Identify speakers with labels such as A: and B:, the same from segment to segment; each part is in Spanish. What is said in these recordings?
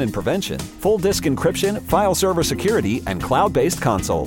A: and prevention, full disk encryption, file server security, and cloud based console.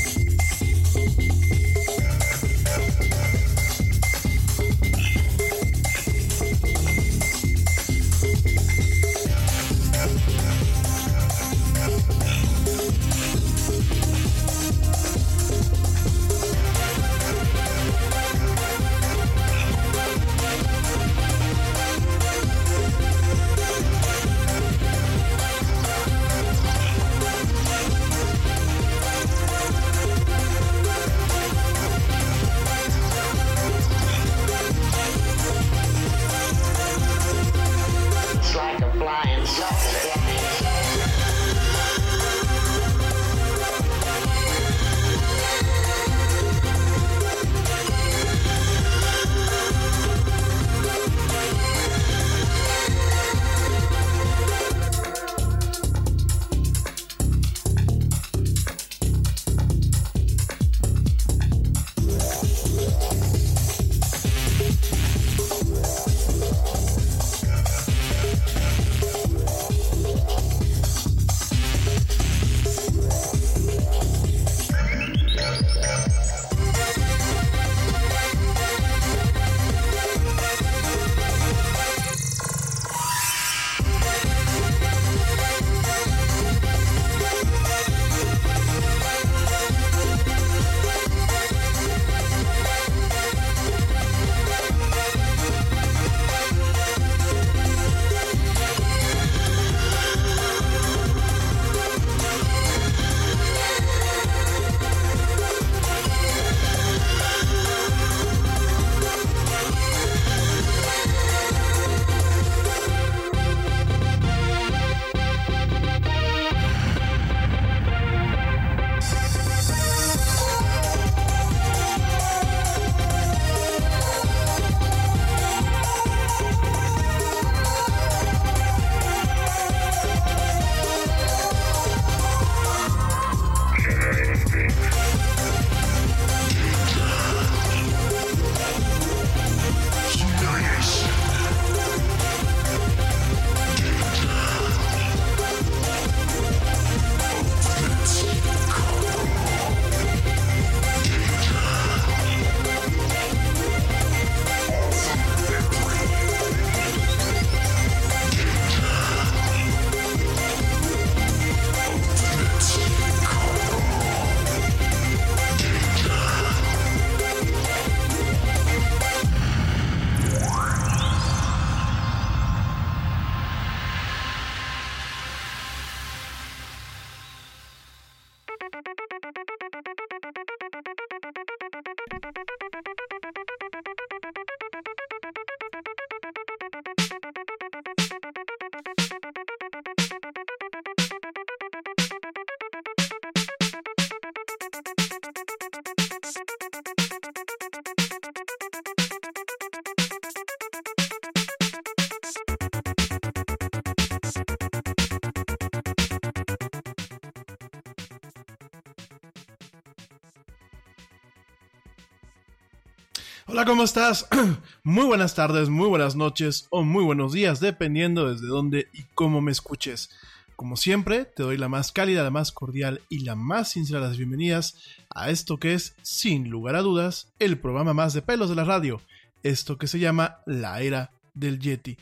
B: Hola, ¿cómo estás? Muy buenas tardes, muy buenas noches o muy buenos días, dependiendo desde dónde y cómo me escuches. Como siempre, te doy la más cálida, la más cordial y la más sincera de las bienvenidas a esto que es, sin lugar a dudas, el programa más de pelos de la radio, esto que se llama La Era del Yeti.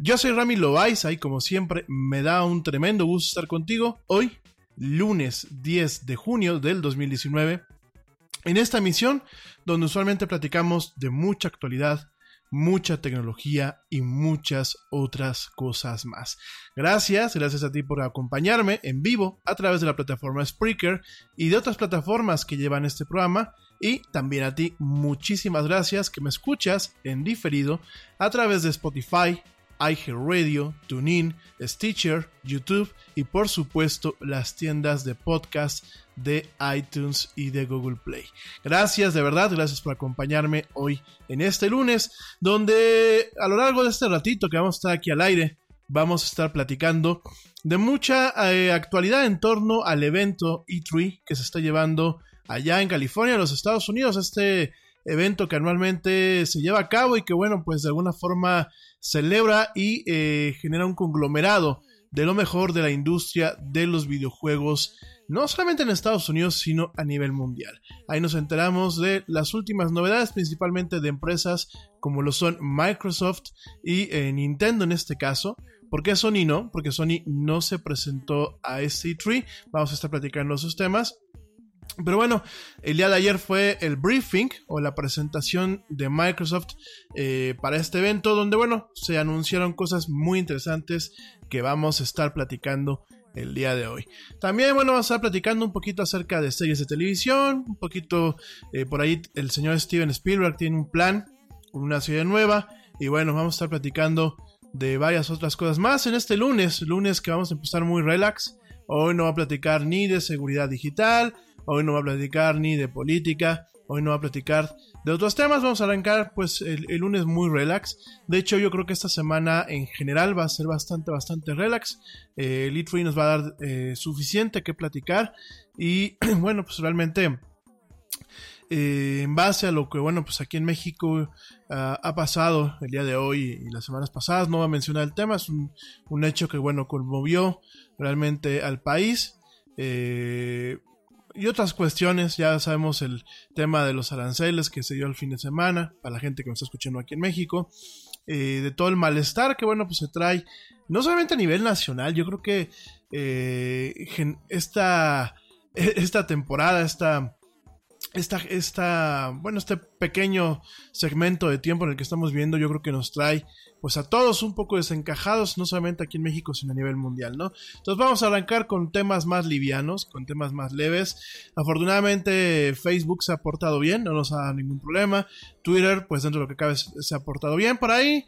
B: Yo soy Rami Loaiza y como siempre me da un tremendo gusto estar contigo hoy, lunes 10 de junio del 2019 en esta misión, donde usualmente platicamos de mucha actualidad, mucha tecnología y muchas otras cosas más. Gracias, gracias a ti por acompañarme en vivo a través de la plataforma Spreaker y de otras plataformas que llevan este programa. Y también a ti, muchísimas gracias que me escuchas en diferido a través de Spotify, iHeartRadio, TuneIn, Stitcher, YouTube y por supuesto las tiendas de podcast de iTunes y de Google Play. Gracias de verdad, gracias por acompañarme hoy en este lunes, donde a lo largo de este ratito que vamos a estar aquí al aire, vamos a estar platicando de mucha eh, actualidad en torno al evento E3 que se está llevando allá en California, en los Estados Unidos, este evento que anualmente se lleva a cabo y que bueno, pues de alguna forma celebra y eh, genera un conglomerado de lo mejor de la industria de los videojuegos, no solamente en Estados Unidos, sino a nivel mundial. Ahí nos enteramos de las últimas novedades, principalmente de empresas como lo son Microsoft y eh, Nintendo en este caso. ¿Por qué Sony no? Porque Sony no se presentó a este 3 Vamos a estar platicando esos temas. Pero bueno, el día de ayer fue el briefing o la presentación de Microsoft eh, para este evento donde bueno, se anunciaron cosas muy interesantes que vamos a estar platicando el día de hoy. También, bueno, vamos a estar platicando un poquito acerca de series de televisión, un poquito eh, por ahí el señor Steven Spielberg tiene un plan con una serie nueva y bueno, vamos a estar platicando de varias otras cosas más en este lunes, lunes que vamos a empezar muy relax. Hoy no va a platicar ni de seguridad digital, Hoy no va a platicar ni de política, hoy no va a platicar de otros temas. Vamos a arrancar pues el, lunes muy relax. De hecho yo creo que esta semana en general va a ser bastante, bastante relax. Eh, el e nos va a dar eh, suficiente que platicar. Y bueno, pues realmente... Eh, en base a lo que, bueno, pues aquí en México ah, ha pasado el día de hoy y las semanas pasadas, no va a mencionar el tema, es un, un hecho que, bueno, conmovió realmente al país. Eh, y otras cuestiones. Ya sabemos el tema de los aranceles que se dio el fin de semana, para la gente que me está escuchando aquí en México. Eh, de todo el malestar que, bueno, pues se trae, no solamente a nivel nacional, yo creo que eh, esta, esta temporada, esta esta, esta, bueno, este pequeño segmento de tiempo en el que estamos viendo, yo creo que nos trae, pues a todos un poco desencajados, no solamente aquí en México, sino a nivel mundial, ¿no? Entonces vamos a arrancar con temas más livianos, con temas más leves. Afortunadamente Facebook se ha portado bien, no nos ha dado ningún problema. Twitter, pues dentro de lo que cabe, se ha portado bien. Por ahí,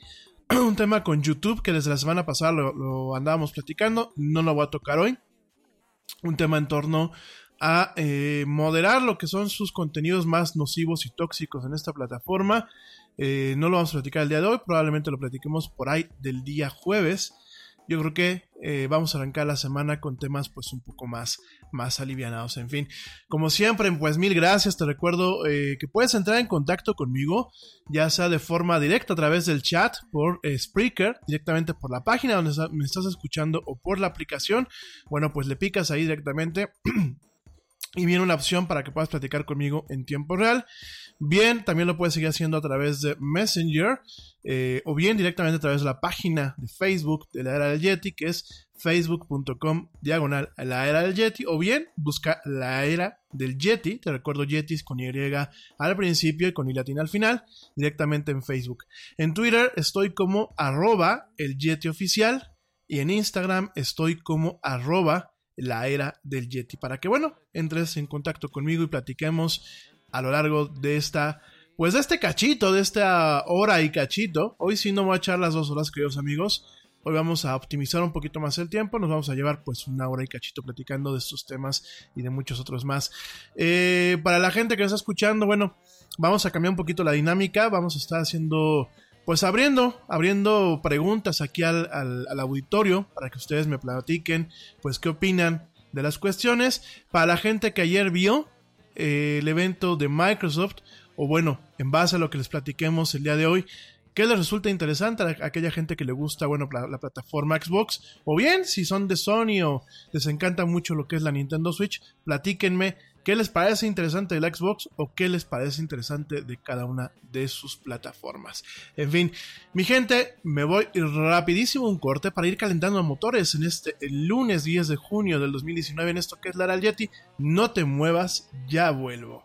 B: un tema con YouTube que desde la semana pasada lo, lo andábamos platicando, no lo voy a tocar hoy. Un tema en torno a eh, moderar lo que son sus contenidos más nocivos y tóxicos en esta plataforma. Eh, no lo vamos a platicar el día de hoy, probablemente lo platiquemos por ahí del día jueves yo creo que eh, vamos a arrancar la semana con temas pues un poco más, más alivianados. En fin, como siempre, pues mil gracias. Te recuerdo que puedes entrar en contacto conmigo, ya sea de forma directa a través del chat, por Spreaker, directamente por la página donde me estás escuchando o por la aplicación. Bueno, pues le picas ahí directamente. y viene una opción para que puedas platicar conmigo en tiempo real. Bien, también lo puedes seguir haciendo a través de Messenger eh, o bien directamente a través de la página de Facebook de la era del Yeti, que es facebook.com diagonal la era del Yeti, o bien busca la era del Yeti, te recuerdo Yetis con Y al principio y con I latina al final, directamente en Facebook. En Twitter estoy como arroba el Yeti oficial y en Instagram estoy como arroba la era del Yeti, para que bueno, entres en contacto conmigo y platiquemos a lo largo de esta, pues de este cachito, de esta hora y cachito. Hoy sí no voy a echar las dos horas, queridos amigos. Hoy vamos a optimizar un poquito más el tiempo, nos vamos a llevar pues una hora y cachito platicando de estos temas y de muchos otros más. Eh, para la gente que nos está escuchando, bueno, vamos a cambiar un poquito la dinámica, vamos a estar haciendo, pues abriendo, abriendo preguntas aquí al, al auditorio para que ustedes me platiquen, pues qué opinan de las cuestiones. Para la gente que ayer vio, eh, el evento de Microsoft
C: o bueno, en base a lo que les platiquemos el día de hoy, ¿Qué les resulta interesante a aquella gente que le gusta, bueno, la, la, plataforma Xbox? O bien, si son de Sony o les encanta mucho lo que es la Nintendo Switch, platíquenme qué les parece interesante del Xbox o qué les parece interesante de cada una de sus plataformas. En fin, mi gente, me voy rapidísimo un corte para ir calentando motores en este lunes 10 de junio del 2019 en esto que es la Yeti. No te muevas, ya vuelvo.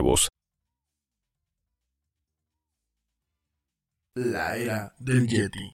C: La era del Yeti.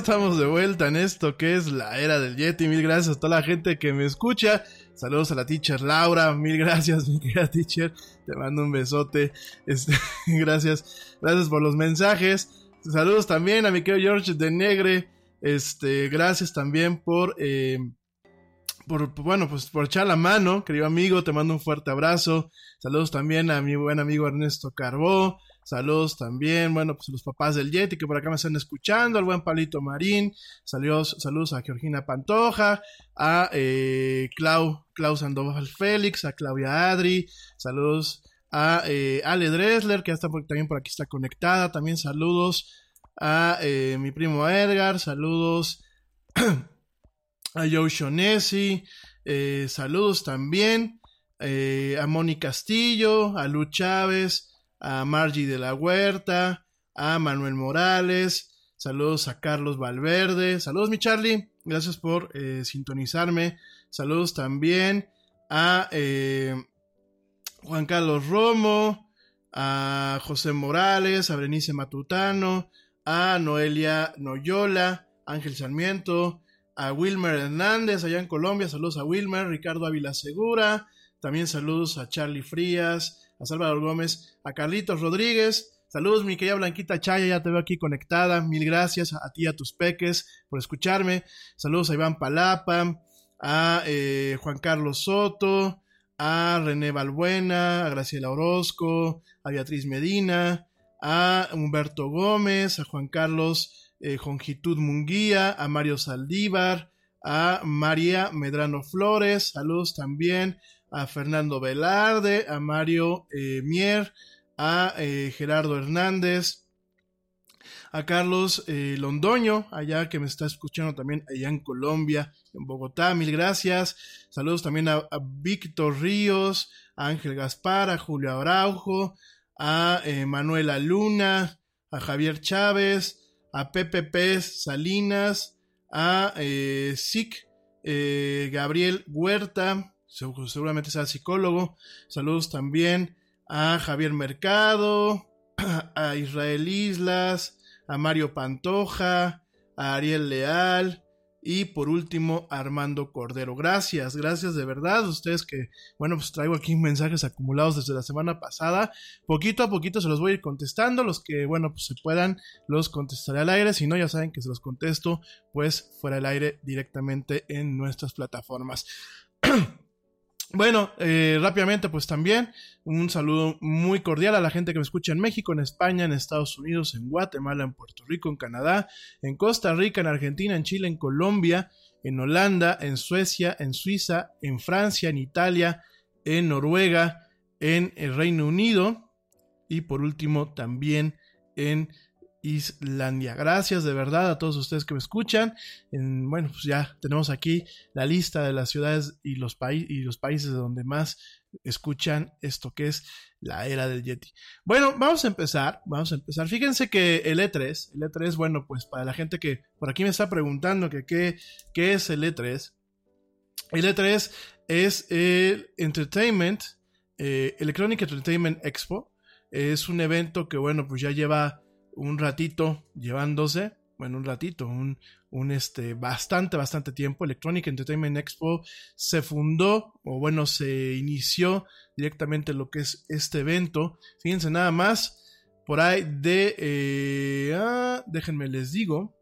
B: Estamos de vuelta en esto que es la era del Yeti. Mil gracias a toda la gente que me escucha. Saludos a la teacher Laura. Mil gracias, mi querida teacher. Te mando un besote. Este, gracias. Gracias por los mensajes. Saludos también a mi querido George de Negre. Este, gracias también por, eh, por, bueno, pues por echar la mano, querido amigo. Te mando un fuerte abrazo. Saludos también a mi buen amigo Ernesto Carbó. Saludos también, bueno, pues los papás del Yeti que por acá me están escuchando, al buen Palito Marín, saludos, saludos a Georgina Pantoja, a eh, Clau, Sandoval Félix, a Claudia Adri, saludos a eh, Ale Dresler, que está también por aquí está conectada, también saludos a eh, mi primo Edgar, saludos a Joe Shonesi, saludos también a Moni Castillo, a Lu Chávez, a Margie de la Huerta, a Manuel Morales, saludos a Carlos Valverde, saludos mi Charlie, gracias por eh, sintonizarme, saludos también a eh, Juan Carlos Romo, a José Morales, a Berenice Matutano, a Noelia Noyola, Ángel Sarmiento, a Wilmer Hernández allá en Colombia, saludos a Wilmer, Ricardo Ávila Segura, también saludos a Charlie Frías, a Salvador Gómez, a Carlitos Rodríguez, saludos mi querida Blanquita Chaya, ya te veo aquí conectada, mil gracias a, ti y a tus peques por escucharme, saludos a Iván Palapa, a eh, Juan Carlos Soto, a René Balbuena, a Graciela Orozco, a Beatriz Medina, a Humberto Gómez, a Juan Carlos eh, Jongitud Munguía, a Mario Saldívar, a María Medrano Flores, saludos también a Fernando Velarde, a Mario eh, Mier, a eh, Gerardo Hernández, a Carlos eh, Londoño, allá que me está escuchando también allá en Colombia, en Bogotá, mil gracias. Saludos también a, Víctor Ríos, a Ángel Gaspar, a Julio Araujo, a Manuela Luna, a Javier Chávez, a Pepe Pez Salinas, a eh, Sic eh, Gabriel Huerta, seguramente sea psicólogo. Saludos también a Javier Mercado, a Israel Islas, a Mario Pantoja, a Ariel Leal, y por último, Armando Cordero. Gracias, gracias de verdad. Ustedes que, bueno, pues traigo aquí mensajes acumulados desde la semana pasada. Poquito a poquito se los voy a ir contestando. Los que, bueno, pues se puedan, los contestaré al aire. Si no, ya saben que se los contesto, pues fuera del aire directamente en nuestras plataformas. Bueno, eh, rápidamente, pues también un saludo muy cordial a la gente que me escucha en México, en España, en Estados Unidos, en Guatemala, en Puerto Rico, en Canadá, en Costa Rica, en Argentina, en Chile, en Colombia, en Holanda, en Suecia, en Suiza, en Francia, en Italia, en Noruega, en el Reino Unido y por último también en Islandia. Gracias de verdad a todos ustedes que me escuchan. bueno, pues ya tenemos aquí la lista de las ciudades y los, y los países donde más escuchan esto que es la era del Yeti. Bueno, vamos a empezar, vamos a empezar. Fíjense que el E3, el E3, bueno, pues para la gente que por aquí me está preguntando que qué, es el E3. El E3 es el Entertainment, eh, Electronic Entertainment Expo. Es un evento que, bueno, pues ya lleva un ratito llevándose, bueno, un ratito, un, un este, bastante, bastante tiempo. Electronic Entertainment Expo se fundó, o bueno, se inició directamente lo que es este evento. Fíjense nada más, por ahí de, eh, ah, déjenme les digo,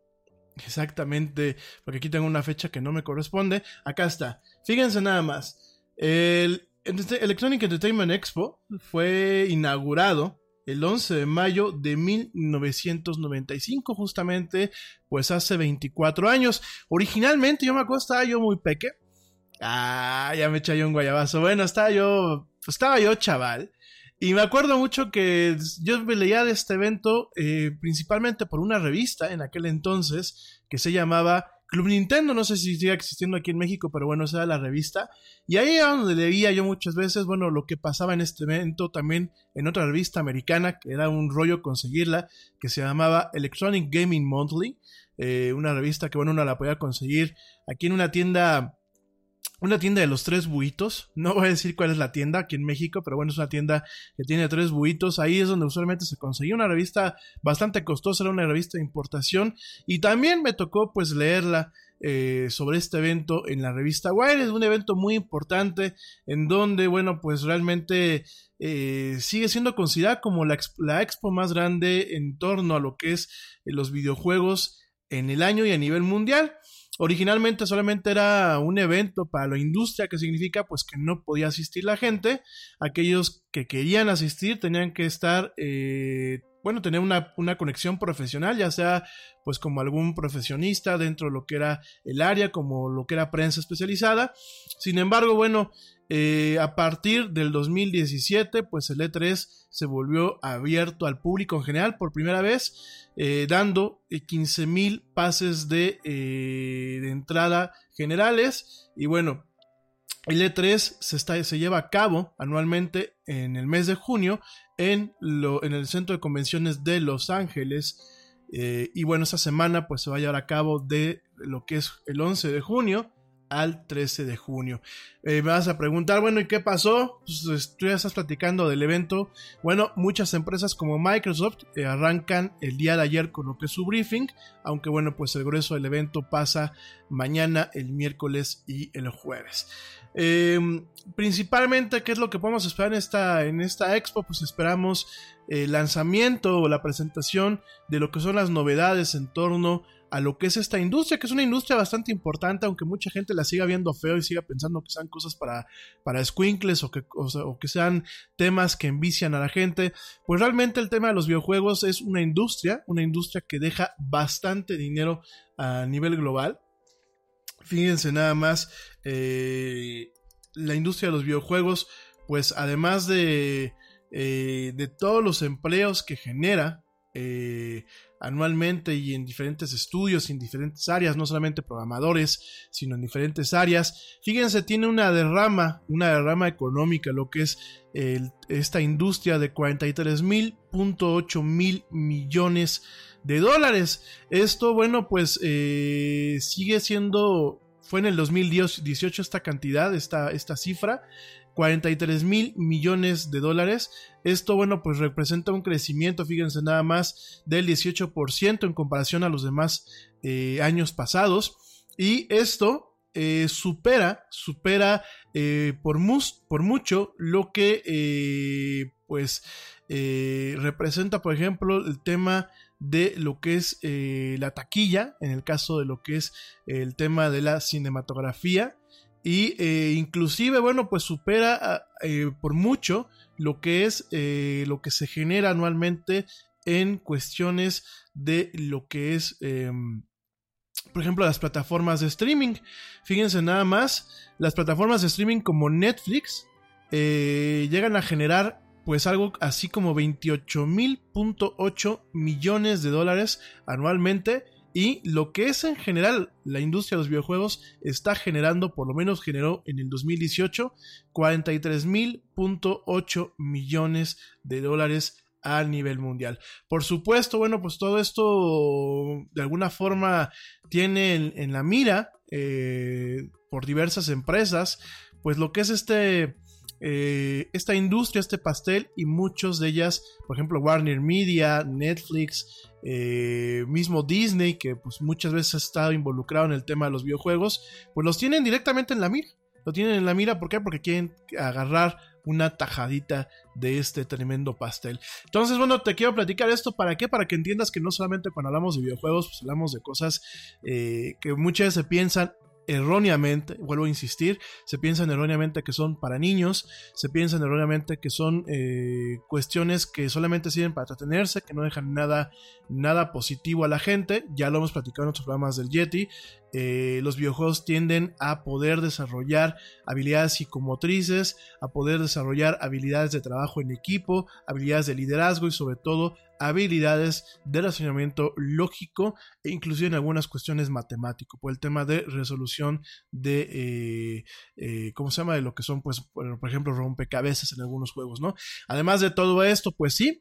B: exactamente, porque aquí tengo una fecha que no me corresponde. Acá está, fíjense nada más. El Electronic Entertainment Expo fue inaugurado el 11 de mayo de 1995, justamente, pues hace 24 años. Originalmente, yo me acuerdo, estaba yo muy peque. Ah, ya me eché yo un guayabazo. Bueno, estaba yo, estaba yo chaval. Y me acuerdo mucho que yo leía de este evento eh, principalmente por una revista en aquel entonces que se llamaba Club Nintendo, no sé si sigue existiendo aquí en México, pero bueno, esa era la revista. Y ahí era donde leía yo muchas veces, bueno, lo que pasaba en este evento, también en otra revista americana, que era un rollo conseguirla, que se llamaba Electronic Gaming Monthly, eh, una revista que, bueno, uno la podía conseguir aquí en una tienda una tienda de los tres buitos. No voy a decir cuál es la tienda aquí en México, pero bueno, es una tienda que tiene tres buitos. Ahí es donde usualmente se conseguía una revista bastante costosa, era una revista de importación. Y también me tocó pues leerla eh, sobre este evento en la revista Wire. Es un evento muy importante en donde, bueno, pues realmente eh, sigue siendo considerada como la, la, expo más grande en torno a lo que es eh, los videojuegos en el año y a nivel mundial. Originalmente solamente era un evento para la industria, que significa pues que no podía asistir la gente. Aquellos que querían asistir tenían que estar, eh, bueno, tener una, una, conexión profesional, ya sea pues como algún profesionista dentro de lo que era el área, como lo que era prensa especializada. Sin embargo, bueno, eh, a partir del 2017, pues el E3 se volvió abierto al público en general por primera vez, eh, dando 15 eh, pases de, de, entrada generales. Y bueno, el E3 se, está, se lleva a cabo anualmente en el mes de junio en, lo, en el Centro de Convenciones de Los Ángeles. y bueno, esta semana pues se va a llevar a cabo de lo que es el 11 de junio al 13 de junio. Eh, me vas a preguntar, bueno, ¿y qué pasó? Pues tú ya estás platicando del evento. Bueno, muchas empresas como Microsoft eh, arrancan el día de ayer con lo que es su briefing, aunque bueno, pues el grueso del evento pasa mañana, el miércoles y el jueves. Em, principalmente, ¿qué es lo que podemos esperar en esta, en esta expo? Pues esperamos el lanzamiento o la presentación de lo que son las novedades en torno a a lo que es esta industria, que es una industria bastante importante, aunque mucha gente la siga viendo feo y siga pensando que sean cosas para, para squinkles o que, o, que sean temas que envician a la gente, pues realmente el tema de los videojuegos es una industria, una industria que deja bastante dinero a nivel global. Fíjense nada más, eh, la industria de los videojuegos, pues además de, eh, de todos los empleos que genera, eh, anualmente y en diferentes estudios, en diferentes áreas, no solamente programadores, sino en diferentes áreas. Fíjense, tiene una derrama, una derrama económica, lo que es esta industria de 43.8 mil millones de dólares. Esto, bueno, pues eh, sigue siendo, fue en el 2018 esta cantidad, esta, esta cifra. 43 mil millones de dólares. Esto, bueno, pues representa un crecimiento, fíjense nada más, del 18% en comparación a los demás eh, años pasados. Y esto eh, supera, supera eh, por, mus, por mucho lo que, pues, representa, por ejemplo, el tema de lo que es la taquilla, en el caso de lo que es el tema de la cinematografía y eh, inclusive, bueno, pues supera ah, eh, por mucho lo que es eh, lo que se genera anualmente en cuestiones de lo que es, em, por ejemplo, las plataformas de streaming. Fíjense nada más, las plataformas de streaming como Netflix llegan a generar pues algo así como 28.8 millones de dólares anualmente y lo que es en general la industria de los videojuegos está generando, por lo menos generó en el 2018, 43.8 millones de dólares a nivel mundial. Por supuesto, bueno, pues todo esto de alguna forma tiene en, la mira eh, por diversas empresas, pues lo que es este eh, esta industria, este pastel y muchos de ellas, por ejemplo Warner Media, Netflix, eh, mismo Disney, que pues muchas veces ha estado involucrado en el tema de los videojuegos, pues los tienen directamente en la mira. Lo tienen en la mira, ¿por qué? Porque quieren agarrar una tajadita de este tremendo pastel. Entonces, bueno, te quiero platicar esto, ¿para qué? Para que entiendas que no solamente cuando hablamos de videojuegos, pues hablamos de cosas eh, que muchas veces se piensan erróneamente, vuelvo a insistir, se piensan erróneamente que son para niños, se piensan erróneamente que son eh, cuestiones que solamente sirven para entretenerse, que no dejan nada, nada positivo a la gente, ya lo hemos platicado en otros programas del Yeti, eh, los videojuegos tienden a poder desarrollar habilidades psicomotrices, a poder desarrollar habilidades de trabajo en equipo, habilidades de liderazgo y sobre todo habilidades de razonamiento lógico e inclusive en algunas cuestiones matemático por el tema de resolución de eh, eh, cómo se llama de lo que son pues por ejemplo rompecabezas en algunos juegos no además de todo esto pues sí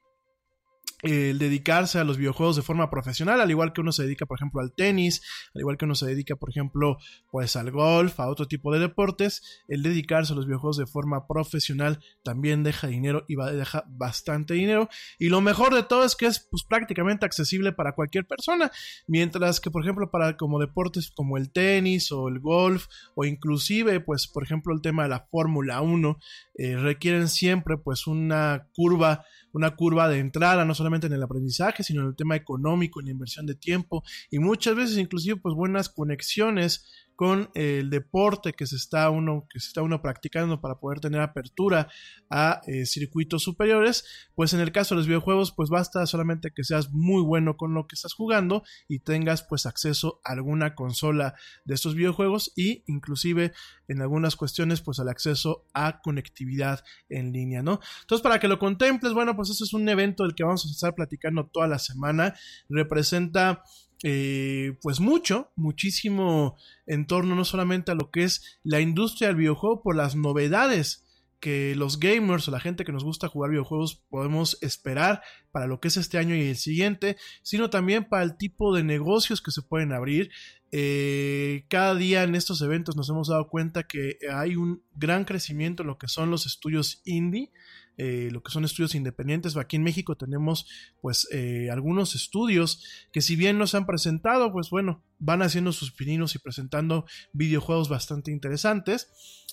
B: el dedicarse a los videojuegos de forma profesional, al igual que uno se dedica, por ejemplo, al tenis, al igual que uno se dedica, por ejemplo, pues al golf, a otro tipo de deportes, el dedicarse a los videojuegos de forma profesional también deja dinero y deja bastante dinero. Y lo mejor de todo es que es pues, prácticamente accesible para cualquier persona, mientras que, por ejemplo, para como deportes como el tenis o el golf o inclusive, pues, por ejemplo, el tema de la Fórmula 1, eh, requieren siempre pues una curva una curva de entrada, no solamente en el aprendizaje, sino en el tema económico, en la inversión de tiempo y muchas veces inclusive pues buenas conexiones con el deporte que se está uno, que se está uno practicando para poder tener apertura a eh, circuitos superiores, pues en el caso de los videojuegos, pues basta solamente que seas muy bueno con lo que estás jugando y tengas pues acceso a alguna consola de estos videojuegos y inclusive en algunas cuestiones pues al acceso a conectividad en línea, ¿no? Entonces para que lo contemples, bueno, pues eso es un evento del que vamos a estar platicando toda la semana, representa eh, pues mucho, muchísimo en torno no solamente a lo que es la industria del videojuego, por las novedades que los gamers o la gente que nos gusta jugar videojuegos podemos esperar para lo que es este año y el siguiente, sino también para el tipo de negocios que se pueden abrir. Eh, cada día en estos eventos nos hemos dado cuenta que hay un gran crecimiento en lo que son los estudios indie. Eh, lo que son estudios independientes. Aquí en México tenemos pues eh, algunos estudios que si bien nos han presentado, pues bueno, van haciendo sus pininos y presentando videojuegos bastante interesantes.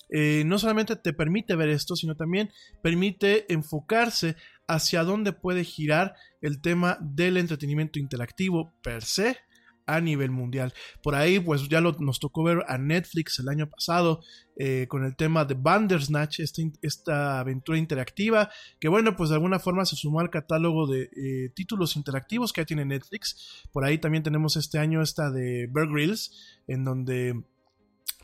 B: Eh, no solamente te permite ver esto, sino también permite enfocarse hacia dónde puede girar el tema del entretenimiento interactivo per se a nivel mundial. Por ahí, pues ya nos tocó ver a Netflix el año pasado eh, con el tema de Bandersnatch, esta, esta, aventura interactiva, que bueno, pues de alguna forma se sumó al catálogo de eh, títulos interactivos que ya tiene Netflix. Por ahí también tenemos este año esta de Bear Grylls, en donde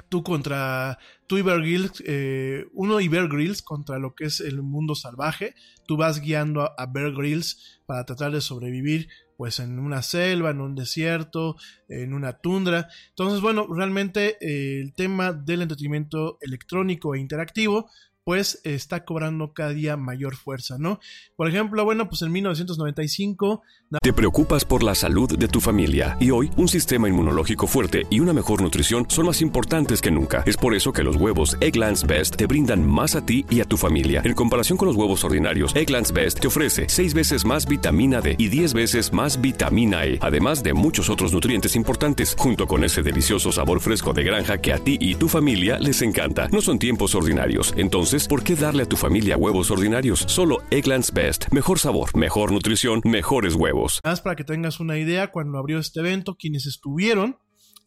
B: tú contra tú y Bear Grylls, eh, uno y Bear Grylls contra lo que es el mundo salvaje. Tú vas guiando a, a Bear Grylls para tratar de sobrevivir pues en una selva, en un desierto, en una tundra. Entonces, bueno, realmente eh, el tema del entretenimiento electrónico e interactivo pues está cobrando cada día mayor fuerza, ¿no? Por ejemplo, bueno, pues en 1995...
D: Te preocupas por la salud de tu familia y hoy un sistema inmunológico fuerte y una mejor nutrición son más importantes que nunca. Es por eso que los huevos Egglands Best te brindan más a ti y a tu familia. En comparación con los huevos ordinarios, Egglands Best te ofrece 6 veces más vitamina D y 10 veces más vitamina E, además de muchos otros nutrientes importantes, junto con ese delicioso sabor fresco de granja que a ti y tu familia les encanta. No son tiempos ordinarios, entonces, ¿por qué darle a tu familia huevos ordinarios? Solo Egglands Best. Mejor sabor, mejor nutrición, mejores huevos.
B: Más para que tengas una idea, cuando abrió este evento, quienes estuvieron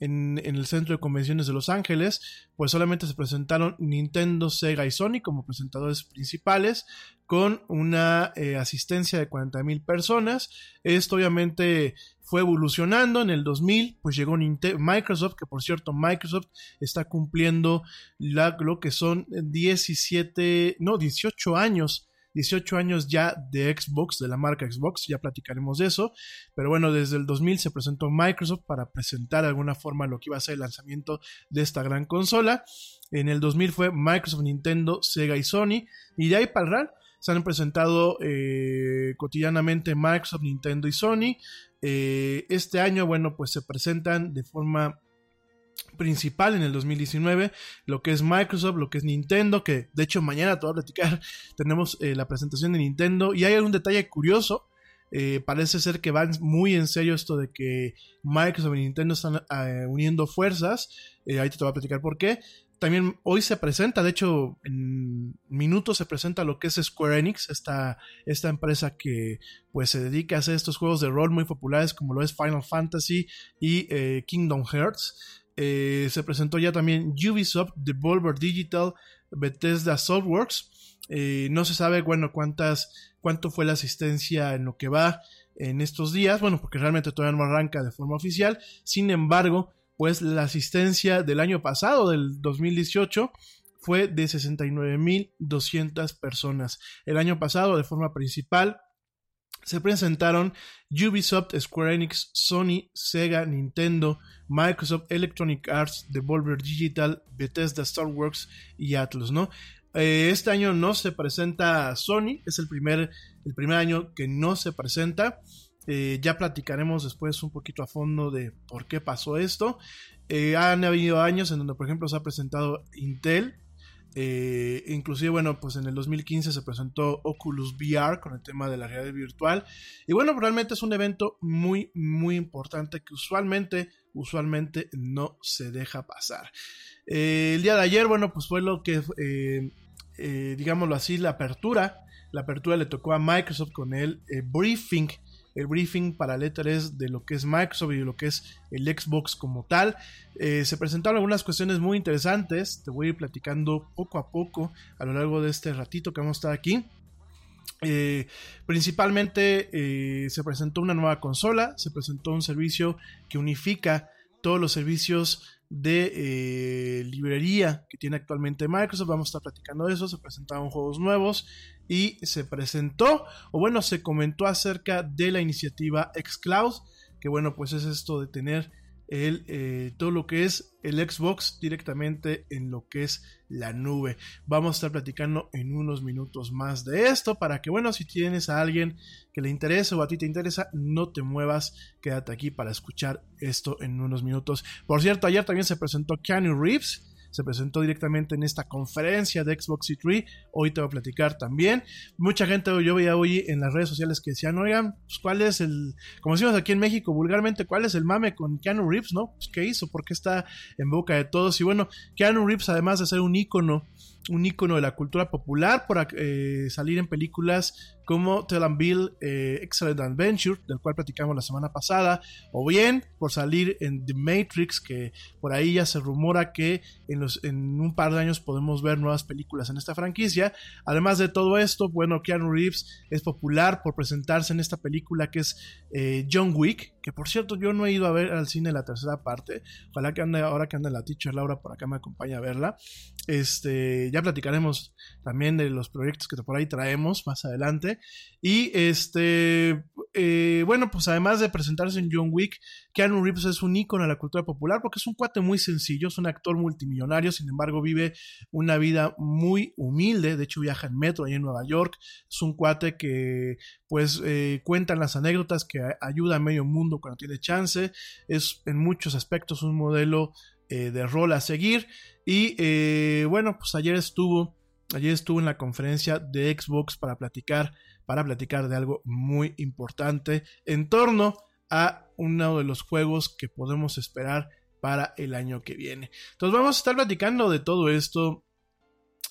B: en, el Centro de Convenciones de Los Ángeles, pues solamente se presentaron Nintendo, Sega y Sony como presentadores principales, con una eh, asistencia de 40 mil personas. Esto obviamente fue evolucionando. En el 2000, pues llegó Microsoft, que por cierto, Microsoft está cumpliendo lo que son 17, no, 18 años 18 años ya de Xbox, de la marca Xbox, ya platicaremos de eso, pero bueno, desde el 2000 se presentó Microsoft para presentar de alguna forma lo que iba a ser el lanzamiento de esta gran consola. En el 2000 fue Microsoft, Nintendo, Sega y Sony, y de ahí para el se han presentado eh, cotidianamente Microsoft, Nintendo y Sony. Eh, este año, bueno, pues se presentan de forma principal en el 2019, lo que es Microsoft, lo que es Nintendo, que de hecho mañana te voy a platicar, tenemos eh, la presentación de Nintendo y hay un detalle curioso, eh, parece ser que van muy en serio esto de que Microsoft y Nintendo están uniendo fuerzas, ahí te voy a platicar por qué. También hoy se presenta, de hecho en minutos se presenta lo que es Square Enix, esta, esta empresa que pues se dedica a hacer estos juegos de rol muy populares como lo es Final Fantasy y Kingdom Hearts. Eh, se presentó ya también Ubisoft, Devolver Digital, Bethesda Softworks. Eh, no se sabe, bueno, cuántas, cuánto fue la asistencia en lo que va en estos días, bueno, porque realmente todavía no arranca de forma oficial. Sin embargo, pues la asistencia del año pasado, del 2018, fue de 69.200 personas. El año pasado, de forma principal, se presentaron Ubisoft, Square Enix, Sony, Sega, Nintendo, Microsoft, Electronic Arts, Devolver Digital, Bethesda, Star Wars y Atlus, ¿no? Eh, este año no se presenta Sony, es el primer, el primer año que no se presenta. Eh, ya platicaremos después un poquito a fondo de por qué pasó esto. Eh, han habido años en donde, por ejemplo, se ha presentado Intel, eh, inclusive, bueno, pues en el 2015 se presentó Oculus VR con el tema de la realidad virtual. Y bueno, realmente es un evento muy, muy importante que usualmente, usualmente no se deja pasar. Eh, el día de ayer, bueno, pues fue lo que, digámoslo así, la apertura. La apertura le tocó a Microsoft con el briefing el briefing para el E3 de lo que es Microsoft y lo que es el Xbox como tal. Eh, se presentaron algunas cuestiones muy interesantes, te voy a ir platicando poco a poco a lo largo de este ratito que vamos a estar aquí. Eh, principalmente eh, se presentó una nueva consola, se presentó un servicio que unifica todos los servicios de eh, librería que tiene actualmente Microsoft. Vamos a estar platicando de eso. Se presentaron juegos nuevos y se presentó, o bueno, se comentó acerca de la iniciativa Xcloud, que bueno, pues es esto de tener el, eh, todo lo que es el Xbox directamente en lo que es la nube. Vamos a estar platicando en unos minutos más de esto para que, bueno, si tienes a alguien que le interese o a ti te interesa, no te muevas, quédate aquí para escuchar esto en unos minutos. Por cierto, ayer también se presentó Keanu Reeves se presentó directamente en esta conferencia de Xbox E3. Hoy te voy a platicar también. Mucha gente yo veía hoy en las redes sociales que decían, oigan, pues cuál es el, como decimos aquí en México vulgarmente, cuál es el mame con Keanu Reeves, ¿no? Pues qué hizo, por qué está en boca de todos. Y bueno, Keanu Reeves, además de ser un ícono un ícono de la cultura popular por eh, salir en películas como Tell and Bill eh, Excellent Adventure, del cual platicamos la semana pasada, o bien por salir en The Matrix, que por ahí ya se rumora que en, los, en un par de años podemos ver nuevas películas en esta franquicia. Además de todo esto, bueno, Keanu Reeves es popular por presentarse en esta película que es eh, John Wick, que por cierto yo no he ido a ver al cine la tercera parte, ojalá que ande ahora que anda la teacher Laura por acá me acompañe a verla, este, ya platicaremos también de los proyectos que por ahí traemos más adelante, y este, eh, bueno, pues además de presentarse en John Wick, Keanu Reeves es un ícono de la cultura popular porque es un cuate muy sencillo, es un actor multimillonario, sin embargo vive una vida muy humilde, de hecho viaja en metro ahí en Nueva York, es un cuate que pues eh, cuentan las anécdotas que ayuda a medio mundo cuando tiene chance, es en muchos aspectos un modelo eh, de rol a seguir y eh, bueno, pues ayer estuvo, ayer estuvo en la conferencia de Xbox para platicar, para platicar de algo muy importante en torno a uno de los juegos que podemos esperar para el año que viene. Entonces vamos a estar platicando de todo esto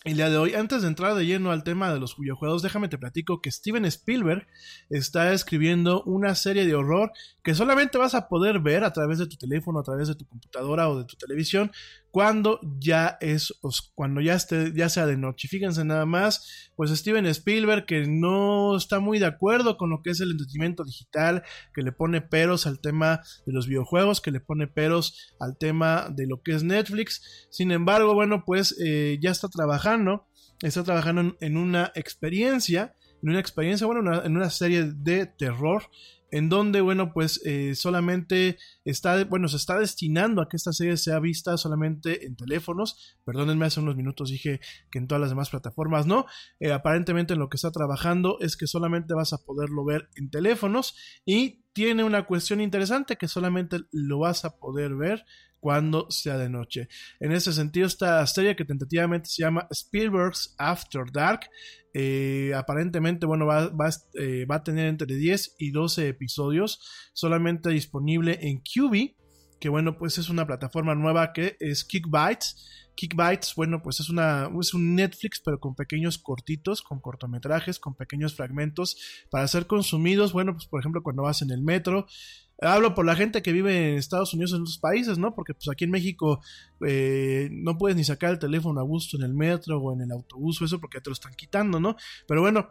B: el día de hoy. Antes de entrar de lleno al tema de los videojuegos, déjame te platico que Steven Spielberg está escribiendo una serie de horror que solamente vas a poder ver a través de tu teléfono, a través de tu computadora o de tu televisión cuando ya es cuando ya esté ya sea de noche. Fíjense nada más, pues Steven Spielberg que no está muy de acuerdo con lo que es el entretenimiento digital, que le pone peros al tema de los videojuegos, que le pone peros al tema de lo que es Netflix. Sin embargo, bueno, pues eh, ya está trabajando, está trabajando en, una experiencia, en una experiencia, bueno, en una serie de terror en donde, bueno, pues eh, solamente está, bueno, se está destinando a que esta serie sea vista solamente en teléfonos. Perdónenme, hace unos minutos dije que en todas las demás plataformas no. Eh, aparentemente en lo que está trabajando es que solamente vas a poderlo ver en teléfonos y tiene una cuestión interesante que solamente lo vas a poder ver cuando sea de noche. En ese sentido, esta serie que tentativamente se llama Spielberg's After Dark, eh, aparentemente, bueno, va, eh, va, a tener entre 10 y 12 episodios, solamente disponible en QB, que bueno, pues es una plataforma nueva que es Kickbytes. Kickbytes, bueno, pues es, una, es un Netflix, pero con pequeños cortitos, con cortometrajes, con pequeños fragmentos para ser consumidos. Bueno, pues por ejemplo, cuando vas en el metro, Hablo por la gente que vive en Estados Unidos en otros países, ¿no? Porque pues aquí en México eh, no puedes ni sacar el teléfono a gusto en el metro o en el autobús o eso porque te lo están quitando, ¿no? Pero bueno,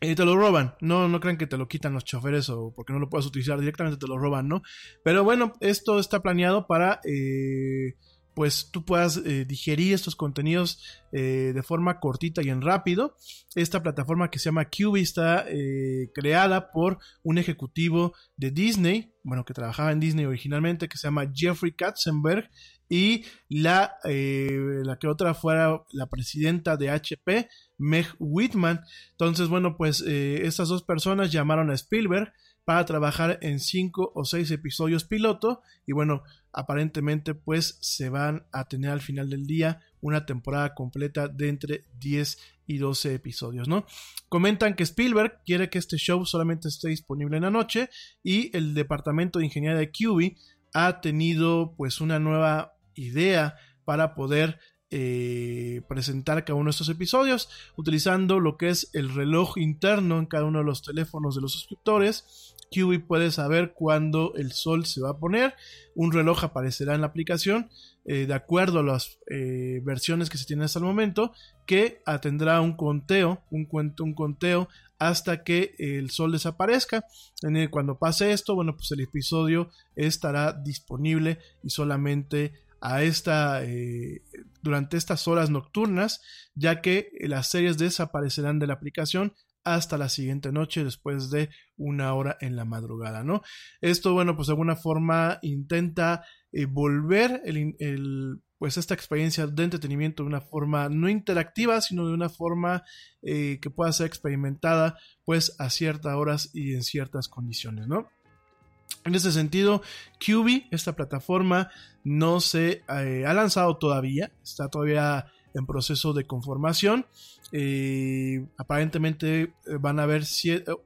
B: eh, te lo roban. No, no crean que te lo quitan los choferes o porque no lo puedes utilizar directamente, te lo roban, ¿no? Pero bueno, esto está planeado para... Eh, pues tú puedas eh, digerir estos contenidos eh, de forma cortita y en rápido. Esta plataforma que se llama QB está eh, creada por un ejecutivo de Disney, bueno, que trabajaba en Disney originalmente, que se llama Jeffrey Katzenberg, y la, la que otra fuera la presidenta de HP, Meg Whitman. Entonces, bueno, pues estas dos personas llamaron a Spielberg para trabajar en cinco o seis episodios piloto y bueno, aparentemente pues se van a tener al final del día una temporada completa de entre 10 y 12 episodios, ¿no? Comentan que Spielberg quiere que este show solamente esté disponible en la noche y el departamento de ingeniería de QB ha tenido pues una nueva idea para poder eh, presentar cada uno de estos episodios utilizando lo que es el reloj interno en cada uno de los teléfonos de los suscriptores QB puede saber cuándo el sol se va a poner. Un reloj aparecerá en la aplicación eh, de acuerdo a las eh, versiones que se tienen hasta el momento, que atendrá un conteo, un, cuento, un conteo hasta que el sol desaparezca. cuando pase esto, bueno, pues el episodio estará disponible y solamente a esta eh, durante estas horas nocturnas, ya que las series desaparecerán de la aplicación hasta la siguiente noche después de una hora en la madrugada, ¿no? Esto, bueno, pues de alguna forma intenta eh, volver el, pues esta experiencia de entretenimiento de una forma no interactiva, sino de una forma eh, que pueda ser experimentada pues a ciertas horas y en ciertas condiciones, ¿no? En ese sentido, QB, esta plataforma, no se eh, ha lanzado todavía, está todavía en proceso de conformación. Eh, aparentemente eh, van a haber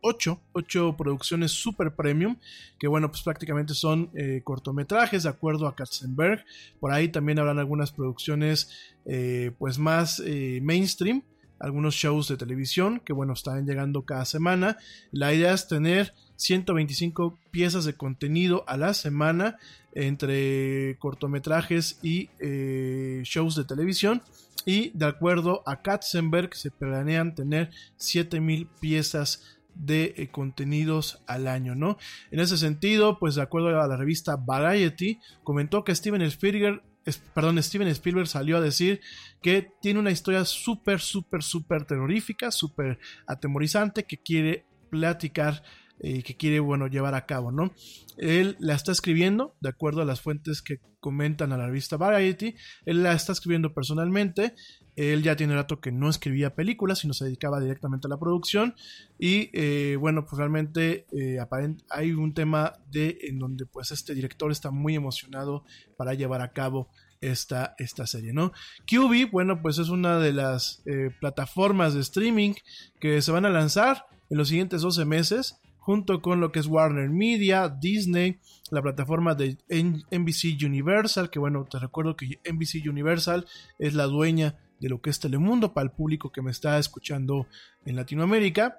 B: 8, producciones super premium, que bueno, pues prácticamente son eh, cortometrajes de acuerdo a Katzenberg. Por ahí también habrán algunas producciones pues más mainstream, algunos shows de televisión que bueno, están llegando cada semana. La idea es tener 125 piezas de contenido a la semana entre cortometrajes y shows de televisión y de acuerdo a Katzenberg se planean tener 7000 piezas de eh, contenidos al año, ¿no? En ese sentido, pues de acuerdo a la revista Variety, comentó que Steven Spielberg, perdón, Steven Spielberg salió a decir que tiene una historia súper, súper, súper terrorífica, súper atemorizante que quiere platicar eh, que quiere, bueno, llevar a cabo, ¿no? Él la está escribiendo, de acuerdo a las fuentes que comentan a la revista Variety, él la está escribiendo personalmente, él ya tiene rato que no escribía películas, sino se dedicaba directamente a la producción, y eh, bueno, pues realmente eh, hay un tema de en donde pues este director está muy emocionado para llevar a cabo esta, esta serie, ¿no? QB, bueno, pues es una de las plataformas de streaming que se van a lanzar en los siguientes 12 meses junto con lo que es Warner Media, Disney, la plataforma de NBC Universal, que bueno, te recuerdo que NBC Universal es la dueña de lo que es Telemundo para el público que me está escuchando en Latinoamérica.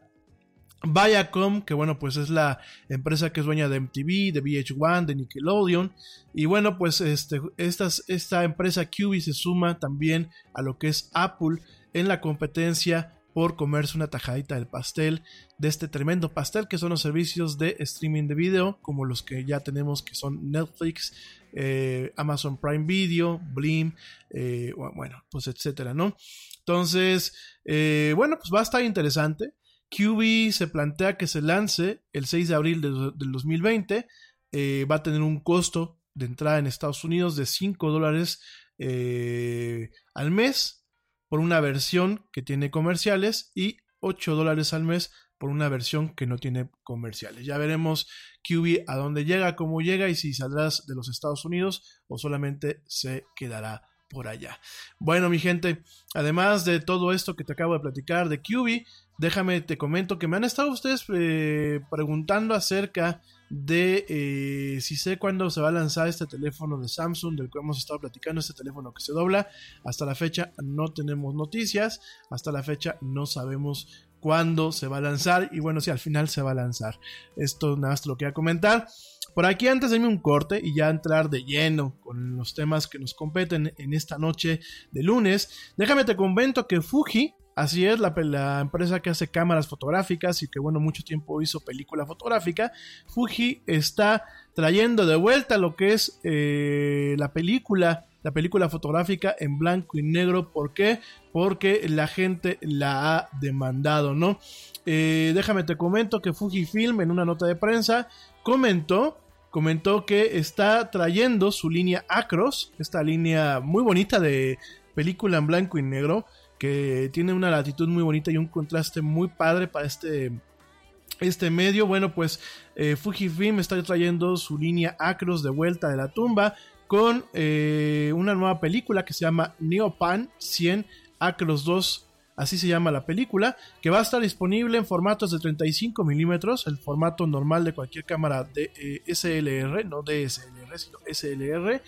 B: Viacom, que bueno, pues es la empresa que es dueña de MTV, de VH1, de Nickelodeon. Y bueno, pues este, esta empresa QB se suma también a lo que es Apple en la competencia por comerse una tajadita del pastel de este tremendo pastel que son los servicios de streaming de video como los que ya tenemos que son Netflix, eh, Amazon Prime Video, Blim, eh, bueno, pues etcétera, ¿no? Entonces, eh, bueno, pues va a estar interesante. QB se plantea que se lance el 6 de abril del 2020. va a tener un costo de entrada en Estados Unidos de 5 dólares al mes por una versión que tiene comerciales y 8 dólares al mes por una versión que no tiene comerciales. Ya veremos QB a dónde llega, cómo llega y si saldrás de los Estados Unidos o solamente se quedará por allá. Bueno, mi gente, además de todo esto que te acabo de platicar de QB, déjame te comento que me han estado ustedes eh, preguntando acerca eh, si sé cuándo se va a lanzar este teléfono de Samsung del que hemos estado platicando, este teléfono que se dobla. Hasta la fecha no tenemos noticias, hasta la fecha no sabemos cuándo se va a lanzar y bueno, si al final se va a lanzar. Esto nada más te lo quería comentar. Por aquí antes de irme un corte y ya entrar de lleno con los temas que nos competen en esta noche de lunes, déjame te comento que Fuji Así es, la, empresa que hace cámaras fotográficas y que bueno, mucho tiempo hizo película fotográfica, Fuji está trayendo de vuelta lo que es eh, la película, la película fotográfica en blanco y negro. ¿Por qué? Porque la gente la ha demandado, ¿no? Eh, déjame te comento que Fujifilm en una nota de prensa comentó comentó que está trayendo su línea Acros, esta línea muy bonita de película en blanco y negro, que tiene una latitud muy bonita y un contraste muy padre para este, este medio. Bueno, pues eh, Fujifilm está trayendo su línea Acros de vuelta de la tumba con eh, una nueva película que se llama Neopan 100 Acros 2 así se llama la película, que va a estar disponible en formatos de 35 milímetros, el formato normal de cualquier cámara de eh, SLR, no DSLR, sino SLR,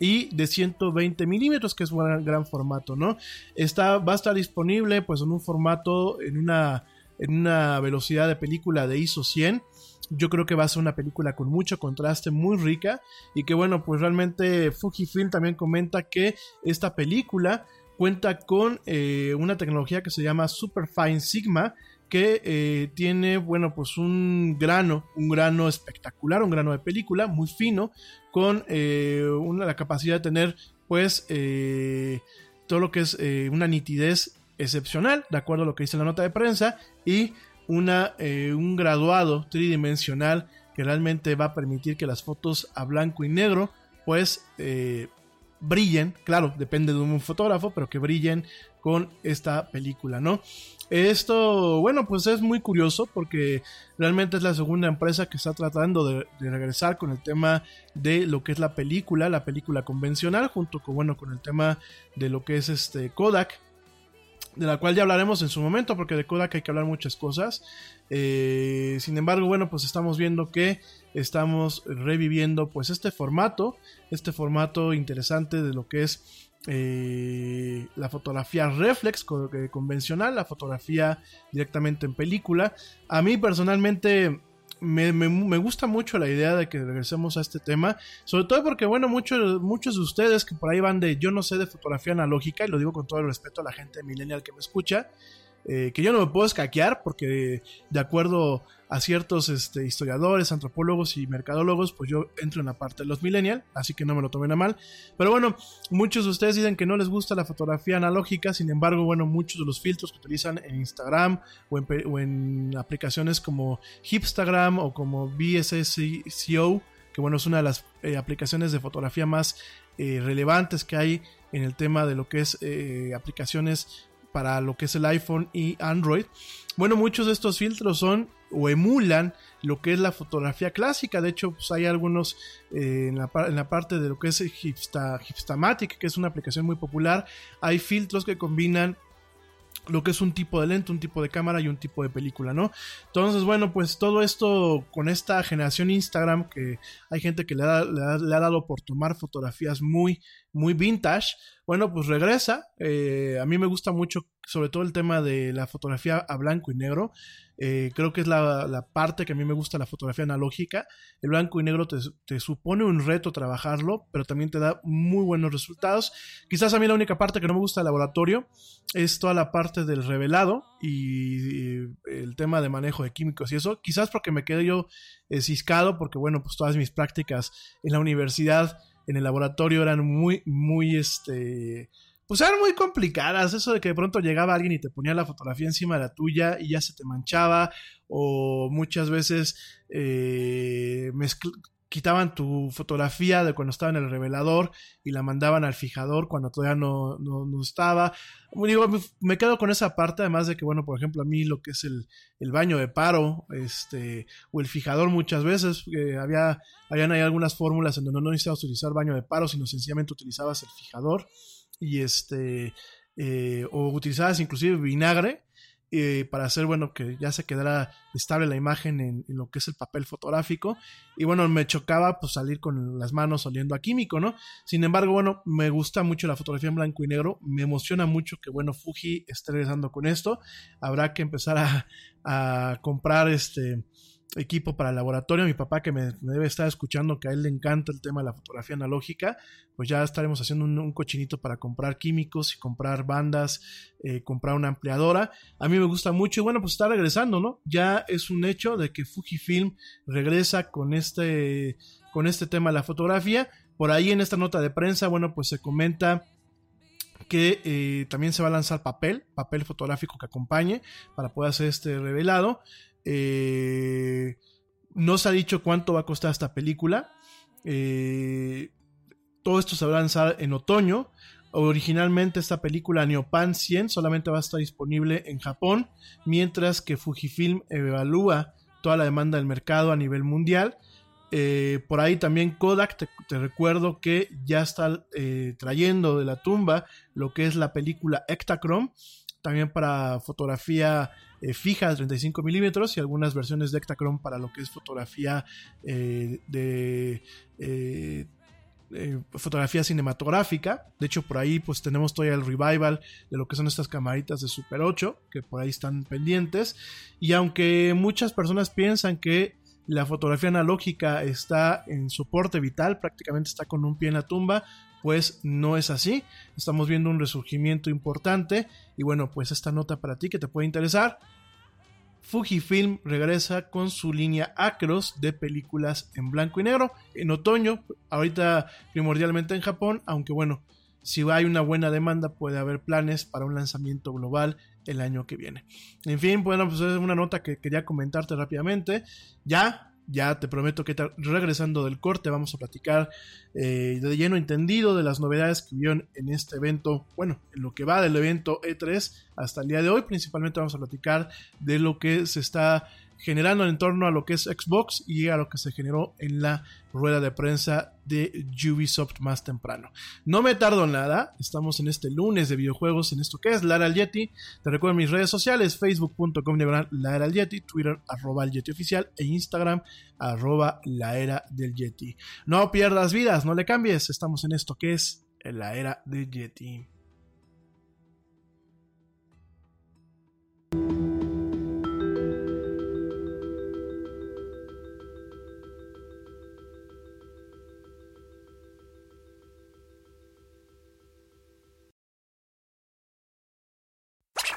B: y de 120 milímetros, que es un gran, formato, ¿no? Está, va a estar disponible pues en un formato, en una, en una velocidad de película de ISO 100. Yo creo que va a ser una película con mucho contraste, muy rica, y que bueno, pues realmente Fujifilm también comenta que esta película cuenta con eh, una tecnología que se llama Superfine Sigma, que eh, tiene, bueno, pues un grano, un grano espectacular, un grano de película muy fino, con eh, una, la capacidad de tener, pues, todo lo que es una nitidez excepcional, de acuerdo a lo que dice la nota de prensa, y una, un graduado tridimensional que realmente va a permitir que las fotos a blanco y negro, pues, brillen, claro, depende de un fotógrafo, pero que brillen con esta película, ¿no? Esto, bueno, pues es muy curioso porque realmente es la segunda empresa que está tratando de, regresar con el tema de lo que es la película, la película convencional, junto con, bueno, con el tema de lo que es este Kodak, de la cual ya hablaremos en su momento, porque de Kodak hay que hablar muchas cosas. Eh, sin embargo, bueno, pues estamos viendo que estamos reviviendo pues este formato, este formato interesante de lo que es eh, la fotografía reflex eh, convencional, la fotografía directamente en película. A mí personalmente me, gusta mucho la idea de que regresemos a este tema, sobre todo porque, bueno, muchos, muchos de ustedes que por ahí van de yo no sé de fotografía analógica, y lo digo con todo el respeto a la gente millennial que me escucha, eh, que yo no me puedo escaquear porque de acuerdo a ciertos este, historiadores, antropólogos y mercadólogos, pues yo entro en la parte de los millennials, así que no me lo tomen a mal. Pero bueno, muchos de ustedes dicen que no les gusta la fotografía analógica, sin embargo, bueno, muchos de los filtros que utilizan en Instagram o en, aplicaciones como Hipstagram o como BSSCO, que bueno, es una de las eh, aplicaciones de fotografía más eh, relevantes que hay en el tema de lo que es eh, aplicaciones para lo que es el iPhone y Android. Bueno, muchos de estos filtros son o emulan lo que es la fotografía clásica. De hecho, pues hay algunos en, la, en, la, parte de lo que es Hipsta, Hipstamatic, que es una aplicación muy popular. Hay filtros que combinan lo que es un tipo de lente, un tipo de cámara y un tipo de película, ¿no? Entonces, bueno, pues todo esto con esta generación Instagram, que hay gente que le ha, le ha, dado por tomar fotografías muy, muy vintage, bueno, pues regresa. Eh, a mí me gusta mucho, sobre todo el tema de la fotografía a blanco y negro. Eh, creo que es la, la, parte que a mí me gusta la fotografía analógica. El blanco y negro te, te, supone un reto trabajarlo, pero también te da muy buenos resultados. Quizás a mí la única parte que no me gusta del laboratorio es toda la parte del revelado y, el tema de manejo de químicos y eso. Quizás porque me quedé yo eh, ciscado, porque bueno, pues todas mis prácticas en la universidad en el laboratorio eran muy, muy, este, pues eran muy complicadas. Eso de que de pronto llegaba alguien y te ponía la fotografía encima de la tuya y ya se te manchaba, o muchas veces eh, quitaban tu fotografía de cuando estaba en el revelador y la mandaban al fijador cuando todavía no, no, no estaba. Digo, me quedo con esa parte, además de que, bueno, por ejemplo, a mí lo que es el, el baño de paro, este, o el fijador muchas veces, eh, había, habían hay algunas fórmulas en donde no necesitabas utilizar baño de paro, sino sencillamente utilizabas el fijador y este, eh, o utilizabas inclusive vinagre eh, para hacer, bueno, que ya se quedara estable la imagen en, en, lo que es el papel fotográfico. Y bueno, me chocaba pues salir con las manos oliendo a químico, ¿no? Sin embargo, bueno, me gusta mucho la fotografía en blanco y negro. Me emociona mucho que, bueno, Fuji esté regresando con esto. Habrá que empezar a, a comprar este equipo para laboratorio. Mi papá que me, debe estar escuchando que a él le encanta el tema de la fotografía analógica, pues ya estaremos haciendo un, un cochinito para comprar químicos y comprar bandas, eh, comprar una ampliadora. A mí me gusta mucho y bueno, pues está regresando, ¿no? Ya es un hecho de que Fujifilm regresa con este, con este tema de la fotografía. Por ahí en esta nota de prensa, bueno, pues se comenta que eh, también se va a lanzar papel, papel fotográfico que acompañe para poder hacer este revelado. Eh, no se ha dicho cuánto va a costar esta película. Eh, todo esto se va a lanzar en otoño. Originalmente esta película Neopan 100 solamente va a estar disponible en Japón, mientras que Fujifilm evalúa toda la demanda del mercado a nivel mundial. Eh, por ahí también Kodak, te, recuerdo que ya está trayendo de la tumba lo que es la película Ektachrome, también para fotografía fija de 35 milímetros y algunas versiones de Ektachrome para lo que es fotografía eh, de eh, eh, fotografía cinematográfica. De hecho, por ahí pues tenemos todavía el revival de lo que son estas camaritas de Super 8, que por ahí están pendientes. Y aunque muchas personas piensan que la fotografía analógica está en soporte vital, prácticamente está con un pie en la tumba, pues no es así. Estamos viendo un resurgimiento importante y bueno, pues esta nota para ti que te puede interesar. Fujifilm regresa con su línea Acros de películas en blanco y negro en otoño, ahorita primordialmente en Japón, aunque bueno, si hay una buena demanda puede haber planes para un lanzamiento global el año que viene. En fin, bueno, pues es una nota que quería comentarte rápidamente. Ya ya te prometo que regresando del corte vamos a platicar eh, de lleno entendido de las novedades que vieron en este evento, bueno, en lo que va del evento E3 hasta el día de hoy, principalmente vamos a platicar de lo que se está generando en torno a lo que es Xbox y a lo que se generó en la rueda de prensa de Ubisoft más temprano. No me tardo nada, estamos en este lunes de videojuegos en esto que es Lara al Yeti. Te recuerdo mis redes sociales, facebook.com la era del Yeti, Twitter arroba el Yeti oficial e Instagram arroba la era del Yeti. No pierdas vidas, no le cambies, estamos en esto que es la era del Yeti.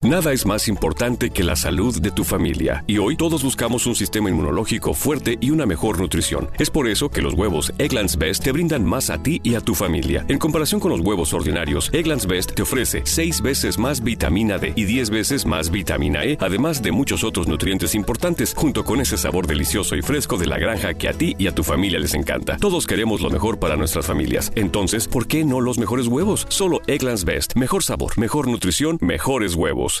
D: Nada es más importante que la salud de tu familia, y hoy todos buscamos un sistema inmunológico fuerte y una mejor nutrición. Es por eso que los huevos Egglands Best te brindan más a ti y a tu familia. En comparación con los huevos ordinarios, Egglands Best te ofrece 6 veces más vitamina D y 10 veces más vitamina E, además de muchos otros nutrientes importantes, junto con ese sabor delicioso y fresco de la granja que a ti y a tu familia les encanta. Todos queremos lo mejor para nuestras familias. Entonces, ¿por qué no los mejores huevos? Solo Egglands Best. Mejor sabor, mejor nutrición, mejores huevos.
C: автобус,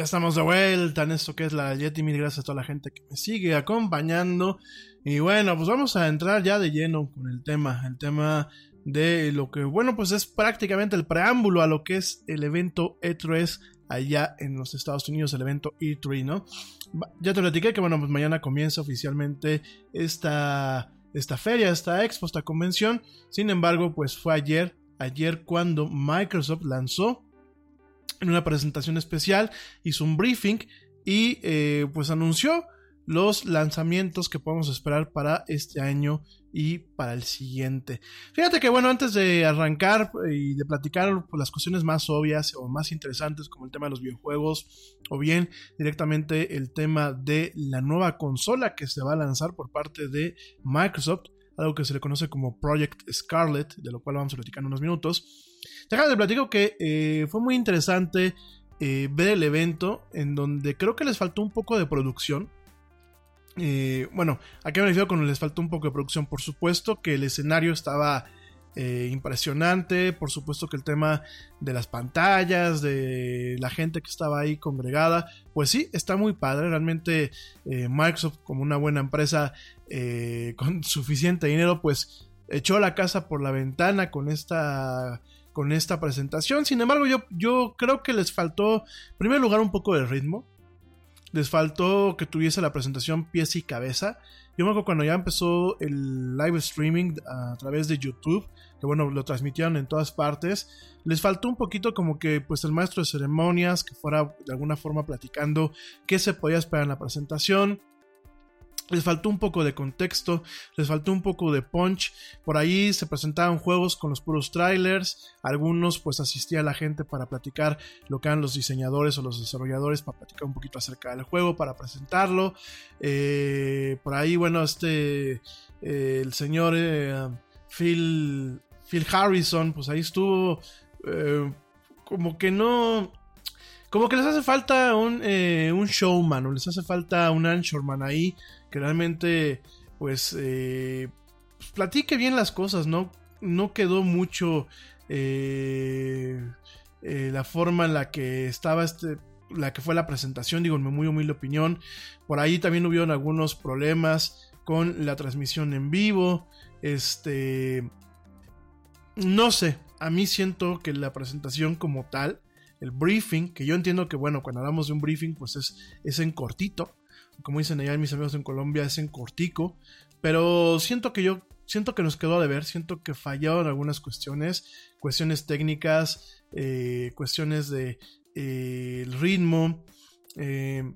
B: Ya estamos de vuelta en esto que es la Yeti. Mil gracias a toda la gente que me sigue acompañando. Y bueno, pues vamos a entrar ya de lleno con el tema. El tema de lo que, bueno, pues es prácticamente el preámbulo a lo que es el evento E3 allá en los Estados Unidos, el evento E3, ¿no? Ya te platiqué que, bueno, pues mañana comienza oficialmente esta, esta feria, esta expo, esta convención. Sin embargo, pues fue ayer, ayer cuando Microsoft lanzó en una presentación especial, hizo un briefing y eh, pues anunció los lanzamientos que podemos esperar para este año y para el siguiente. Fíjate que bueno, antes de arrancar y de platicar las cuestiones más obvias o más interesantes como el tema de los videojuegos o bien directamente el tema de la nueva consola que se va a lanzar por parte de Microsoft, algo que se le conoce como Project Scarlet, de lo cual vamos a platicar en unos minutos. Déjame te platico que eh, fue muy interesante eh, ver el evento en donde creo que les faltó un poco de producción. Eh, bueno, ¿a qué me refiero con les faltó un poco de producción? Por supuesto que el escenario estaba impresionante, por supuesto que el tema de las pantallas, de la gente que estaba ahí congregada, pues sí, está muy padre. Realmente Microsoft como una buena empresa con suficiente dinero, pues echó la casa por la ventana con esta con esta presentación. Sin embargo, yo, yo creo que les faltó, en primer lugar, un poco de ritmo. Les faltó que tuviese la presentación pies y cabeza. Yo me acuerdo cuando ya empezó el live streaming a través de YouTube, que bueno, lo transmitieron en todas partes. Les faltó un poquito como que pues el maestro de ceremonias que fuera de alguna forma platicando qué se podía esperar en la presentación les faltó un poco de contexto, les faltó un poco de punch. Por ahí se presentaban juegos con los puros trailers. Algunos pues asistía la gente para platicar lo que eran los diseñadores o los desarrolladores para platicar un poquito acerca del juego, para presentarlo. Eh, por ahí, bueno, este, eh, el señor eh, Phil, Phil Harrison, pues ahí estuvo como que no... Como que les hace falta un, un showman o les hace falta un anchorman ahí que realmente pues, eh, pues, platique bien las cosas, ¿no? No quedó mucho eh, eh, la forma en la que estaba este, la que fue la presentación, digo en mi muy humilde opinión. Por ahí también hubieron algunos problemas con la transmisión en vivo. Este, no sé, a mí siento que la presentación como tal, el briefing, que yo entiendo que bueno, cuando hablamos de un briefing, pues es, es en cortito como dicen allá mis amigos en Colombia, es en cortico, pero siento que yo, siento que nos quedó de ver, siento que fallaron algunas cuestiones, cuestiones técnicas, eh, cuestiones de eh, ritmo, eh,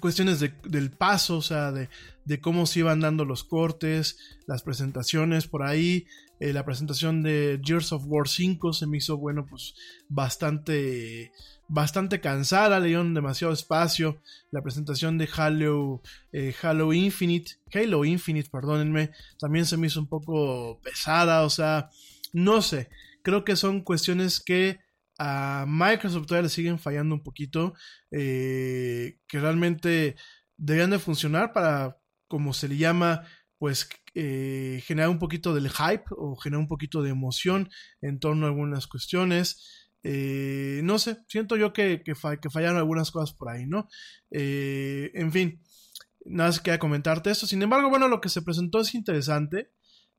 B: cuestiones del paso, o sea, de, de, cómo se iban dando los cortes, las presentaciones por ahí. La presentación de Gears of War 5 se me hizo, bueno, pues bastante bastante cansada, le dieron demasiado espacio. La presentación de Halo, eh, Halo Infinite, Halo Infinite, perdónenme, también se me hizo un poco pesada, o sea, no sé, creo que son cuestiones que a Microsoft todavía le siguen fallando un poquito, eh, que realmente deberían de funcionar para, como se le llama, pues eh, generar un poquito del hype o generar un poquito de emoción en torno a algunas cuestiones. Eh, no sé, siento yo que, que, fallaron algunas cosas por ahí, ¿no? Eh, en fin, nada más quería comentarte esto. Sin embargo, bueno, lo que se presentó es interesante.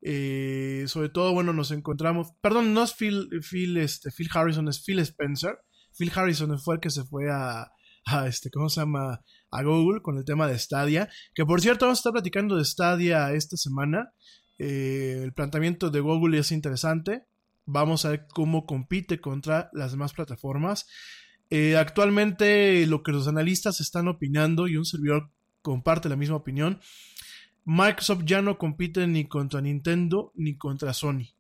B: Eh, sobre todo, bueno, nos encontramos. Perdón, no es Phil, Phil, este, Phil Harrison, es Phil Spencer. Phil Harrison fue el que se fue a, a este, ¿cómo se llama? A Google con el tema de Stadia. Que por cierto, vamos a estar platicando de Stadia esta semana. el planteamiento de Google es interesante. Vamos a ver cómo compite contra las demás plataformas. Eh, actualmente lo que los analistas están opinando y un servidor comparte la misma opinión, Microsoft ya no compite ni contra Nintendo ni contra Sony.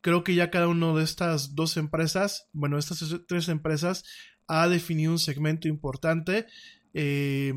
B: Creo que ya cada una de estas dos empresas, bueno, estas tres empresas, ha definido un segmento importante. Eh,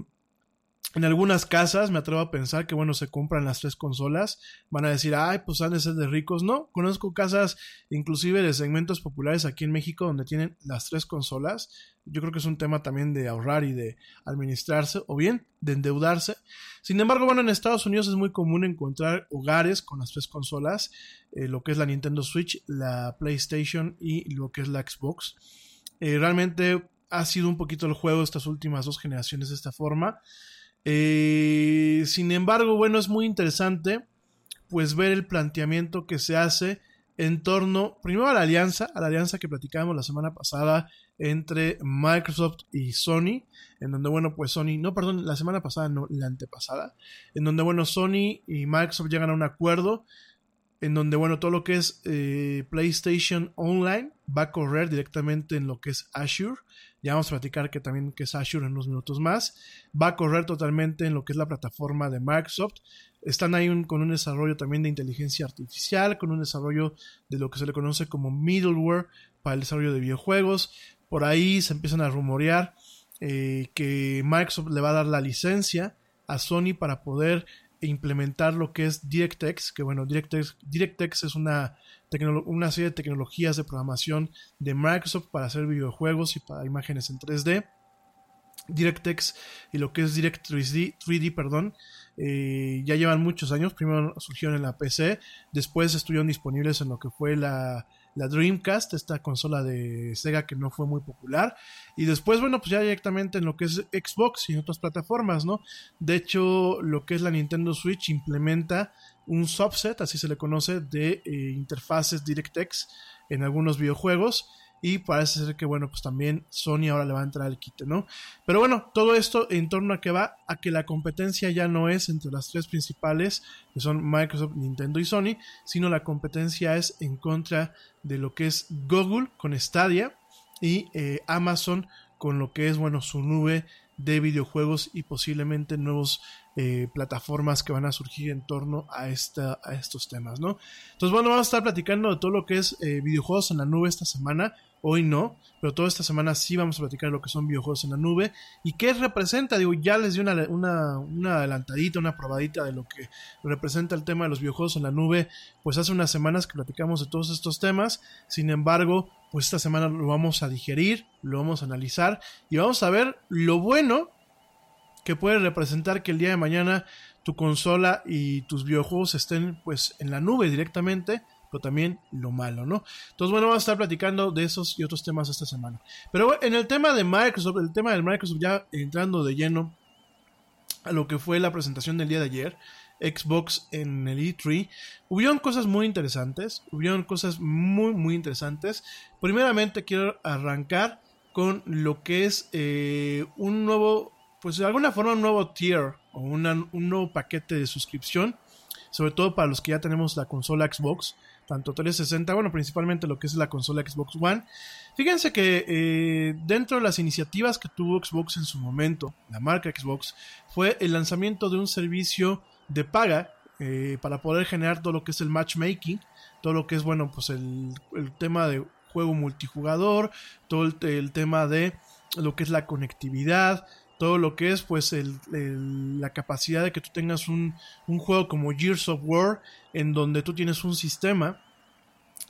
B: en algunas casas me atrevo a pensar que, bueno, se compran las tres consolas. Van a decir, ay, pues han de ser de ricos. No, conozco casas, inclusive de segmentos populares aquí en México, donde tienen las tres consolas. Yo creo que es un tema también de ahorrar y de administrarse, o bien de endeudarse. Sin embargo, bueno, en Estados Unidos es muy común encontrar hogares con las tres consolas, eh, lo que es la Nintendo Switch, la PlayStation y lo que es la Xbox. Eh, realmente ha sido un poquito el juego estas últimas dos generaciones de esta forma. Eh, sin embargo, bueno, es muy interesante pues ver el planteamiento que se hace en torno, primero a la alianza, a la alianza que platicábamos la semana pasada entre Microsoft y Sony, en donde, bueno, pues Sony, no, perdón, la semana pasada, no, la antepasada, en donde, bueno, Sony y Microsoft llegan a un acuerdo, en donde, bueno, todo lo que es eh, PlayStation Online va a correr directamente en lo que es Azure, ya vamos a platicar que también que es Azure en unos minutos más, va a correr totalmente en lo que es la plataforma de Microsoft, están ahí con un desarrollo también de inteligencia artificial, con un desarrollo de lo que se le conoce como middleware para el desarrollo de videojuegos. Por ahí se empiezan a rumorear eh, que Microsoft le va a dar la licencia a Sony para poder implementar lo que es DirectX, que bueno, DirectX, DirectX es una, una serie de tecnologías de programación de Microsoft para hacer videojuegos y para imágenes en 3D. DirectX y lo que es Direct 3D, 3D perdón, eh, ya llevan muchos años. Primero surgieron en la PC, después estuvieron disponibles en lo que fue la, la Dreamcast, esta consola de Sega que no fue muy popular. Y después, bueno, pues ya directamente en lo que es Xbox y en otras plataformas, ¿no? De hecho, lo que es la Nintendo Switch implementa un subset, así se le conoce, de eh, interfaces DirectX en algunos videojuegos y parece ser que, bueno, pues también Sony ahora le va a entrar al quite, ¿no? Pero bueno, todo esto en torno a que va a que la competencia ya no es entre las tres principales, que son Microsoft, Nintendo y Sony, sino la competencia es en contra de lo que es Google con Stadia y eh, Amazon con lo que es, bueno, su nube de videojuegos y posiblemente nuevos eh, plataformas que van a surgir en torno a, esta, a estos temas, ¿no? Entonces, bueno, vamos a estar platicando de todo lo que es eh, videojuegos en la nube esta semana. Hoy no, pero toda esta semana sí vamos a platicar lo que son videojuegos en la nube y qué representa. Digo, ya les di una, una, una, adelantadita, una probadita de lo que representa el tema de los videojuegos en la nube, pues hace unas semanas que platicamos de todos estos temas. Sin embargo, pues esta semana lo vamos a digerir, lo vamos a analizar y vamos a ver lo bueno que puede representar que el día de mañana tu consola y tus videojuegos estén pues en la nube directamente pero también lo malo, ¿no? Entonces, bueno, vamos a estar platicando de esos y otros temas esta semana. Pero en el tema de Microsoft, el tema del Microsoft ya entrando de lleno a lo que fue la presentación del día de ayer, Xbox en el E3, hubieron cosas muy interesantes, hubieron cosas muy, muy interesantes. Primeramente quiero arrancar con lo que es eh, un nuevo, pues de alguna forma un nuevo tier o un nuevo paquete de suscripción, sobre todo para los que ya tenemos la consola Xbox tanto 360, bueno, principalmente lo que es la consola Xbox One. Fíjense que eh, dentro de las iniciativas que tuvo Xbox en su momento, la marca Xbox, fue el lanzamiento de un servicio de paga eh, para poder generar todo lo que es el matchmaking, todo lo que es, bueno, pues el, tema de juego multijugador, todo el, tema de lo que es la conectividad, todo lo que es pues la capacidad de que tú tengas un, un, juego como Gears of War en donde tú tienes un sistema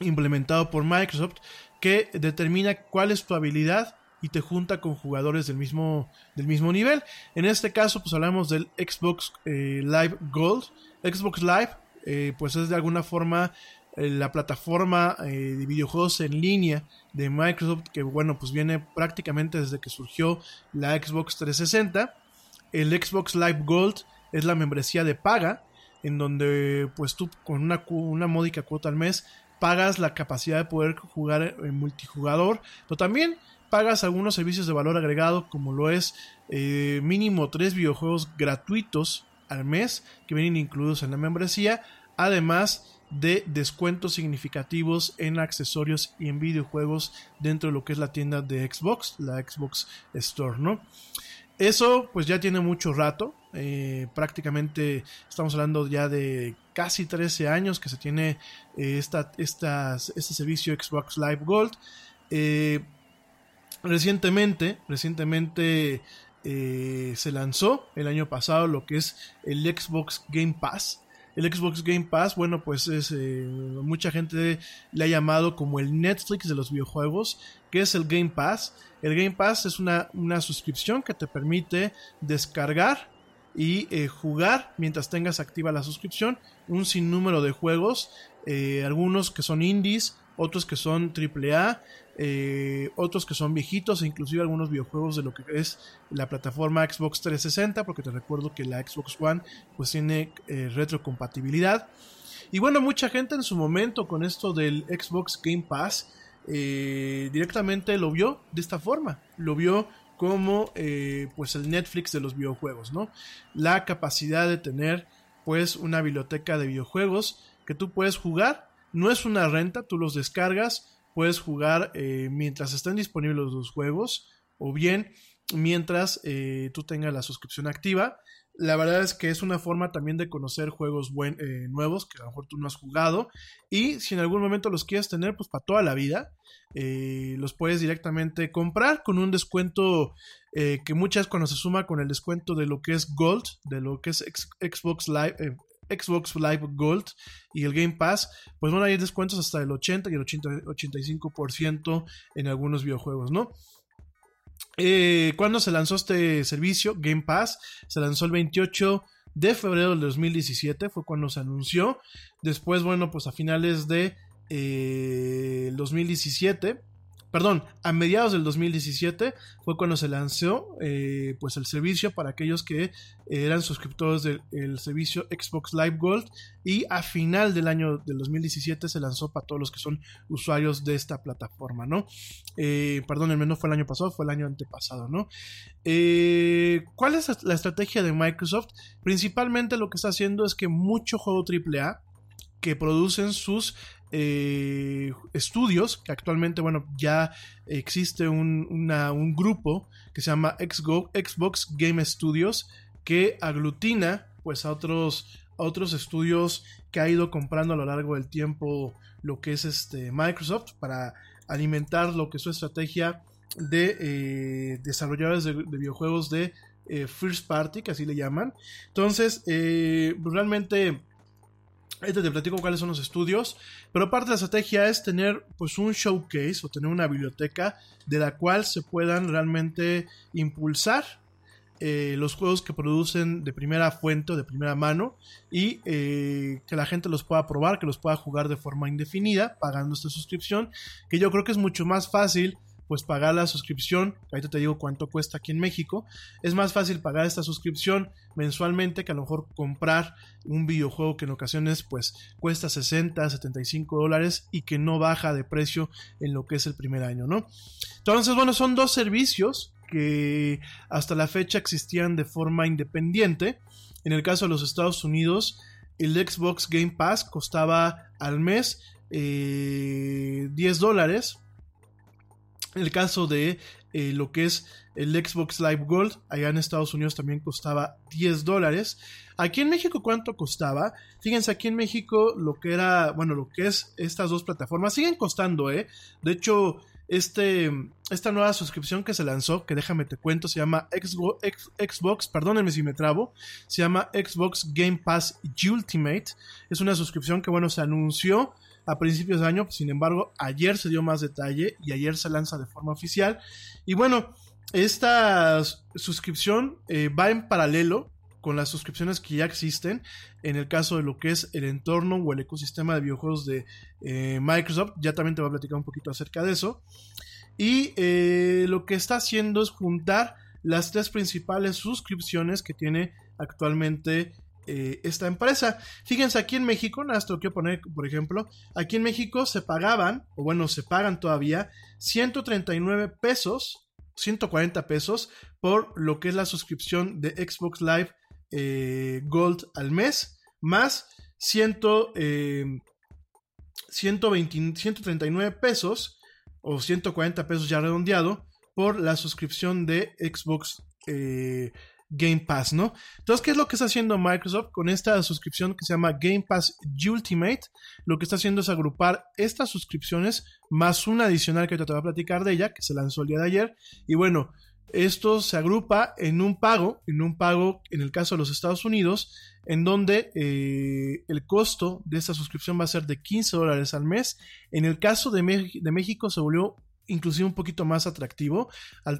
B: implementado por Microsoft que determina cuál es tu habilidad y te junta con jugadores del mismo, del mismo nivel. En este caso, pues hablamos del Xbox eh, Live Gold. Xbox Live, eh, pues es de alguna forma la plataforma de videojuegos en línea de Microsoft, que bueno, pues viene prácticamente desde que surgió la Xbox 360. El Xbox Live Gold es la membresía de paga, en donde pues tú con una, una módica cuota al mes pagas la capacidad de poder jugar en multijugador, pero también pagas algunos servicios de valor agregado como lo es eh, mínimo tres videojuegos gratuitos al mes que vienen incluidos en la membresía, además de descuentos significativos en accesorios y en videojuegos dentro de lo que es la tienda de Xbox, la Xbox Store, ¿no? Eso pues ya tiene mucho rato, eh, prácticamente estamos hablando ya de casi 13 años que se tiene eh, esta, este servicio Xbox Live Gold. Eh, recientemente, recientemente se lanzó el año pasado lo que es el Xbox Game Pass. El Xbox Game Pass, bueno, pues es eh, mucha gente le ha llamado como el Netflix de los videojuegos, que es el Game Pass. El Game Pass es una, una suscripción que te permite descargar y eh, jugar mientras tengas activa la suscripción un sinnúmero de juegos, eh, algunos que son indies, otros que son AAA, eh, otros que son viejitos e inclusive algunos videojuegos de lo que es la plataforma Xbox 360, porque te recuerdo que la Xbox One pues tiene eh, retrocompatibilidad. Y bueno, mucha gente en su momento con esto del Xbox Game Pass eh, directamente lo vio de esta forma, lo vio como pues el Netflix de los videojuegos, ¿no? La capacidad de tener pues una biblioteca de videojuegos que tú puedes jugar, no es una renta, tú los descargas, puedes jugar eh, mientras estén disponibles los juegos o bien mientras eh, tú tengas la suscripción activa. La verdad es que es una forma también de conocer juegos eh, nuevos que a lo mejor tú no has jugado. Y si en algún momento los quieres tener, pues para toda la vida, los puedes directamente comprar con un descuento que muchas cuando se suma con el descuento de lo que es Gold, de lo que es Xbox Live, Xbox Live Gold y el Game Pass, pues van a ir descuentos hasta el 80 y el 80, 85% en algunos videojuegos, ¿no? Eh, ¿Cuándo se lanzó este servicio? Game Pass se lanzó el 28 de febrero del 2017, fue cuando se anunció. Después, bueno, pues a finales de eh, 2017 perdón, a mediados del 2017 fue cuando se lanzó eh, pues el servicio para aquellos que eran suscriptores del servicio Xbox Live Gold y a final del año del 2017 se lanzó para todos los que son usuarios de esta plataforma, ¿no? Eh, perdón, el menos fue el año pasado, fue el año antepasado, ¿no? Eh, ¿Cuál es la estrategia de Microsoft? Principalmente lo que está haciendo es que mucho juego AAA que producen sus eh, estudios, que actualmente, bueno, ya existe un, un grupo que se llama Xbox Game Studios, que aglutina pues a otros, otros estudios que ha ido comprando a lo largo del tiempo lo que es este Microsoft para alimentar lo que es su estrategia de eh, desarrolladores de, videojuegos de eh, first party, que así le llaman. Entonces, realmente este te platico cuáles son los estudios, pero parte de la estrategia es tener pues un showcase o tener una biblioteca de la cual se puedan realmente impulsar eh, los juegos que producen de primera fuente o de primera mano y eh, que la gente los pueda probar, que los pueda jugar de forma indefinida pagando esta suscripción, que yo creo que es mucho más fácil pues pagar la suscripción, ahorita te digo cuánto cuesta aquí en México, es más fácil pagar esta suscripción mensualmente que a lo mejor comprar un videojuego que en ocasiones pues cuesta 60, 75 dólares y que no baja de precio en lo que es el primer año, ¿no? Entonces, bueno, son dos servicios que hasta la fecha existían de forma independiente. En el caso de los Estados Unidos, el Xbox Game Pass costaba al mes 10 eh, dólares el caso de eh, lo que es el Xbox Live Gold, allá en Estados Unidos también costaba 10 dólares. Aquí en México, ¿cuánto costaba? Fíjense, aquí en México lo que era, bueno, lo que es estas dos plataformas siguen costando, ¿eh? De hecho, este, esta nueva suscripción que se lanzó, que déjame te cuento, se llama Xbox, perdónenme si me trabo, se llama Xbox Game Pass Ultimate. Es una suscripción que, bueno, se anunció a principios de año. Sin embargo, ayer se dio más detalle y ayer se lanza de forma oficial. Y bueno, esta suscripción eh, va en paralelo con las suscripciones que ya existen en el caso de lo que es el entorno o el ecosistema de videojuegos de eh, Microsoft. Ya también te voy a platicar un poquito acerca de eso. Y eh, lo que está haciendo es juntar las tres principales suscripciones que tiene actualmente eh, esta empresa. Fíjense, aquí en México, nada, esto quiero poner, por ejemplo, aquí en México se pagaban, o bueno, se pagan todavía, 139 pesos, 140 pesos por lo que es la suscripción de Xbox Live eh, Gold al mes, más 100, 120, 139 pesos o 140 pesos ya redondeado por la suscripción de Xbox eh, Game Pass, ¿no? Entonces, ¿qué es lo que está haciendo Microsoft con esta suscripción que se llama Game Pass Ultimate? Lo que está haciendo es agrupar estas suscripciones más una adicional que te voy a platicar de ella, que se lanzó el día de ayer. Y bueno, esto se agrupa en un pago, en un pago en el caso de los Estados Unidos, en donde eh, el costo de esta suscripción va a ser de 15 dólares al mes. En el caso de, de México se volvió inclusive un poquito más atractivo.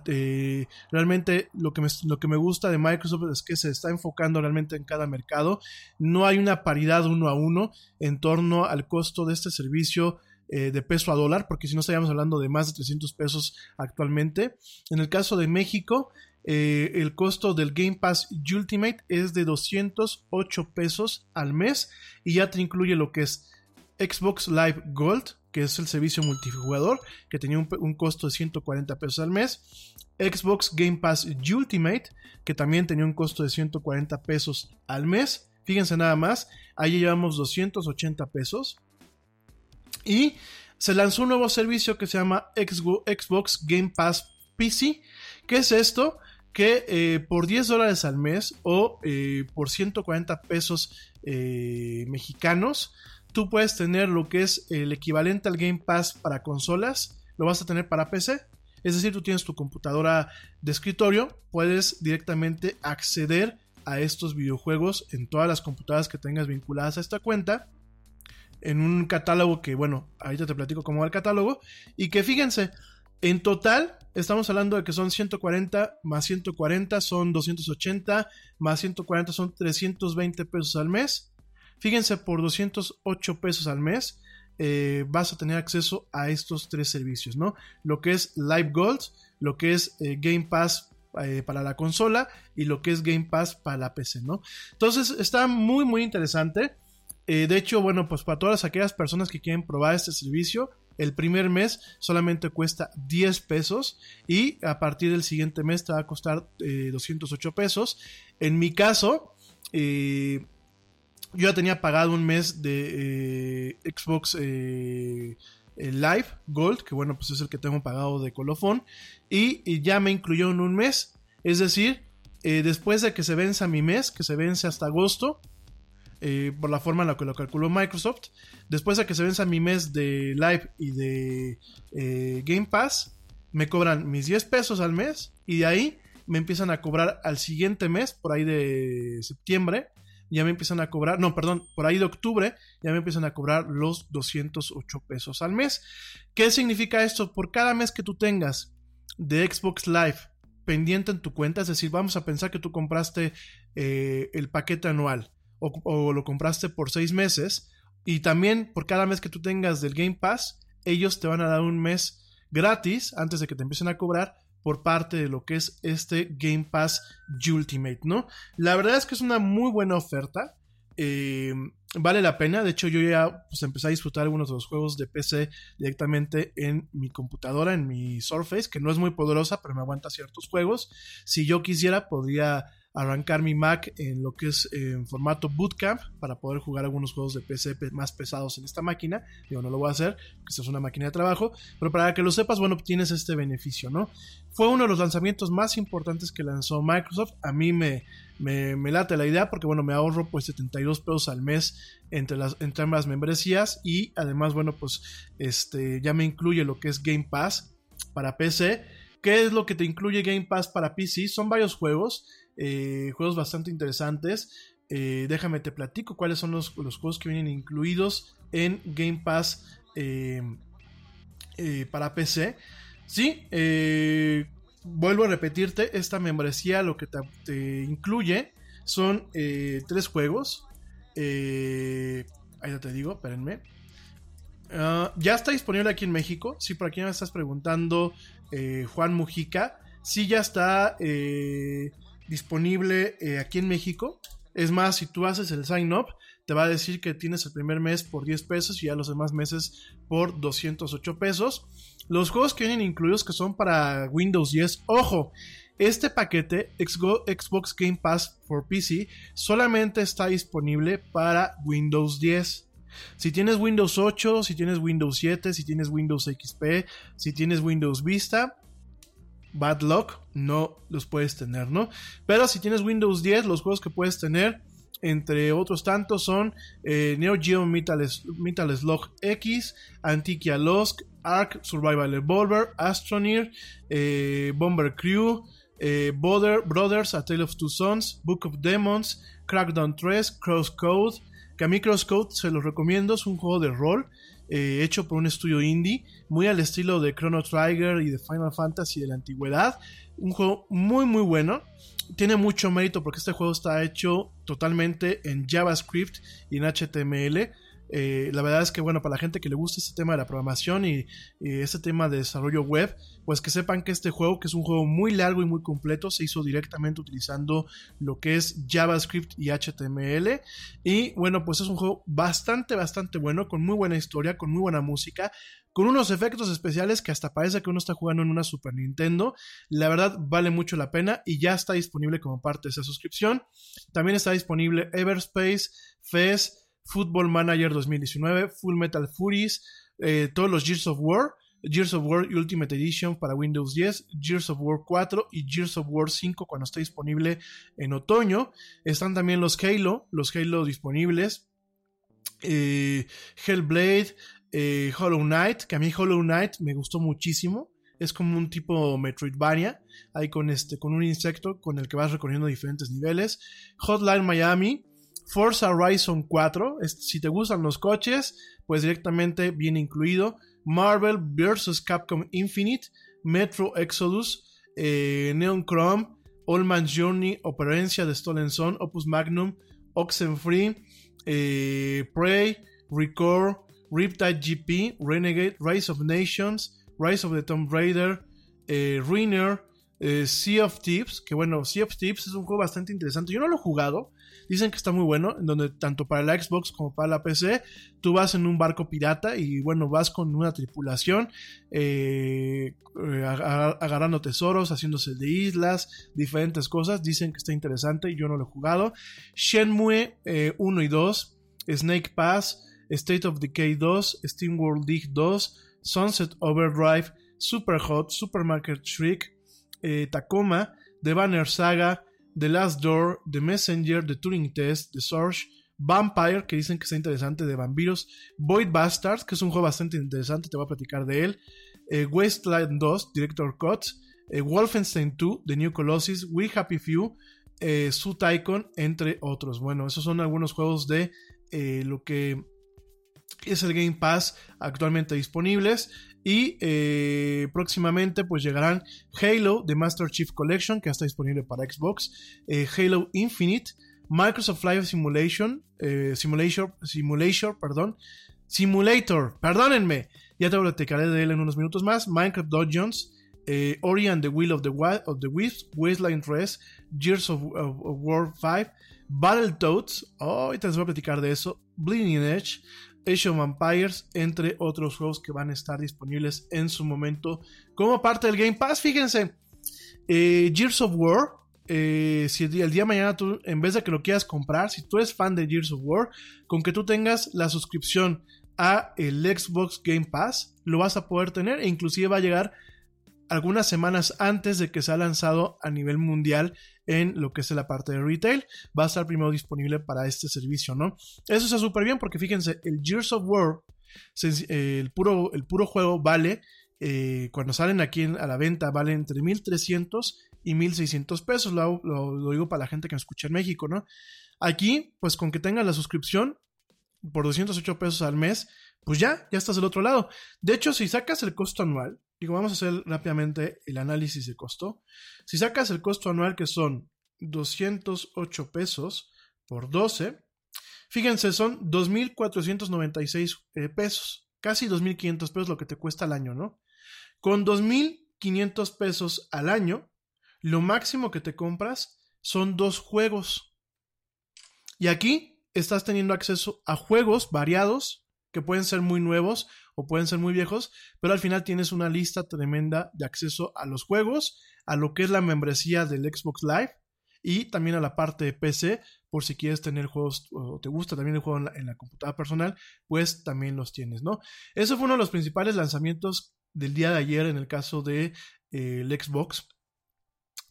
B: Eh, realmente lo que, me, lo que me gusta de Microsoft es que se está enfocando realmente en cada mercado. No hay una paridad uno a uno en torno al costo de este servicio eh, de peso a dólar, porque si no estaríamos hablando de más de 300 pesos actualmente. En el caso de México, eh, el costo del Game Pass Ultimate es de 208 pesos al mes y ya te incluye lo que es Xbox Live Gold, que es el servicio multijugador, que tenía un, costo de 140 pesos al mes. Xbox Game Pass Ultimate, que también tenía un costo de 140 pesos al mes. Fíjense nada más, ahí llevamos 280 pesos. Y se lanzó un nuevo servicio que se llama Xbox Game Pass PC. ¿Qué es esto? Que eh, por 10 dólares al mes o eh, por 140 pesos eh, mexicanos, tú puedes tener lo que es el equivalente al Game Pass para consolas, lo vas a tener para PC. Es decir, tú tienes tu computadora de escritorio, puedes directamente acceder a estos videojuegos en todas las computadoras que tengas vinculadas a esta cuenta. En un catálogo que, bueno, ahorita te platico cómo va el catálogo. Y que fíjense, en total estamos hablando de que son 140 más 140 son 280, más 140 son 320 pesos al mes. Fíjense, por 208 pesos al mes eh, vas a tener acceso a estos tres servicios, ¿no? Lo que es Live Gold, lo que es eh, Game Pass eh, para la consola y lo que es Game Pass para la PC, ¿no? Entonces está muy, muy interesante. De hecho, bueno, pues para todas aquellas personas que quieren probar este servicio, el primer mes solamente cuesta 10 pesos y a partir del siguiente mes te va a costar 208 pesos. En mi caso, yo ya tenía pagado un mes de Xbox Live Gold, que bueno, pues es el que tengo pagado de colofón, y, ya me incluyó en un mes. Es decir, eh, después de que se venza mi mes, que se vence hasta agosto, eh, por la forma en la que lo calculó Microsoft, después de que se venza mi mes de Live y de eh, Game Pass, me cobran mis 10 pesos al mes y de ahí me empiezan a cobrar al siguiente mes, por ahí de septiembre, ya me empiezan a cobrar, no, perdón, por ahí de octubre ya me empiezan a cobrar los 208 pesos al mes. ¿Qué significa esto? Por cada mes que tú tengas de Xbox Live pendiente en tu cuenta, es decir, vamos a pensar que tú compraste eh, el paquete anual o, o lo compraste por seis meses y también por cada mes que tú tengas del Game Pass, ellos te van a dar un mes gratis antes de que te empiecen a cobrar por parte de lo que es este Game Pass Ultimate, ¿no? La verdad es que es una muy buena oferta. Eh, vale la pena. De hecho, yo ya pues, empecé a disfrutar algunos de los juegos de PC directamente en mi computadora, en mi Surface, que no es muy poderosa, pero me aguanta ciertos juegos. Si yo quisiera, podría arrancar mi Mac en lo que es en formato bootcamp para poder jugar algunos juegos de PC más pesados en esta máquina. Yo no lo voy a hacer, porque esta es una máquina de trabajo, pero para que lo sepas, bueno, tienes este beneficio, ¿no? Fue uno de los lanzamientos más importantes que lanzó Microsoft. A mí me, me, me late la idea porque, bueno, me ahorro pues 72 pesos al mes entre, las, entre ambas membresías y además, bueno, pues este, ya me incluye lo que es Game Pass para PC. ¿Qué es lo que te incluye Game Pass para PC? Son varios juegos. Eh, juegos bastante interesantes. Eh, déjame te platico cuáles son los, juegos que vienen incluidos en Game Pass eh, para PC. Sí, vuelvo a repetirte, esta membresía lo que te, incluye son tres juegos. ahí ya te digo, espérenme. Ah, ya está disponible aquí en México. Si por aquí me estás preguntando, Juan Mujica. Sí, ya está disponible eh, aquí en México. Es más, si tú haces el sign up, te va a decir que tienes el primer mes por 10 pesos y ya los demás meses por 208 pesos. Los juegos que vienen incluidos que son para Windows 10, ojo, este paquete Xbox Game Pass for PC solamente está disponible para Windows 10. Si tienes Windows 8, si tienes Windows 7, si tienes Windows XP, si tienes Windows Vista, bad luck, no los puedes tener, ¿no? Pero si tienes Windows 10, los juegos que puedes tener, entre otros tantos, son eh, Neo Geo Metal, Slug X, Antiquia Lost, Ark Survival Evolver, Astroneer, eh, Bomber Crew, eh, Brothers, A Tale of Two Sons, Book of Demons, Crackdown 3, Crosscode, que a mí Crosscode se los recomiendo, es un juego de rol eh, hecho por un estudio indie, muy al estilo de Chrono Trigger y de Final Fantasy de la antigüedad. Un juego muy muy bueno. Tiene mucho mérito porque este juego está hecho totalmente en JavaScript y en HTML. Eh, la verdad es que, bueno, para la gente que le gusta este tema de la programación y, y este tema de desarrollo web, pues que sepan que este juego, que es un juego muy largo y muy completo, se hizo directamente utilizando lo que es JavaScript y HTML. Y bueno, pues es un juego bastante, bastante bueno, con muy buena historia, con muy buena música, con unos efectos especiales que hasta parece que uno está jugando en una Super Nintendo. La verdad vale mucho la pena y ya está disponible como parte de esa suscripción. También está disponible Everspace, Fez, Football Manager 2019, Full Metal Furies, eh, todos los Gears of War, Gears of War Ultimate Edition para Windows 10, Gears of War 4 y Gears of War 5 cuando esté disponible en otoño. Están también los Halo, los Halo disponibles. Eh, Hellblade, eh, Hollow Knight, que a mí Hollow Knight me gustó muchísimo. Es como un tipo Metroidvania, ahí con, este, con un insecto con el que vas recorriendo diferentes niveles. Hotline Miami, Forza Horizon 4, si te gustan los coches, pues directamente viene incluido. Marvel vs. Capcom Infinite, Metro Exodus, eh, Neon Chrome, All Man's Journey, Operencia de Stolen Son, Opus Magnum, Oxenfree, eh, Prey, Record, Riptide GP, Renegade, Rise of Nations, Rise of the Tomb Raider, eh, eh, Sea of Tips, que bueno, Sea of Tips es un juego bastante interesante. Yo no lo he jugado, dicen que está muy bueno, en donde tanto para la Xbox como para la PC, tú vas en un barco pirata y bueno, vas con una tripulación, eh, eh, agarrando tesoros, haciéndose de islas, diferentes cosas. Dicen que está interesante, yo no lo he jugado. Shenmue 1 y 2, Snake Pass, State of Decay 2, Steam World Dig 2, Sunset Overdrive, Super Hot, Supermarket Shriek, eh, Tacoma, The Banner Saga, The Last Door, The Messenger, The Turing Test, The Source, Vampire, que dicen que está interesante, de vampiros, Void Bastards, que es un juego bastante interesante, te voy a platicar de él, eh, Wasteland 2, Director Cut, eh, Wolfenstein 2, The New Colossus, We Happy Few, eh, Suit Icon, entre otros. Bueno, esos son algunos juegos de lo que es el Game Pass actualmente disponibles. Y eh, próximamente pues llegarán Halo The Master Chief Collection, que está disponible para Xbox, eh, Halo Infinite, Microsoft Live Simulation, eh, Simulation, perdón, Simulator, perdónenme, ya te platicaré de él en unos minutos más, Minecraft Dungeons, Ori and the Will of the, Wild, of the Wisps, Wasteland Res, Gears of, War 5, Battletoads, oh, ahorita les voy a platicar de eso, Bleeding Edge, Age Vampires, entre otros juegos que van a estar disponibles en su momento como parte del Game Pass. Fíjense, eh, Gears of War, eh, si el día, de mañana tú, en vez de que lo quieras comprar, si tú eres fan de Gears of War, con que tú tengas la suscripción a el Xbox Game Pass, lo vas a poder tener e inclusive va a llegar algunas semanas antes de que sea lanzado a nivel mundial en lo que es la parte de retail. Va a estar primero disponible para este servicio, ¿no? Eso está súper bien porque fíjense, el Gears of War, el, puro, el puro juego vale, eh, cuando salen aquí a la venta, vale entre 1300 y 1600 pesos. Lo, lo, digo para la gente que me escucha en México, ¿no? Aquí, pues con que tengan la suscripción por 208 pesos al mes, pues ya, ya estás del otro lado. De hecho, si sacas el costo anual, digo, vamos a hacer rápidamente el análisis de costo. Si sacas el costo anual que son 208 pesos por 12, fíjense, son 2.496 eh, pesos, casi 2.500 pesos lo que te cuesta al año, ¿no? Con 2.500 pesos al año, lo máximo que te compras son dos juegos. Y aquí estás teniendo acceso a juegos variados que pueden ser muy nuevos o pueden ser muy viejos, pero al final tienes una lista tremenda de acceso a los juegos, a lo que es la membresía del Xbox Live y también a la parte de PC, por si quieres tener juegos o te gusta también el juego en la, computadora personal, pues también los tienes, ¿no? Eso fue uno de los principales lanzamientos del día de ayer en el caso de eh, el Xbox.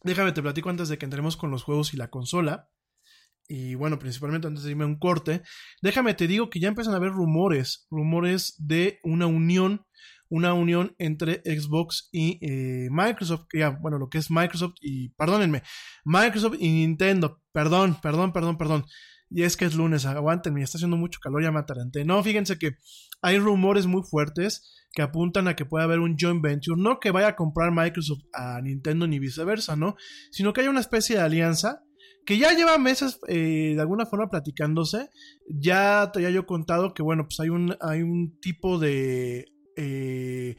B: Déjame te platico antes de que entremos con los juegos y la consola y bueno, principalmente antes de irme a un corte, déjame te digo que ya empiezan a haber rumores, rumores de una unión, una unión entre Xbox y eh, Microsoft, ya, bueno, lo que es Microsoft y, perdónenme, Microsoft y Nintendo, perdón, perdón, perdón, perdón. Y es que es lunes, aguántenme, está haciendo mucho calor, ya me ataranté. No, fíjense que hay rumores muy fuertes que apuntan a que puede haber un joint venture, no que vaya a comprar Microsoft a Nintendo ni viceversa, ¿no? Sino que haya una especie de alianza que ya lleva meses eh, de alguna forma platicándose. Ya te había yo contado que, bueno, pues hay un, hay un tipo de eh,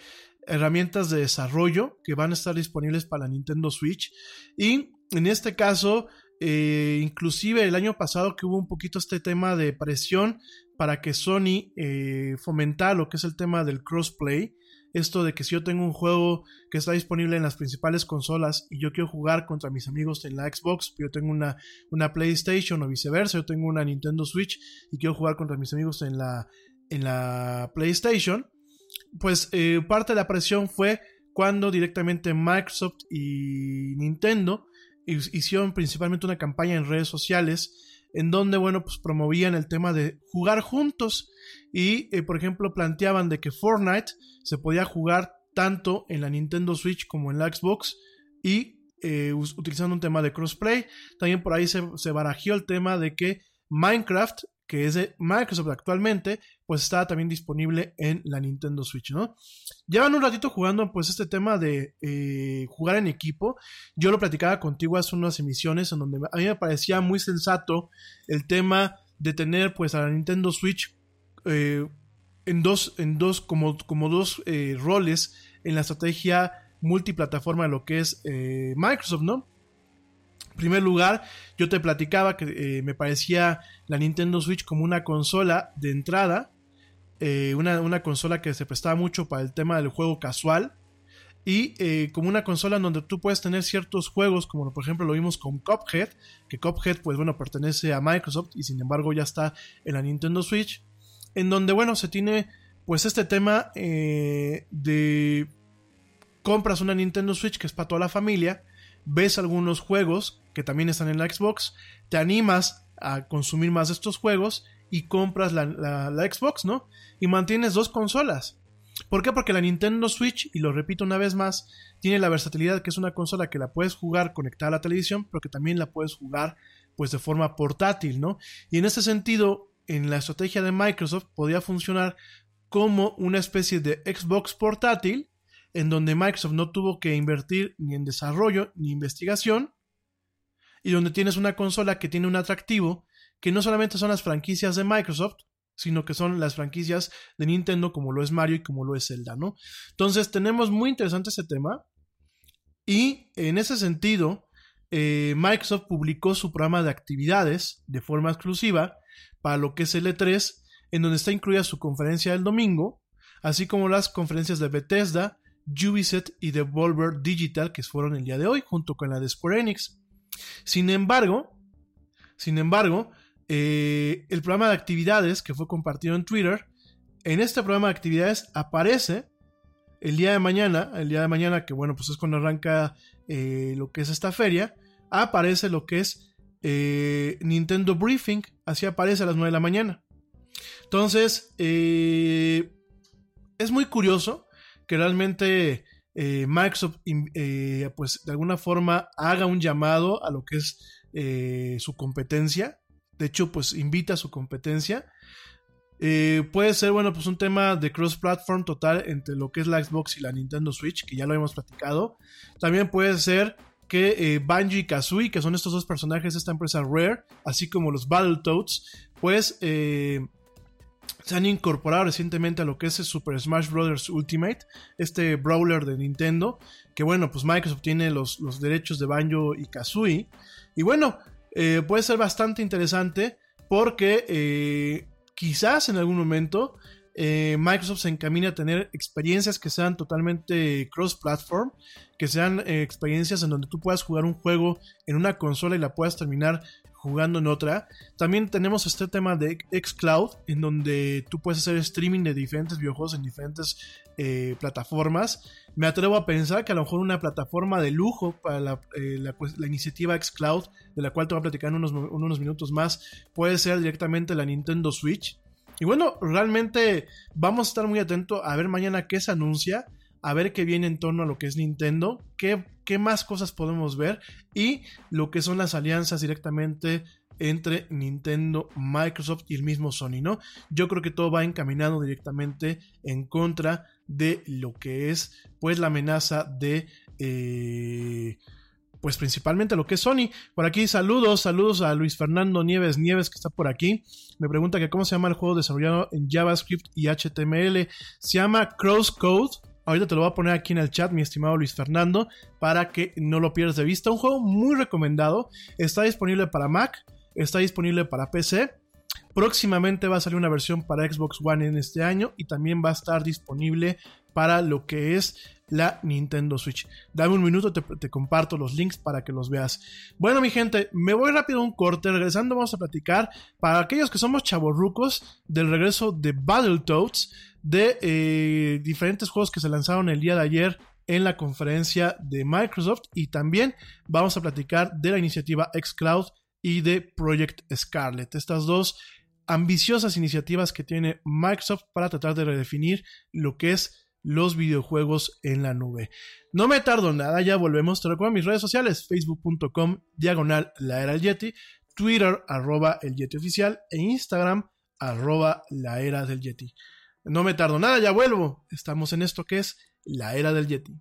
B: herramientas de desarrollo que van a estar disponibles para la Nintendo Switch. Y en este caso, eh, inclusive el año pasado que hubo un poquito este tema de presión para que Sony fomentara lo que es el tema del crossplay esto de que si yo tengo un juego que está disponible en las principales consolas y yo quiero jugar contra mis amigos en la Xbox, yo tengo una, una PlayStation o viceversa, yo tengo una Nintendo Switch y quiero jugar contra mis amigos en la, en la PlayStation, pues eh, parte de la presión fue cuando directamente Microsoft y Nintendo hicieron principalmente una campaña en redes sociales en donde, bueno, pues promovían el tema de jugar juntos y, eh, por ejemplo, planteaban de que Fortnite se podía jugar tanto en la Nintendo Switch como en la Xbox y eh, utilizando un tema de crossplay. También por ahí se, se barajeó el tema de que Minecraft que es de Microsoft actualmente, pues está también disponible en la Nintendo Switch, ¿no? Llevan un ratito jugando pues este tema de eh, jugar en equipo. Yo lo platicaba contigo hace unas emisiones en donde a mí me parecía muy sensato el tema de tener pues a la Nintendo Switch eh, en dos, en dos, como, como dos eh, roles en la estrategia multiplataforma de lo que es Microsoft, ¿no? En primer lugar, yo te platicaba que me parecía la Nintendo Switch como una consola de entrada, eh, una, consola que se prestaba mucho para el tema del juego casual, y eh, como una consola en donde tú puedes tener ciertos juegos, como por ejemplo lo vimos con Cuphead, que Cuphead pues bueno pertenece a Microsoft y sin embargo ya está en la Nintendo Switch, en donde bueno se tiene pues este tema de compras una Nintendo Switch que es para toda la familia, ves algunos juegos que también están en la Xbox, te animas a consumir más de estos juegos y compras la, Xbox, ¿no? Y mantienes dos consolas. ¿Por qué? Porque la Nintendo Switch, y lo repito una vez más, tiene la versatilidad que es una consola que la puedes jugar conectada a la televisión, pero que también la puedes jugar pues de forma portátil, ¿no? Y en ese sentido, en la estrategia de Microsoft podía funcionar como una especie de Xbox portátil, en donde Microsoft no tuvo que invertir ni en desarrollo ni investigación, y donde tienes una consola que tiene un atractivo que no solamente son las franquicias de Microsoft, sino que son las franquicias de Nintendo como lo es Mario y como lo es Zelda, ¿no? Entonces tenemos muy interesante ese tema y en ese sentido eh, Microsoft publicó su programa de actividades de forma exclusiva para lo que es el E3, en donde está incluida su conferencia del domingo, así como las conferencias de Bethesda, Ubisoft y Devolver Digital que fueron el día de hoy, junto con la de Square Enix. Sin embargo, sin embargo, eh, el programa de actividades que fue compartido en Twitter, en este programa de actividades aparece el día de mañana, el día de mañana que bueno, pues es cuando arranca eh, lo que es esta feria, aparece lo que es eh, Nintendo Briefing, así aparece a las 9 de la mañana. Entonces, es muy curioso que realmente Microsoft pues de alguna forma haga un llamado a lo que es su competencia. De hecho, pues invita a su competencia. puede ser, bueno, pues un tema de cross-platform total entre lo que es la Xbox y la Nintendo Switch, que ya lo hemos platicado. También puede ser que Banjo y Kazooie, que son estos dos personajes de esta empresa Rare, así como los Battletoads, pues se han incorporado recientemente a lo que es el Super Smash Bros. Ultimate, este brawler de Nintendo, que bueno, pues Microsoft tiene los, derechos de Banjo y Kazooie. Y bueno, eh, puede ser bastante interesante porque eh, quizás en algún momento eh, Microsoft se encamina a tener experiencias que sean totalmente cross-platform, que sean experiencias en donde tú puedas jugar un juego en una consola y la puedas terminar jugando en otra. También tenemos este tema de Xcloud, en donde tú puedes hacer streaming de diferentes videojuegos en diferentes eh, plataformas. Me atrevo a pensar que a lo mejor una plataforma de lujo para la, eh, pues, iniciativa Xcloud, de la cual te voy a platicar en unos, unos minutos más, puede ser directamente la Nintendo Switch. Y bueno, realmente vamos a estar muy atentos a ver mañana qué se anuncia a ver qué viene en torno a lo que es Nintendo, qué, qué más cosas podemos ver y lo que son las alianzas directamente entre Nintendo, Microsoft y el mismo Sony, ¿no? Yo creo que todo va encaminado directamente en contra de lo que es, pues, la amenaza de, eh, pues principalmente lo que es Sony. Por aquí saludos, saludos a Luis Fernando Nieves Nieves que está por aquí. Me pregunta que cómo se llama el juego desarrollado en JavaScript y HTML. Se llama Crosscode. Ahorita te lo voy a poner aquí en el chat, mi estimado Luis Fernando, para que no lo pierdas de vista. Un juego muy recomendado. Está disponible para Mac, está disponible para PC. Próximamente va a salir una versión para Xbox One en este año y también va a estar disponible para lo que es la Nintendo Switch. Dame un minuto, te, comparto los links para que los veas. Bueno, mi gente, me voy rápido a un corte. Regresando, vamos a platicar para aquellos que somos chavorrucos del regreso de Battletoads, de eh, diferentes juegos que se lanzaron el día de ayer en la conferencia de Microsoft y también vamos a platicar de la iniciativa xCloud y de Project Scarlet. Estas dos ambiciosas iniciativas que tiene Microsoft para tratar de redefinir lo que es los videojuegos en la nube. No me tardo nada, ya volvemos. Te recuerdo mis redes sociales, facebook.com, diagonal la era del Yeti, Twitter, arroba el Yeti oficial, e Instagram, arroba la era del Yeti. No me tardo nada, ya vuelvo. Estamos en esto que es la era del Yeti.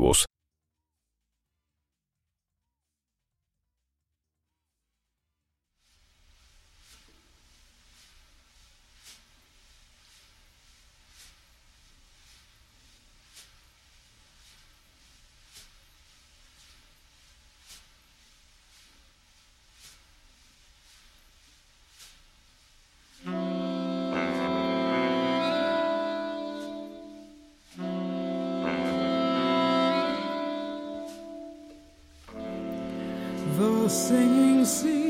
E: The sim.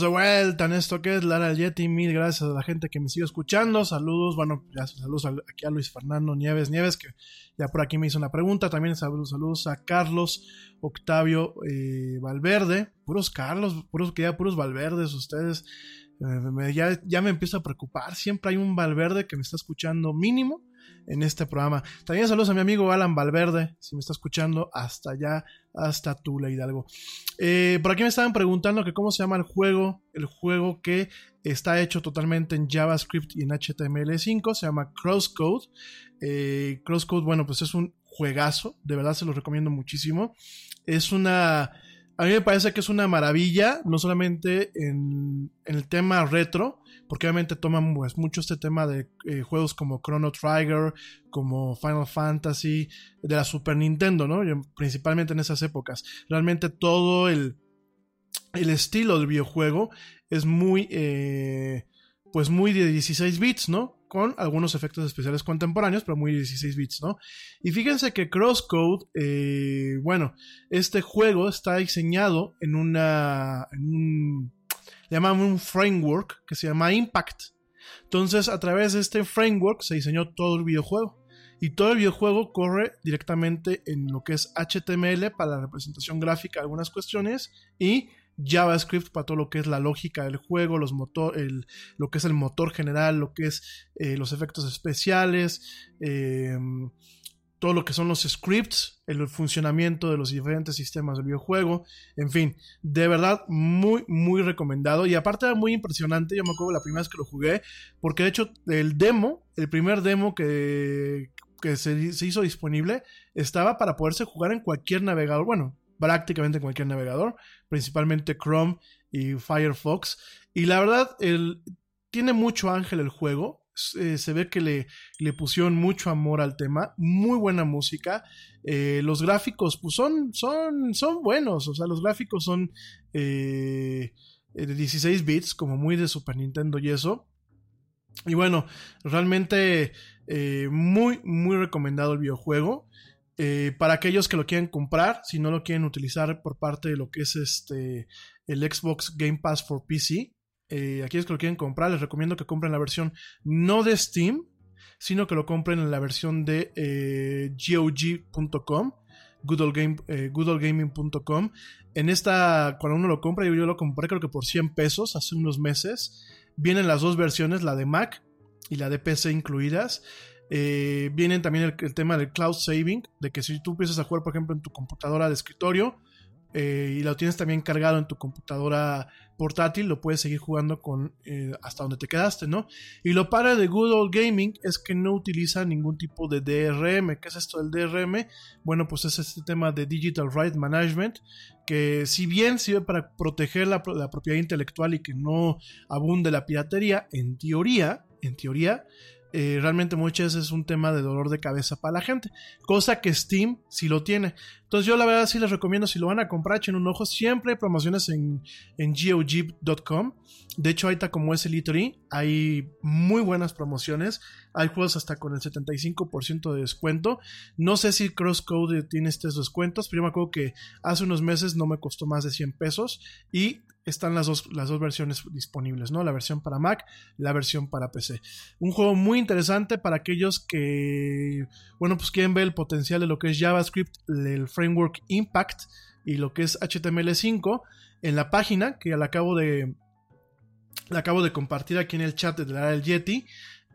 B: De vuelta en esto que es Lara Yeti. Mil gracias a la gente que me sigue escuchando. Saludos, bueno, saludos aquí a Luis Fernando Nieves Nieves, que ya por aquí me hizo una pregunta. También saludos, saludos a Carlos Octavio eh, Valverde. Puros Carlos, puros que ya puros Valverdes ustedes. Eh, ya, ya me empiezo a preocupar. Siempre hay un Valverde que me está escuchando mínimo en este programa. También saludos a mi amigo Alan Valverde, si me está escuchando hasta allá, hasta Tula Hidalgo. Eh, por aquí me estaban preguntando que cómo se llama el juego, el juego que está hecho totalmente en JavaScript y en HTML5, se llama Crosscode. Eh, Crosscode, bueno, pues es un juegazo, de verdad se los recomiendo muchísimo. Es una, a mí me parece que es una maravilla, no solamente en, en el tema retro, porque obviamente toman pues, mucho este tema de eh, juegos como Chrono Trigger, como Final Fantasy, de la Super Nintendo, ¿no? Principalmente en esas épocas. Realmente todo el, el estilo del videojuego es muy, eh, pues muy de 16 bits, ¿no? Con algunos efectos especiales contemporáneos, pero muy de 16 bits, ¿no? Y fíjense que Crosscode, eh, bueno, este juego está diseñado en una, en un, llaman un framework que se llama Impact. Entonces, a través de este framework se diseñó todo el videojuego. Y todo el videojuego corre directamente en lo que es HTML para la representación gráfica de algunas cuestiones y JavaScript para todo lo que es la lógica del juego, los motor, lo que es el motor general, lo que es eh, los efectos especiales, eh, todo lo que son los scripts, el funcionamiento de los diferentes sistemas del videojuego, en fin, de verdad muy, muy recomendado. Y aparte era muy impresionante, yo me acuerdo la primera vez que lo jugué, porque de hecho el demo, el primer demo que, que se, se hizo disponible, estaba para poderse jugar en cualquier navegador, bueno, prácticamente en cualquier navegador, principalmente Chrome y Firefox. Y la verdad, el, tiene mucho ángel el juego. Eh, se ve que le, le, pusieron mucho amor al tema, muy buena música. Eh, los gráficos, pues son, son, son buenos, o sea, los gráficos son eh, de 16 bits, como muy de Super Nintendo y eso. Y bueno, realmente muy, muy recomendado el videojuego. Para aquellos que lo quieren comprar, si no lo quieren utilizar por parte de lo que es este el Xbox Game Pass for PC, eh, aquellos que lo quieren comprar, les recomiendo que compren la versión no de Steam, sino que lo compren en la versión de eh, GOG.com, goodallgame, eh. En esta, cuando uno lo compra, yo, lo compré creo que por 100 pesos hace unos meses. Vienen las dos versiones, la de Mac y la de PC incluidas. Eh, vienen también el, el tema del cloud saving, de que si tú empiezas a jugar, por ejemplo, en tu computadora de escritorio, eh, y lo tienes también cargado en tu computadora portátil, lo puedes seguir jugando con eh, hasta donde te quedaste, ¿no? Y lo para de Good Old Gaming es que no utiliza ningún tipo de DRM. ¿Qué es esto del DRM? Bueno, pues es este tema de Digital Right Management, que si bien sirve para proteger la, la propiedad intelectual y que no abunde la piratería, en teoría, en teoría, eh, realmente muchas veces es un tema de dolor de cabeza para la gente, cosa que Steam sí lo tiene. Entonces yo la verdad sí les recomiendo, si lo van a comprar, echen un ojo, siempre hay promociones en, en GOG.com. De hecho, ahorita como es el E3, hay muy buenas promociones. Hay juegos hasta con el 75% de descuento. No sé si Crosscode tiene estos descuentos, pero yo me acuerdo que hace unos meses no me costó más de 100 pesos y están las dos, las dos versiones disponibles, ¿no? La versión para Mac, la versión para PC. Un juego muy interesante para aquellos que, bueno, pues quieren ver el potencial de lo que es JavaScript, el framework Impact y lo que es HTML5 en la página que la acabo de, la acabo de compartir aquí en el chat de la del Yeti.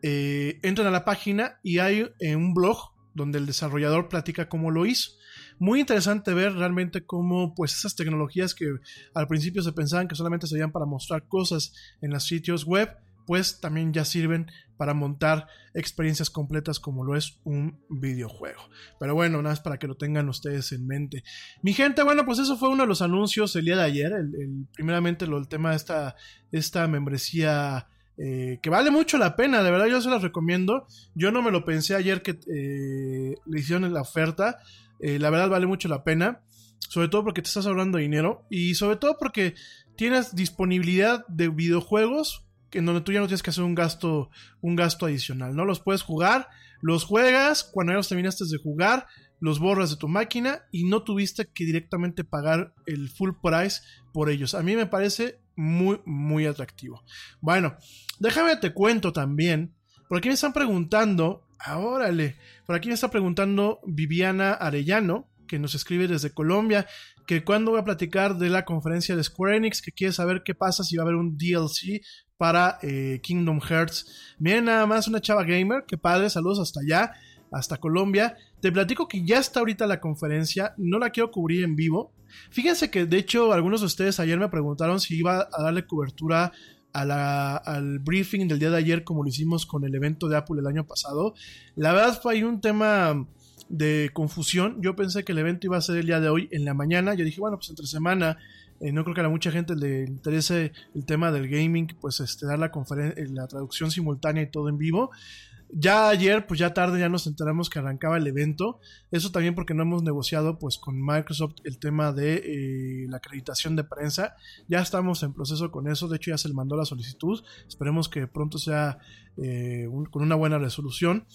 B: Eh, entran a la página y hay eh, un blog donde el desarrollador platica cómo lo hizo. Muy interesante ver realmente cómo pues esas tecnologías que al principio se pensaban que solamente servían para mostrar cosas en los sitios web, pues también ya sirven para montar experiencias completas como lo es un videojuego. Pero bueno, nada más para que lo tengan ustedes en mente. Mi gente, bueno, pues eso fue uno de los anuncios el día de ayer. El, el, primeramente lo, el tema de esta, esta membresía eh, que vale mucho la pena, de verdad yo se las recomiendo. Yo no me lo pensé ayer que eh, le hicieron la oferta. Eh, la verdad vale mucho la pena. Sobre todo porque te estás ahorrando dinero. Y sobre todo porque tienes disponibilidad de videojuegos en donde tú ya no tienes que hacer un gasto, un gasto adicional, ¿no? Los puedes jugar, los juegas, cuando ya los terminaste de jugar, los borras de tu máquina y no tuviste que directamente pagar el full price por ellos. A mí me parece muy, muy atractivo. Bueno, déjame te cuento también, por aquí me están preguntando, ah, órale, por aquí me está preguntando Viviana Arellano, que nos escribe desde Colombia, que cuando voy a platicar de la conferencia de Square Enix, que quiere saber qué pasa si va a haber un DLC para eh, Kingdom Hearts. Miren nada más una chava gamer, que padre, saludos hasta allá, hasta Colombia. Te platico que ya está ahorita la conferencia, no la quiero cubrir en vivo. Fíjense que de hecho algunos de ustedes ayer me preguntaron si iba a darle cobertura al briefing del día de ayer como lo hicimos con el evento de Apple el año pasado. La verdad fue ahí un tema de confusión. Yo pensé que el evento iba a ser el día de hoy en la mañana. Yo dije, bueno, pues entre semana eh, no creo que a mucha gente le interese el tema del gaming, pues este, dar la, la traducción simultánea y todo en vivo. Ya ayer, pues ya tarde, ya nos enteramos que arrancaba el evento. Eso también porque no hemos negociado pues con Microsoft el tema de eh, la acreditación de prensa. Ya estamos en proceso con eso. De hecho, ya se le mandó la solicitud. Esperemos que pronto sea eh, con una buena resolución.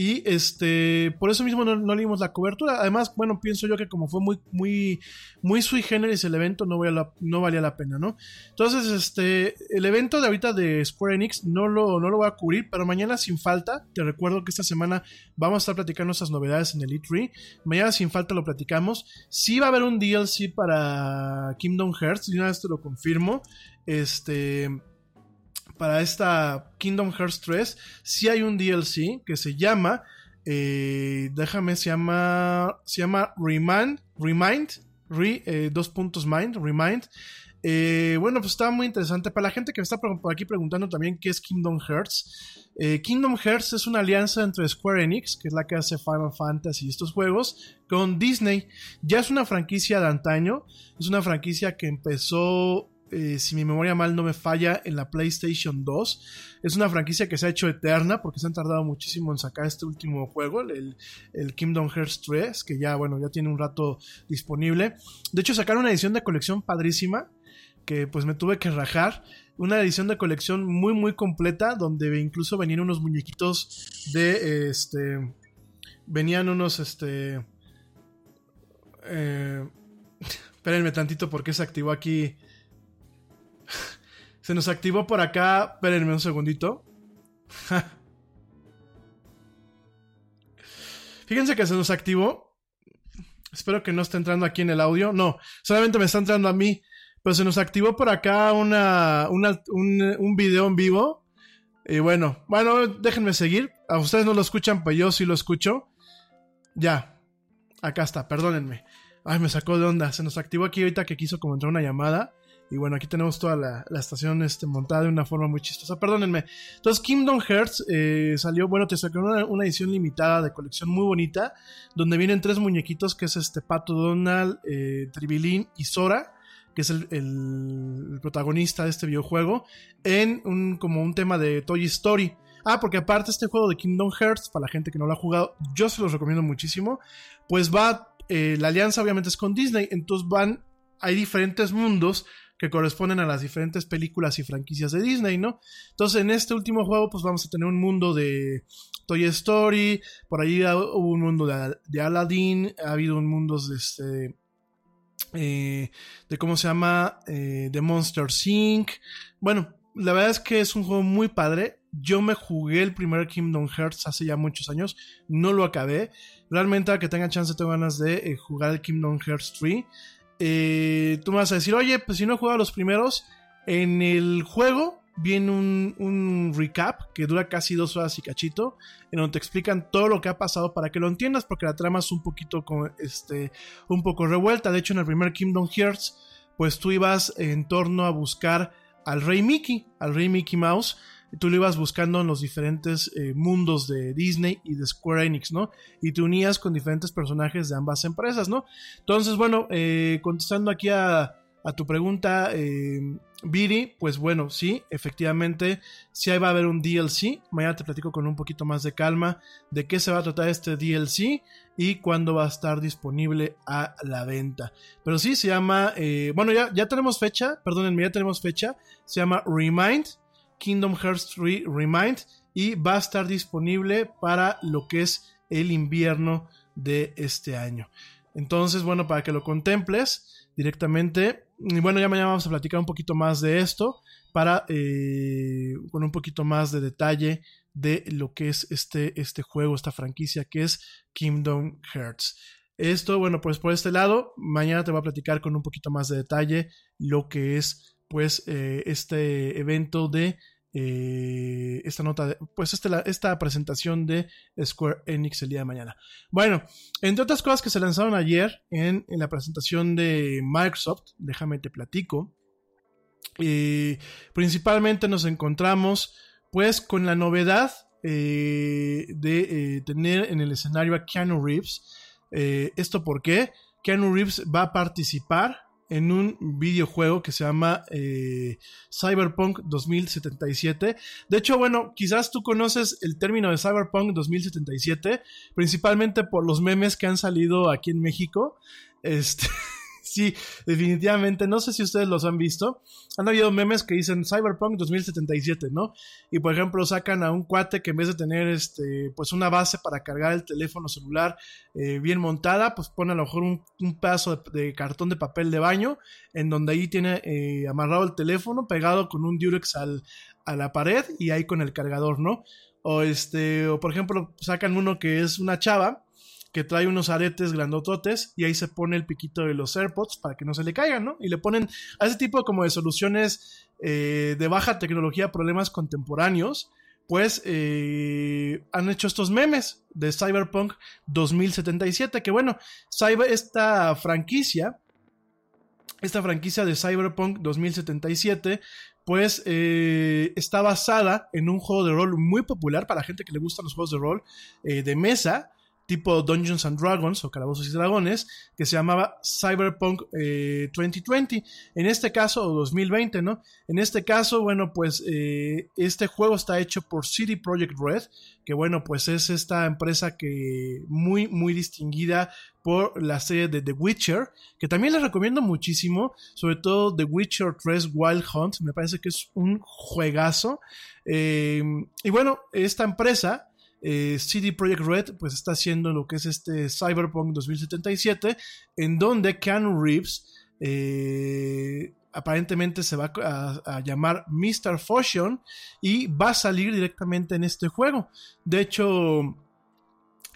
B: Y este, por eso mismo no, no, le la cobertura. Además, bueno, pienso yo que como fue muy, muy, muy sui generis el evento, no, valía la, no valía la pena, ¿no? Entonces, este, el evento de ahorita de Square Enix no lo, no lo voy a cubrir, pero mañana sin falta, te recuerdo que esta semana vamos a estar platicando esas novedades en el E3. Mañana sin falta lo platicamos. Sí va a haber un DLC para Kingdom Hearts, y una vez te lo confirmo. Este para esta Kingdom Hearts 3 sí hay un DLC que se llama eh, déjame se llama se llama Remind Remind re, eh, dos puntos mind Remind eh, bueno, pues está muy interesante. Para la gente que me está por aquí preguntando también qué es Kingdom Hearts. Kingdom Hearts es una alianza entre Square Enix, que es la que hace Final Fantasy y estos juegos, con Disney. Ya es una franquicia de antaño. Es una franquicia que empezó eh, si mi memoria mal no me falla, en la PlayStation 2. Es una franquicia que se ha hecho eterna porque se han tardado muchísimo en sacar este último juego, el, el, Kingdom Hearts 3, que ya, bueno, ya tiene un rato disponible. De hecho, sacaron una edición de colección padrísima que pues me tuve que rajar. Una edición de colección muy, muy completa, donde incluso venían unos muñequitos de este. Venían unos, este. Eh, espérenme tantito porque se activó aquí Se nos activó por acá. Espérenme un segundito. Fíjense que se nos activó. Espero que no esté entrando aquí en el audio. No, solamente me está entrando a mí. Pero se nos activó por acá una, una- un, un video en vivo. Y bueno, bueno, déjenme seguir. A ustedes no lo escuchan, pues yo sí lo escucho. Ya. Acá está, perdónenme. Ay, me sacó de onda. Se nos activó aquí ahorita que quiso como entrar una llamada. Y bueno, aquí tenemos toda la, la estación este, montada de una forma muy chistosa. Perdónenme. Entonces, Kingdom Hearts eh, salió, bueno, te sacó una, una edición limitada de colección muy bonita, donde vienen tres muñequitos, que es este Pato Donald, eh, Tribilín y Sora, que es el, el- protagonista de este videojuego, en un, como un tema de Toy Story. Ah, porque aparte este juego de Kingdom Hearts, para la gente que no lo ha jugado, yo se los recomiendo muchísimo, pues va, eh, la alianza obviamente es con Disney, entonces van, hay diferentes mundos que corresponden a las diferentes películas y franquicias de Disney, ¿no? Entonces en este último juego pues vamos a tener un mundo de Toy Story, por ahí hubo un mundo de, de Aladdin, ha habido un mundo de este... eh, de cómo se llama, eh, de Monster Inc. Bueno, la verdad es que es un juego muy padre. Yo me jugué el primer Kingdom Hearts hace ya muchos años, no lo acabé. Realmente, a que tenga chance, tengo ganas de eh, jugar el Kingdom Hearts 3. Eh, tú me vas a decir, oye, pues si no he jugado los primeros, en el juego viene un, un recap que dura casi dos horas y cachito, en donde te explican todo lo que ha pasado para que lo entiendas, porque la trama es un poquito, con, este, un poco revuelta. De hecho, en el primer Kingdom Hearts, pues tú ibas en torno a buscar al rey Mickey, al rey Mickey Mouse. Tú lo ibas buscando en los diferentes eh, mundos de Disney y de Square Enix, ¿no? Y te unías con diferentes personajes de ambas empresas, ¿no? Entonces, bueno, eh, contestando aquí a, a tu pregunta, eh, Viri, pues bueno, sí, efectivamente, sí ahí va a haber un DLC. Mañana te platico con un poquito más de calma de qué se va a tratar este DLC y cuándo va a estar disponible a la venta. Pero sí, se llama, eh, bueno, ya, ya tenemos fecha, perdónenme, ya tenemos fecha, se llama Remind, Kingdom Hearts 3 Remind, y va a estar disponible para lo que es el invierno de este año. Entonces, bueno, para que lo contemples directamente. Y bueno, ya mañana vamos a platicar un poquito más de esto para eh, con un poquito más de detalle de lo que es este, este juego, esta franquicia que es Kingdom Hearts. Esto, bueno, pues por este lado, mañana te voy a platicar con un poquito más de detalle lo que es, pues, eh, este evento de eh, esta nota, de, pues este, esta presentación de Square Enix el día de mañana. Bueno, entre otras cosas que se lanzaron ayer en, en la presentación de Microsoft, déjame te platico. Eh, principalmente nos encontramos pues con la novedad eh, de tener en el escenario a Keanu Reeves. ¿Esto por qué? Keanu Reeves va a participar en un videojuego que se llama eh, Cyberpunk 2077. De hecho, bueno, quizás tú conoces el término de Cyberpunk 2077, principalmente por los memes que han salido aquí en México. Este, sí, definitivamente, no sé si ustedes los han visto. Han habido memes que dicen Cyberpunk 2077, ¿no? Y por ejemplo sacan a un cuate que en vez de tener este, pues una base para cargar el teléfono celular eh, bien montada, pues pone a lo mejor un, pedazo de, de, cartón de papel de baño, en donde ahí tiene eh, amarrado el teléfono, pegado con un Durex al, a la pared y ahí con el cargador, ¿no? O este, o por ejemplo, sacan uno que es una chava que trae unos aretes grandototes y ahí se pone el piquito de los AirPods para que no se le caigan, ¿no? Y le ponen a ese tipo como de soluciones eh, de baja tecnología, problemas contemporáneos, pues eh, han hecho estos memes de Cyberpunk 2077, que bueno, esta franquicia, esta franquicia de Cyberpunk 2077, pues eh, está basada en un juego de rol muy popular para la gente que le gustan los juegos de rol de mesa, tipo Dungeons and Dragons o Calabozos y Dragones, que se llamaba Cyberpunk eh, 2020, en este caso, o 2020, ¿no? En este caso, bueno, pues eh, este juego está hecho por City Project Red, que bueno, pues es esta empresa que muy, muy distinguida por la serie de The Witcher, que también les recomiendo muchísimo, sobre todo The Witcher 3 Wild Hunt, me parece que es un juegazo. Eh, y bueno, esta empresa eh, CD Projekt Red pues está haciendo lo que es este Cyberpunk 2077 en donde Keanu Reeves eh, aparentemente se va a, llamar Mr. Fusion y va a salir directamente en este juego. De hecho,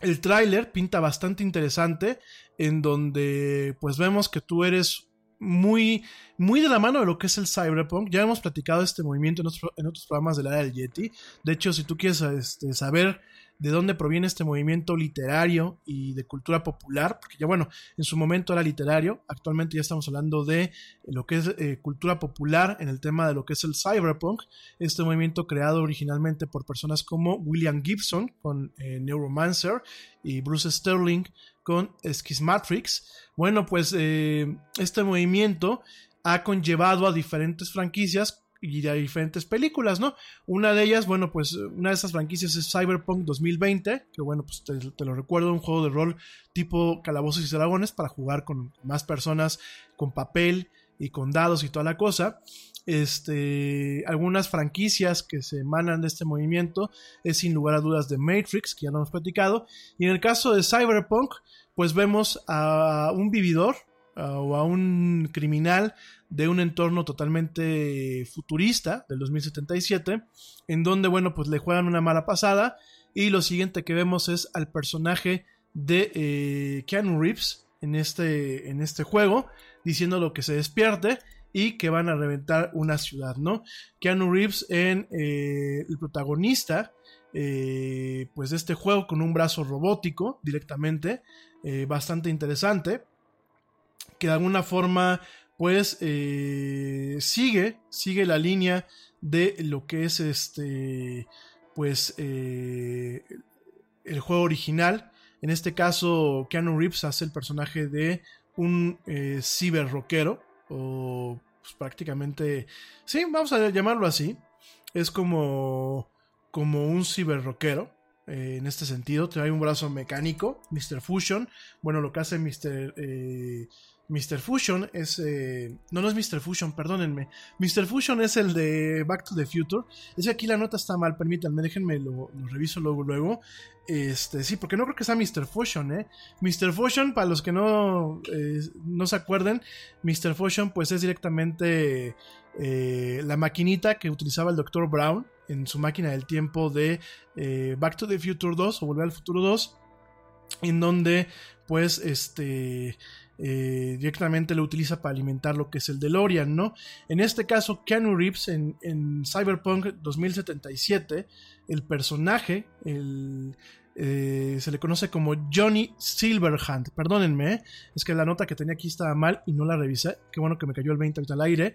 B: el tráiler pinta bastante interesante en donde pues vemos que tú eres muy, muy de la mano de lo que es el cyberpunk. Ya hemos platicado este movimiento en otros, programas de la del Yeti. De hecho, si tú quieres este, saber de dónde proviene este movimiento literario y de cultura popular, porque ya bueno, en su momento era literario, actualmente ya estamos hablando de lo que es eh, cultura popular en el tema de lo que es el cyberpunk, este movimiento creado originalmente por personas como William Gibson con eh, Neuromancer y Bruce Sterling con Schismatrix. Bueno, pues eh, este movimiento ha conllevado a diferentes franquicias y a diferentes películas, ¿no? Una de ellas, bueno, pues una de esas franquicias es Cyberpunk 2020, que bueno, pues te, lo recuerdo, un juego de rol tipo Calabozos y Dragones para jugar con más personas, con papel y con dados y toda la cosa. Este, algunas franquicias que se emanan de este movimiento es sin lugar a dudas de Matrix, que ya no hemos platicado. Y en el caso de Cyberpunk, pues vemos a un vividor, o a un criminal de un entorno totalmente futurista del 2077, en donde, bueno, pues le juegan una mala pasada y lo siguiente que vemos es al personaje de eh, Keanu Reeves en este, en este juego, diciendo lo que se despierte y que van a reventar una ciudad, ¿no? Keanu Reeves en eh, el protagonista, eh, pues de este juego con un brazo robótico directamente, bastante interesante que de alguna forma pues eh, sigue, sigue la línea de lo que es este, pues eh, el juego original. En este caso, Keanu Reeves hace el personaje de un eh, ciber rockero, o pues, prácticamente, sí, vamos a llamarlo así. Es como, como un ciber rockero. en este sentido, trae un brazo mecánico, Mr. Fusion. Bueno, lo que hace Mr. Mr. Fusion es. Eh, no, no es Mr. Fusion, perdónenme. Mr. Fusion es el de Back to the Future. Es que aquí la nota está mal, permítanme, déjenme lo, reviso luego, luego. Este, sí, porque no creo que sea Mr. Fusion, ¿eh? Mr. Fusion, para los que no, eh, no se acuerden, Mr. Fusion, pues es directamente eh, la maquinita que utilizaba el Dr. Brown en su máquina del tiempo de Back to the Future 2 o Volver al Futuro 2, en donde, pues, este eh, directamente lo utiliza para alimentar lo que es el DeLorean, ¿no? En este caso, Keanu Reeves en, Cyberpunk 2077, el personaje, eh, se le conoce como Johnny Silverhand. Perdónenme, ¿eh? es que la nota que tenía aquí estaba mal y no la revisé. Qué bueno que me cayó el 20 ahorita al aire.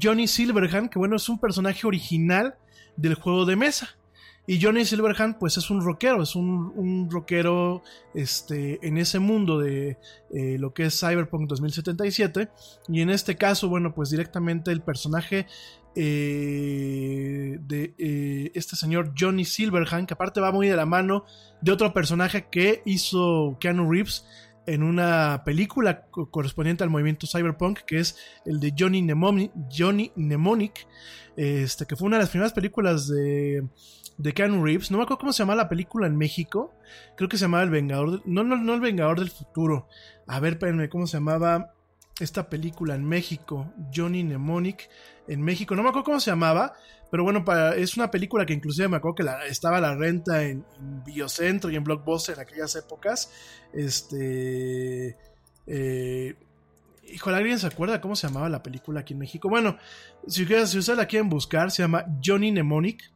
B: Johnny Silverhand, que bueno, es un personaje original del juego de mesa. Y Johnny Silverhand, pues es un rockero, es un, rockero este, en ese mundo de eh, lo que es Cyberpunk 2077. Y en este caso, bueno, pues directamente el personaje eh, de eh, este señor Johnny Silverhand, que aparte va muy de la mano de otro personaje que hizo Keanu Reeves en una película correspondiente al movimiento cyberpunk, que es el de Johnny, Mnemonic, Johnny este, que fue una de las primeras películas de de Keanu Reeves. No me acuerdo cómo se llama la película en México. Creo que se llamaba El Vengador. no, no, no El Vengador del Futuro. A ver, espérenme, ¿cómo se llamaba esta película en México? Johnny Mnemonic en México. No me acuerdo cómo se llamaba. Pero bueno, es una película que inclusive me acuerdo que la, estaba a la renta en, Biocentro y en Blockbuster en aquellas épocas. Este. Eh, Híjole, ¿alguien se acuerda cómo se llamaba la película aquí en México? Bueno, si, si ustedes la quieren buscar, se llama Johnny Mnemonic.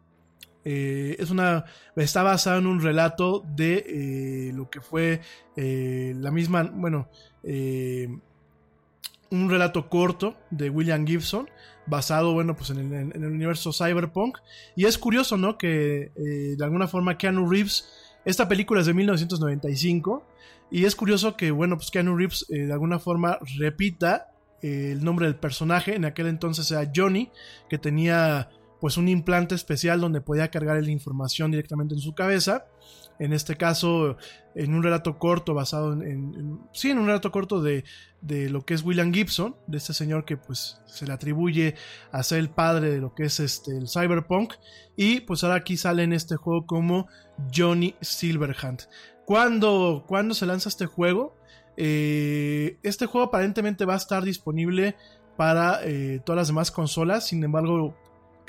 B: Eh, es una. Está basada en un relato de eh, lo que fue eh, la misma. Bueno. Un relato corto de William Gibson. Basado, bueno, pues en el, universo cyberpunk. Y es curioso, ¿no? Que de alguna forma Keanu Reeves. Esta película es de 1995. Y es curioso que, bueno, pues Keanu Reeves de alguna forma repita el nombre del personaje. En aquel entonces era Johnny, que tenía pues un implante especial donde podía cargar la información directamente en su cabeza. En este caso, en un relato corto basado en, sí, en un relato corto de, de, lo que es William Gibson, de este señor que pues se le atribuye a ser el padre de lo que es este, el cyberpunk. Y pues ahora aquí sale en este juego como Johnny Silverhand. ¿Cuándo, ¿cuándo se lanza este juego? Eh, este juego aparentemente va a estar disponible para eh, todas las demás consolas. Sin embargo,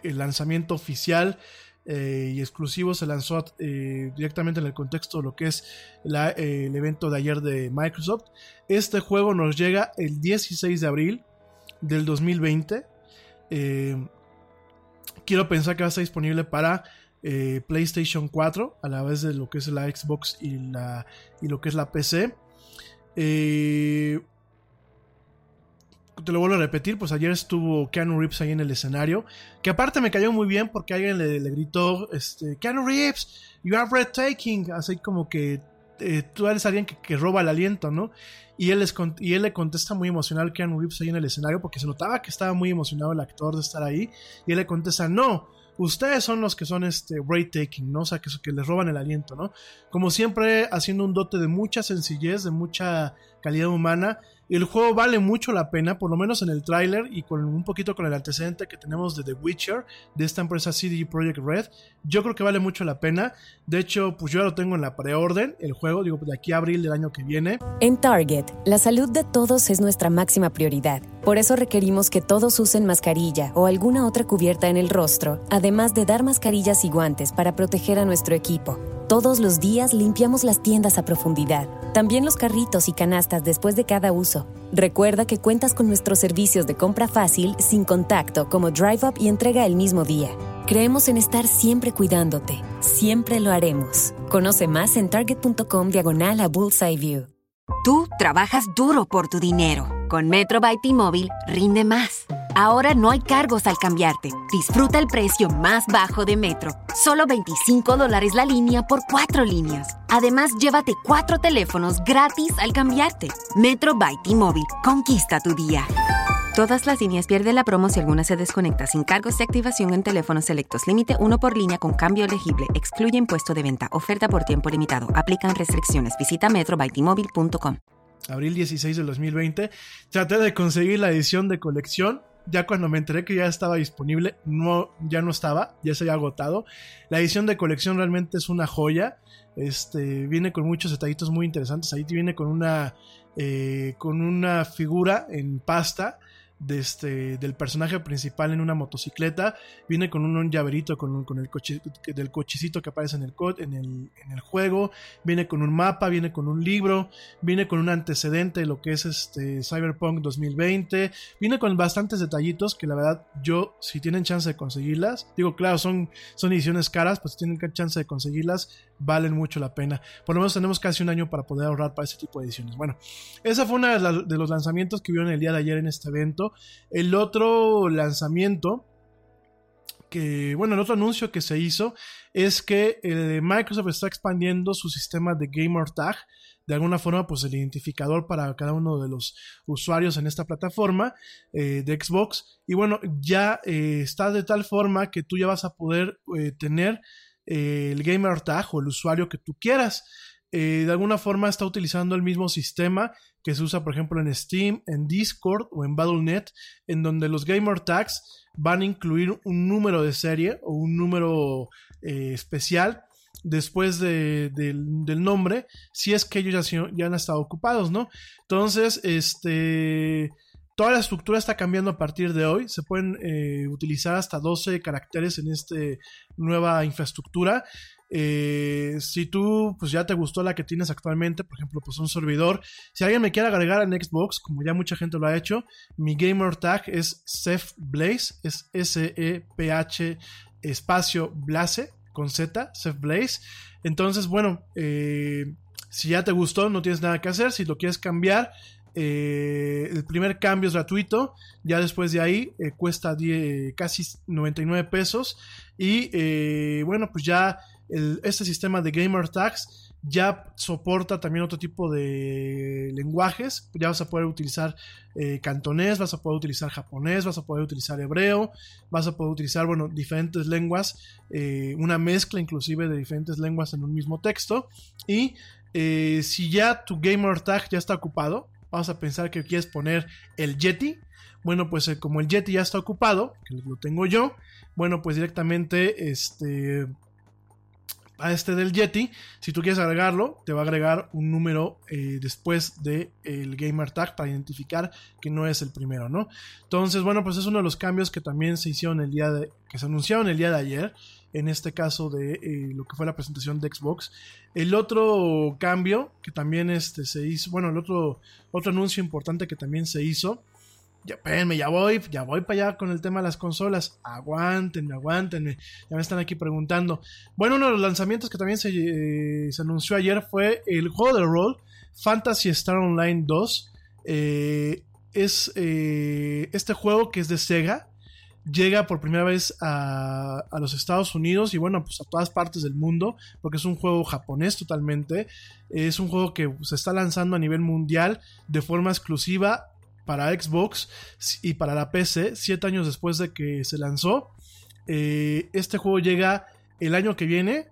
B: el lanzamiento oficial eh, y exclusivo se lanzó eh, directamente en el contexto de lo que es eh, el evento de ayer de Microsoft. Este juego nos llega el 16 de abril del 2020. Eh, quiero pensar que va a estar disponible para PlayStation 4 a la vez de lo que es la Xbox y, la, y lo que es la PC. Te lo vuelvo a repetir, pues ayer estuvo Keanu Reeves ahí en el escenario, que aparte me cayó muy bien porque alguien le, gritó, este, Keanu Reeves, you are breathtaking, así como que eh, tú eres alguien que, que, roba el aliento, ¿no? Y él, les, y él le contesta muy emocional Keanu Reeves ahí en el escenario porque se notaba que estaba muy emocionado el actor de estar ahí, y él le contesta, no, ustedes son los que son este breathtaking, ¿no? O sea, que les roban el aliento, ¿no? Como siempre, haciendo un dote de mucha sencillez, de mucha calidad humana. El juego vale mucho la pena, por lo menos en el tráiler y con un poquito con el antecedente que tenemos de The Witcher, de esta empresa CD Projekt Red. Yo creo que vale mucho la pena. De hecho, pues yo ya lo tengo en la preorden, el juego, digo, de aquí a abril del año que viene.
F: En Target, la salud de todos es nuestra máxima prioridad. Por eso requerimos que todos usen mascarilla o alguna otra cubierta en el rostro, además de dar mascarillas y guantes para proteger a nuestro equipo. Todos los días limpiamos las tiendas a profundidad, también los carritos y canastas después de cada uso. Recuerda que cuentas con nuestros servicios de compra fácil, sin contacto, como Drive Up y entrega el mismo día. Creemos en estar siempre cuidándote. Siempre lo haremos. Conoce más en target.com diagonal a Bullseye View.
G: Tú trabajas duro por tu dinero. Con Metro by T-Mobile rinde más. Ahora no hay cargos al cambiarte. Disfruta el precio más bajo de Metro. Solo 25 dólares la línea por cuatro líneas. Además, llévate cuatro teléfonos gratis al cambiarte. Metro by T-Mobile. Conquista tu día. Todas las líneas pierden la promo si alguna se desconecta sin cargos de activación en teléfonos selectos. Límite uno por línea con cambio elegible. Excluye impuesto de venta. Oferta por tiempo limitado. Aplican restricciones. Visita metrobytmobile.com.
B: Abril 16 del 2020. Traté de conseguir la edición de colección. Ya cuando me enteré que ya estaba disponible, no, ya no estaba, ya se había agotado. La edición de colección realmente es una joya. Este, viene con muchos detallitos muy interesantes. Ahí viene con una, eh, con una figura en pasta este, del personaje principal en una motocicleta. Viene con un, un llaverito con, con, el coche, del cochecito que aparece en el, en, el, en el juego. Viene con un mapa, viene con un libro. Viene con un antecedente de lo que es este Cyberpunk 2020. Viene con bastantes detallitos que la verdad yo, si tienen chance de conseguirlas, digo, claro, son, son ediciones caras, pues si tienen chance de conseguirlas, valen mucho la pena. Por lo menos tenemos casi un año para poder ahorrar para ese tipo de ediciones. Bueno, esa fue una de, la, de los lanzamientos que vieron el día de ayer en este evento. El otro lanzamiento, que, bueno, el otro anuncio que se hizo es que eh, Microsoft está expandiendo su sistema de Gamer Tag. De alguna forma, pues el identificador para cada uno de los usuarios en esta plataforma eh, de Xbox. Y bueno, ya eh, está de tal forma que tú ya vas a poder tener el Gamer Tag o el usuario que tú quieras. De alguna forma está utilizando el mismo sistema que se usa, por ejemplo, en Steam, en Discord o en Battle.net, en donde los gamer tags van a incluir un número de serie o un número eh, especial después de, de, del nombre, si es que ellos ya, ya, han estado ocupados, ¿no? Entonces, este. Toda la estructura está cambiando a partir de hoy. Se pueden eh, utilizar hasta 12 caracteres en esta nueva infraestructura. Eh, si tú pues ya te gustó la que tienes actualmente, por ejemplo, pues un servidor, si alguien me quiere agregar en Xbox, como ya mucha gente lo ha hecho, mi gamer tag es Seth Blaze, es S-E-P-H espacio Blaze con Z, Seth Blaze. Entonces, bueno, eh, si ya te gustó, no tienes nada que hacer. Si lo quieres cambiar, eh, el primer cambio es gratuito. Ya después de ahí cuesta 10, casi 99 pesos. Y bueno, pues ya este sistema de Gamer Tags ya soporta también otro tipo de lenguajes. Ya vas a poder utilizar eh, cantonés, vas a poder utilizar japonés, vas a poder utilizar hebreo, vas a poder utilizar, bueno, diferentes lenguas, eh, una mezcla inclusive de diferentes lenguas en un mismo texto. Y eh, si ya tu gamer tag ya está ocupado, vamos a pensar que quieres poner el Yeti. Bueno, pues eh, como el Yeti ya está ocupado, que lo tengo yo, bueno, pues directamente este a este del Yeti. Si tú quieres agregarlo, te va a agregar un número eh, después del el gamer tag para identificar que no es el primero, ¿no? Entonces, bueno, pues es uno de los cambios que también se hicieron el día de, que se anunciaron el día de ayer. En este caso de eh, lo que fue la presentación de Xbox. El otro cambio que también este, se hizo, bueno, el otro, otro anuncio importante que también se hizo ya, espérenme, ya voy, ya voy para allá con el tema de las consolas. Aguántenme, aguántenme. Ya me están aquí preguntando. Bueno, uno de los lanzamientos que también se, eh, anunció ayer fue el juego de rol Fantasy Star Online 2. Eh, es eh, este juego que es de Sega. Llega por primera vez a, a, los Estados Unidos y bueno, pues a todas partes del mundo, porque es un juego japonés totalmente. Es un juego que se está lanzando a nivel mundial de forma exclusiva para Xbox y para la PC, siete años después de que se lanzó. Eh, este juego llega el año que viene,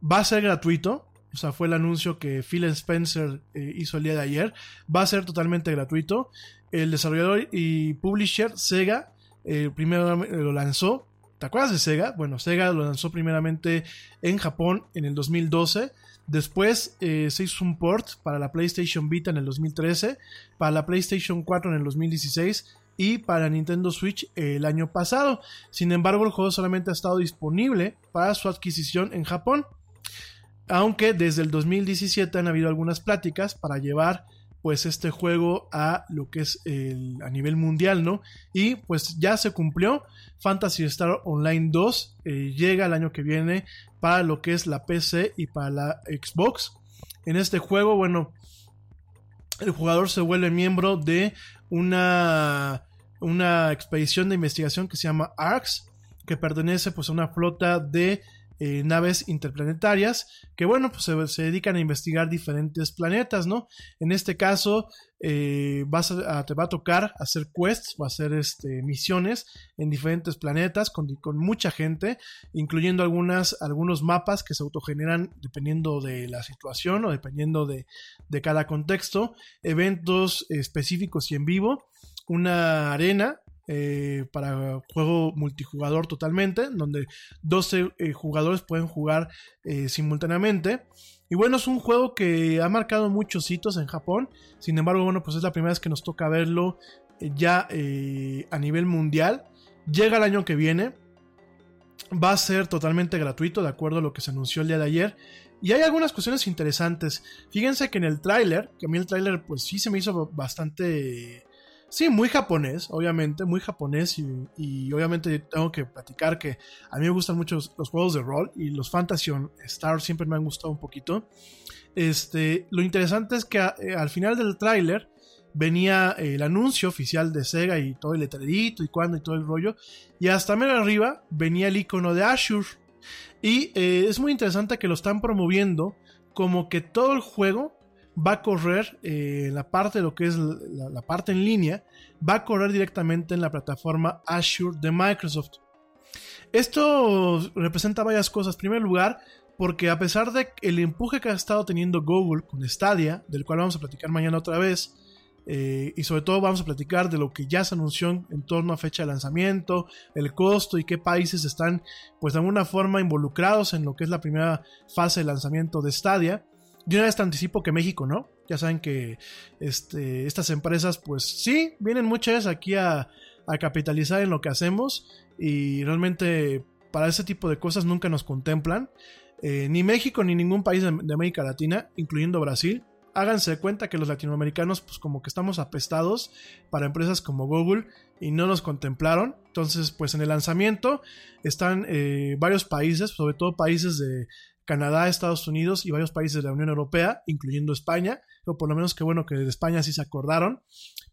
B: va a ser gratuito. O sea, fue el anuncio que Phil Spencer eh, hizo el día de ayer. Va a ser totalmente gratuito. El desarrollador y publisher Sega eh, primero lo lanzó. ¿Te acuerdas de Sega? Bueno, Sega lo lanzó primeramente en Japón en el 2012. Después eh, se hizo un port para la PlayStation Vita en el 2013, para la PlayStation 4 en el 2016 y para Nintendo Switch el año pasado. Sin embargo, el juego solamente ha estado disponible para su adquisición en Japón. Aunque desde el 2017 han habido algunas pláticas para llevar pues este juego a lo que es el, a nivel mundial, ¿no? Y pues ya se cumplió. Fantasy Star Online 2 eh, llega el año que viene para lo que es la PC y para la Xbox. En este juego, bueno, el jugador se vuelve miembro de una, una expedición de investigación que se llama ARX, que pertenece pues a una flota de eh, naves interplanetarias que bueno pues se, dedican a investigar diferentes planetas no en este caso eh, vas a, te va a tocar hacer quests o hacer este, misiones en diferentes planetas con, con, mucha gente incluyendo algunas algunos mapas que se autogeneran dependiendo de la situación o dependiendo de, de cada contexto eventos específicos y en vivo una arena eh, para juego multijugador totalmente, donde 12 eh, jugadores pueden jugar eh, simultáneamente. Y bueno, es un juego que ha marcado muchos hitos en Japón. Sin embargo, bueno, pues es la primera vez que nos toca verlo ya a nivel mundial. Llega el año que viene. Va a ser totalmente gratuito, de acuerdo a lo que se anunció el día de ayer. Y hay algunas cuestiones interesantes. Fíjense que en el tráiler, que a mí el tráiler pues sí se me hizo bastante Sí, muy japonés, obviamente, muy japonés y, obviamente tengo que platicar que a mí me gustan mucho los, juegos de rol y los Fantasy Star siempre me han gustado un poquito. Este, lo interesante es que eh, al final del tráiler venía el anuncio oficial de Sega y todo el letrerito y cuándo y todo el rollo y hasta menos arriba venía el icono de Ashur y eh, es muy interesante que lo están promoviendo como que todo el juego va a correr eh, la parte de lo que es la, parte en línea, va a correr directamente en la plataforma Azure de Microsoft. Esto representa varias cosas. En primer lugar, porque a pesar de el empuje que ha estado teniendo Google con Stadia, del cual vamos a platicar mañana otra vez, eh, y sobre todo vamos a platicar de lo que ya se anunció en torno a fecha de lanzamiento, el costo y qué países están, pues de alguna forma involucrados en lo que es la primera fase de lanzamiento de Stadia. De una vez te anticipo que México no. Ya saben que este, estas empresas, pues sí, vienen muchas aquí a, capitalizar en lo que hacemos y realmente para ese tipo de cosas nunca nos contemplan. Eh, ni México ni ningún país de, América Latina, incluyendo Brasil. Háganse cuenta que los latinoamericanos, pues como que estamos apestados para empresas como Google y no nos contemplaron. Entonces, pues en el lanzamiento están eh, varios países, sobre todo países de, Canadá, Estados Unidos y varios países de la Unión Europea, incluyendo España, o por lo menos que bueno que de España sí se acordaron.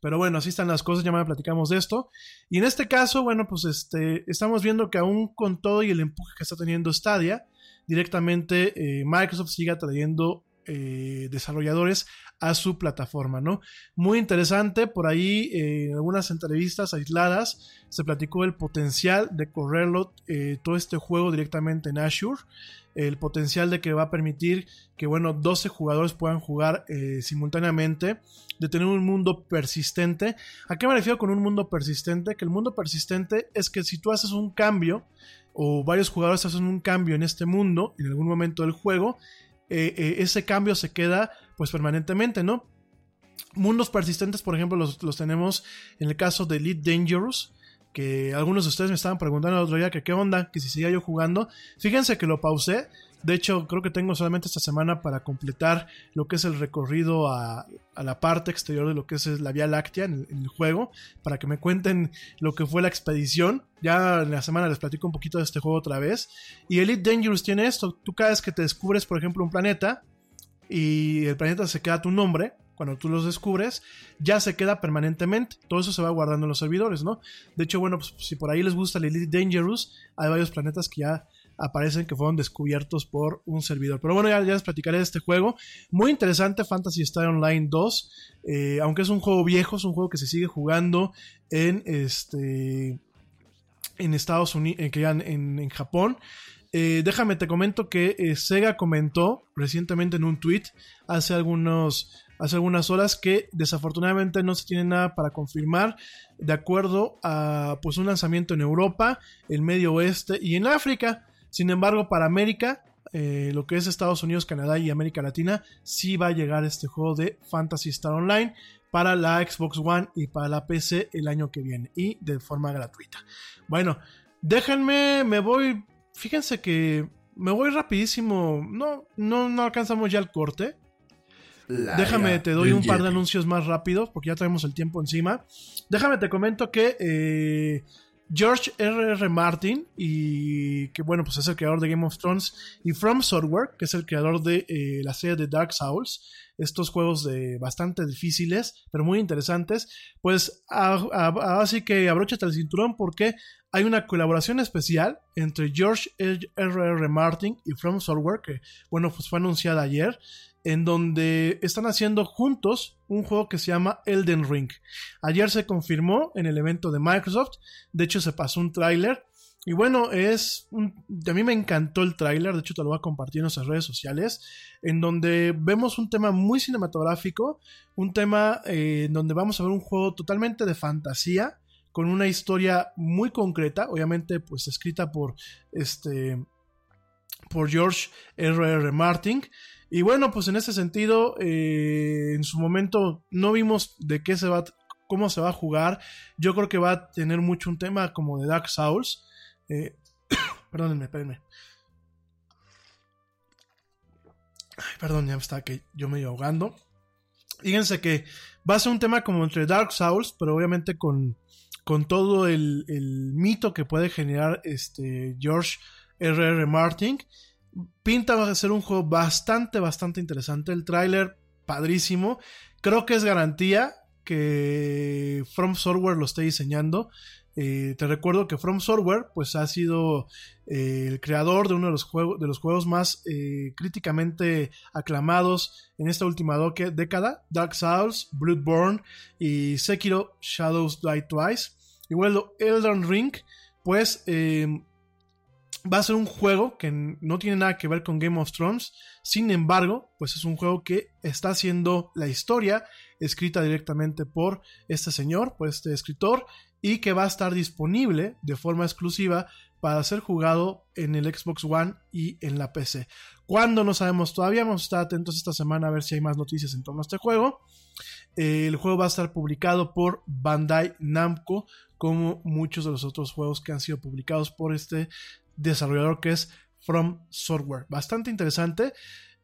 B: Pero bueno, así están las cosas, ya me platicamos de esto. Y en este caso, bueno, pues este, estamos viendo que aún con todo y el empuje que está teniendo Stadia, directamente eh, Microsoft sigue trayendo eh, desarrolladores a su plataforma, ¿no? Muy interesante, por ahí eh, en algunas entrevistas aisladas se platicó el potencial de correrlo todo este juego directamente en Azure el potencial de que va a permitir que, bueno, 12 jugadores puedan jugar eh, simultáneamente, de tener un mundo persistente. ¿A qué me refiero con un mundo persistente? Que el mundo persistente es que si tú haces un cambio o varios jugadores hacen un cambio en este mundo, en algún momento del juego, eh, eh, ese cambio se queda pues permanentemente, ¿no? Mundos persistentes, por ejemplo, los, los tenemos en el caso de Elite Dangerous, que algunos de ustedes me estaban preguntando el otro día que qué onda, que si seguía yo jugando. Fíjense que lo pausé. De hecho, creo que tengo solamente esta semana para completar lo que es el recorrido a, la parte exterior de lo que es la Vía Láctea en el, en el, juego, para que me cuenten lo que fue la expedición. Ya en la semana les platico un poquito de este juego otra vez. Y Elite Dangerous tiene esto. Tú cada vez que te descubres, por ejemplo, un planeta, y el planeta se queda tu nombre, cuando tú los descubres, ya se queda permanentemente. Todo eso se va guardando en los servidores, ¿no? De hecho, bueno, pues si por ahí les gusta el Elite Dangerous, hay varios planetas que ya aparecen que fueron descubiertos por un servidor. Pero bueno, ya, ya les platicaré de este juego. Muy interesante, Fantasy Star Online 2. Eh, aunque es un juego viejo, es un juego que se sigue jugando en este. En Estados Unidos, en, en, en Japón. Eh, déjame te comento que eh, Sega comentó recientemente en un tweet hace algunos hace algunas horas que desafortunadamente no se tiene nada para confirmar de acuerdo a pues un lanzamiento en Europa, el Medio Oeste y en África. Sin embargo, para América, eh, lo que es Estados Unidos, Canadá y América Latina, sí va a llegar este juego de Fantasy Star Online para la Xbox One y para la PC el año que viene y de forma gratuita. Bueno, déjenme, me voy, fíjense que me voy rapidísimo, no, no, no alcanzamos ya el corte. La Déjame, te doy un par de anuncios más rápidos porque ya tenemos el tiempo encima. Déjame, te comento que eh, George R.R. R. Martin, y que bueno, pues es el creador de Game of Thrones, y From Software, que es el creador de eh, la serie de Dark Souls, estos juegos de bastante difíciles, pero muy interesantes, pues así que abróchate el cinturón porque hay una colaboración especial entre George R.R. R. Martin y From Software, que bueno, pues fue anunciada ayer, en donde están haciendo juntos un juego que se llama Elden Ring. Ayer se confirmó en el evento de Microsoft, de hecho se pasó un tráiler. Y bueno, es a mí me encantó el tráiler, de hecho te lo voy a compartir en nuestras redes sociales, en donde vemos un tema muy cinematográfico, un tema eh, en donde vamos a ver un juego totalmente de fantasía, con una historia muy concreta, obviamente pues escrita por este por George R.R. R. Martin y bueno, pues en ese sentido, eh, en su momento no vimos de qué se va, cómo se va a jugar. Yo creo que va a tener mucho un tema como de Dark Souls. Eh, perdónenme, espérenme. Ay, perdón, ya está que yo me iba ahogando. Fíjense que va a ser un tema como entre Dark Souls, pero obviamente con, con todo el, el mito que puede generar este George R.R. R. Martin pinta va a ser un juego bastante, bastante interesante. El tráiler, padrísimo. Creo que es garantía que From Software lo esté diseñando. Eh, te recuerdo que From Software pues ha sido eh, el creador de uno de los, juegos, de los juegos más eh, críticamente aclamados en esta última década, Dark Souls, Bloodborne y Sekiro Shadows Die Twice. Igual Elden Ring, pues va a ser un juego que no tiene nada que ver con Game of Thrones. Sin embargo, pues es un juego que está haciendo la historia escrita directamente por este señor, por este escritor, y que va a estar disponible de forma exclusiva para ser jugado en el Xbox One y en la PC. Cuando no sabemos todavía, vamos a estar atentos esta semana a ver si hay más noticias en torno a este juego. Eh, el juego va a estar publicado por Bandai Namco, como muchos de los otros juegos que han sido publicados por este desarrollador que es From Software. Bastante interesante.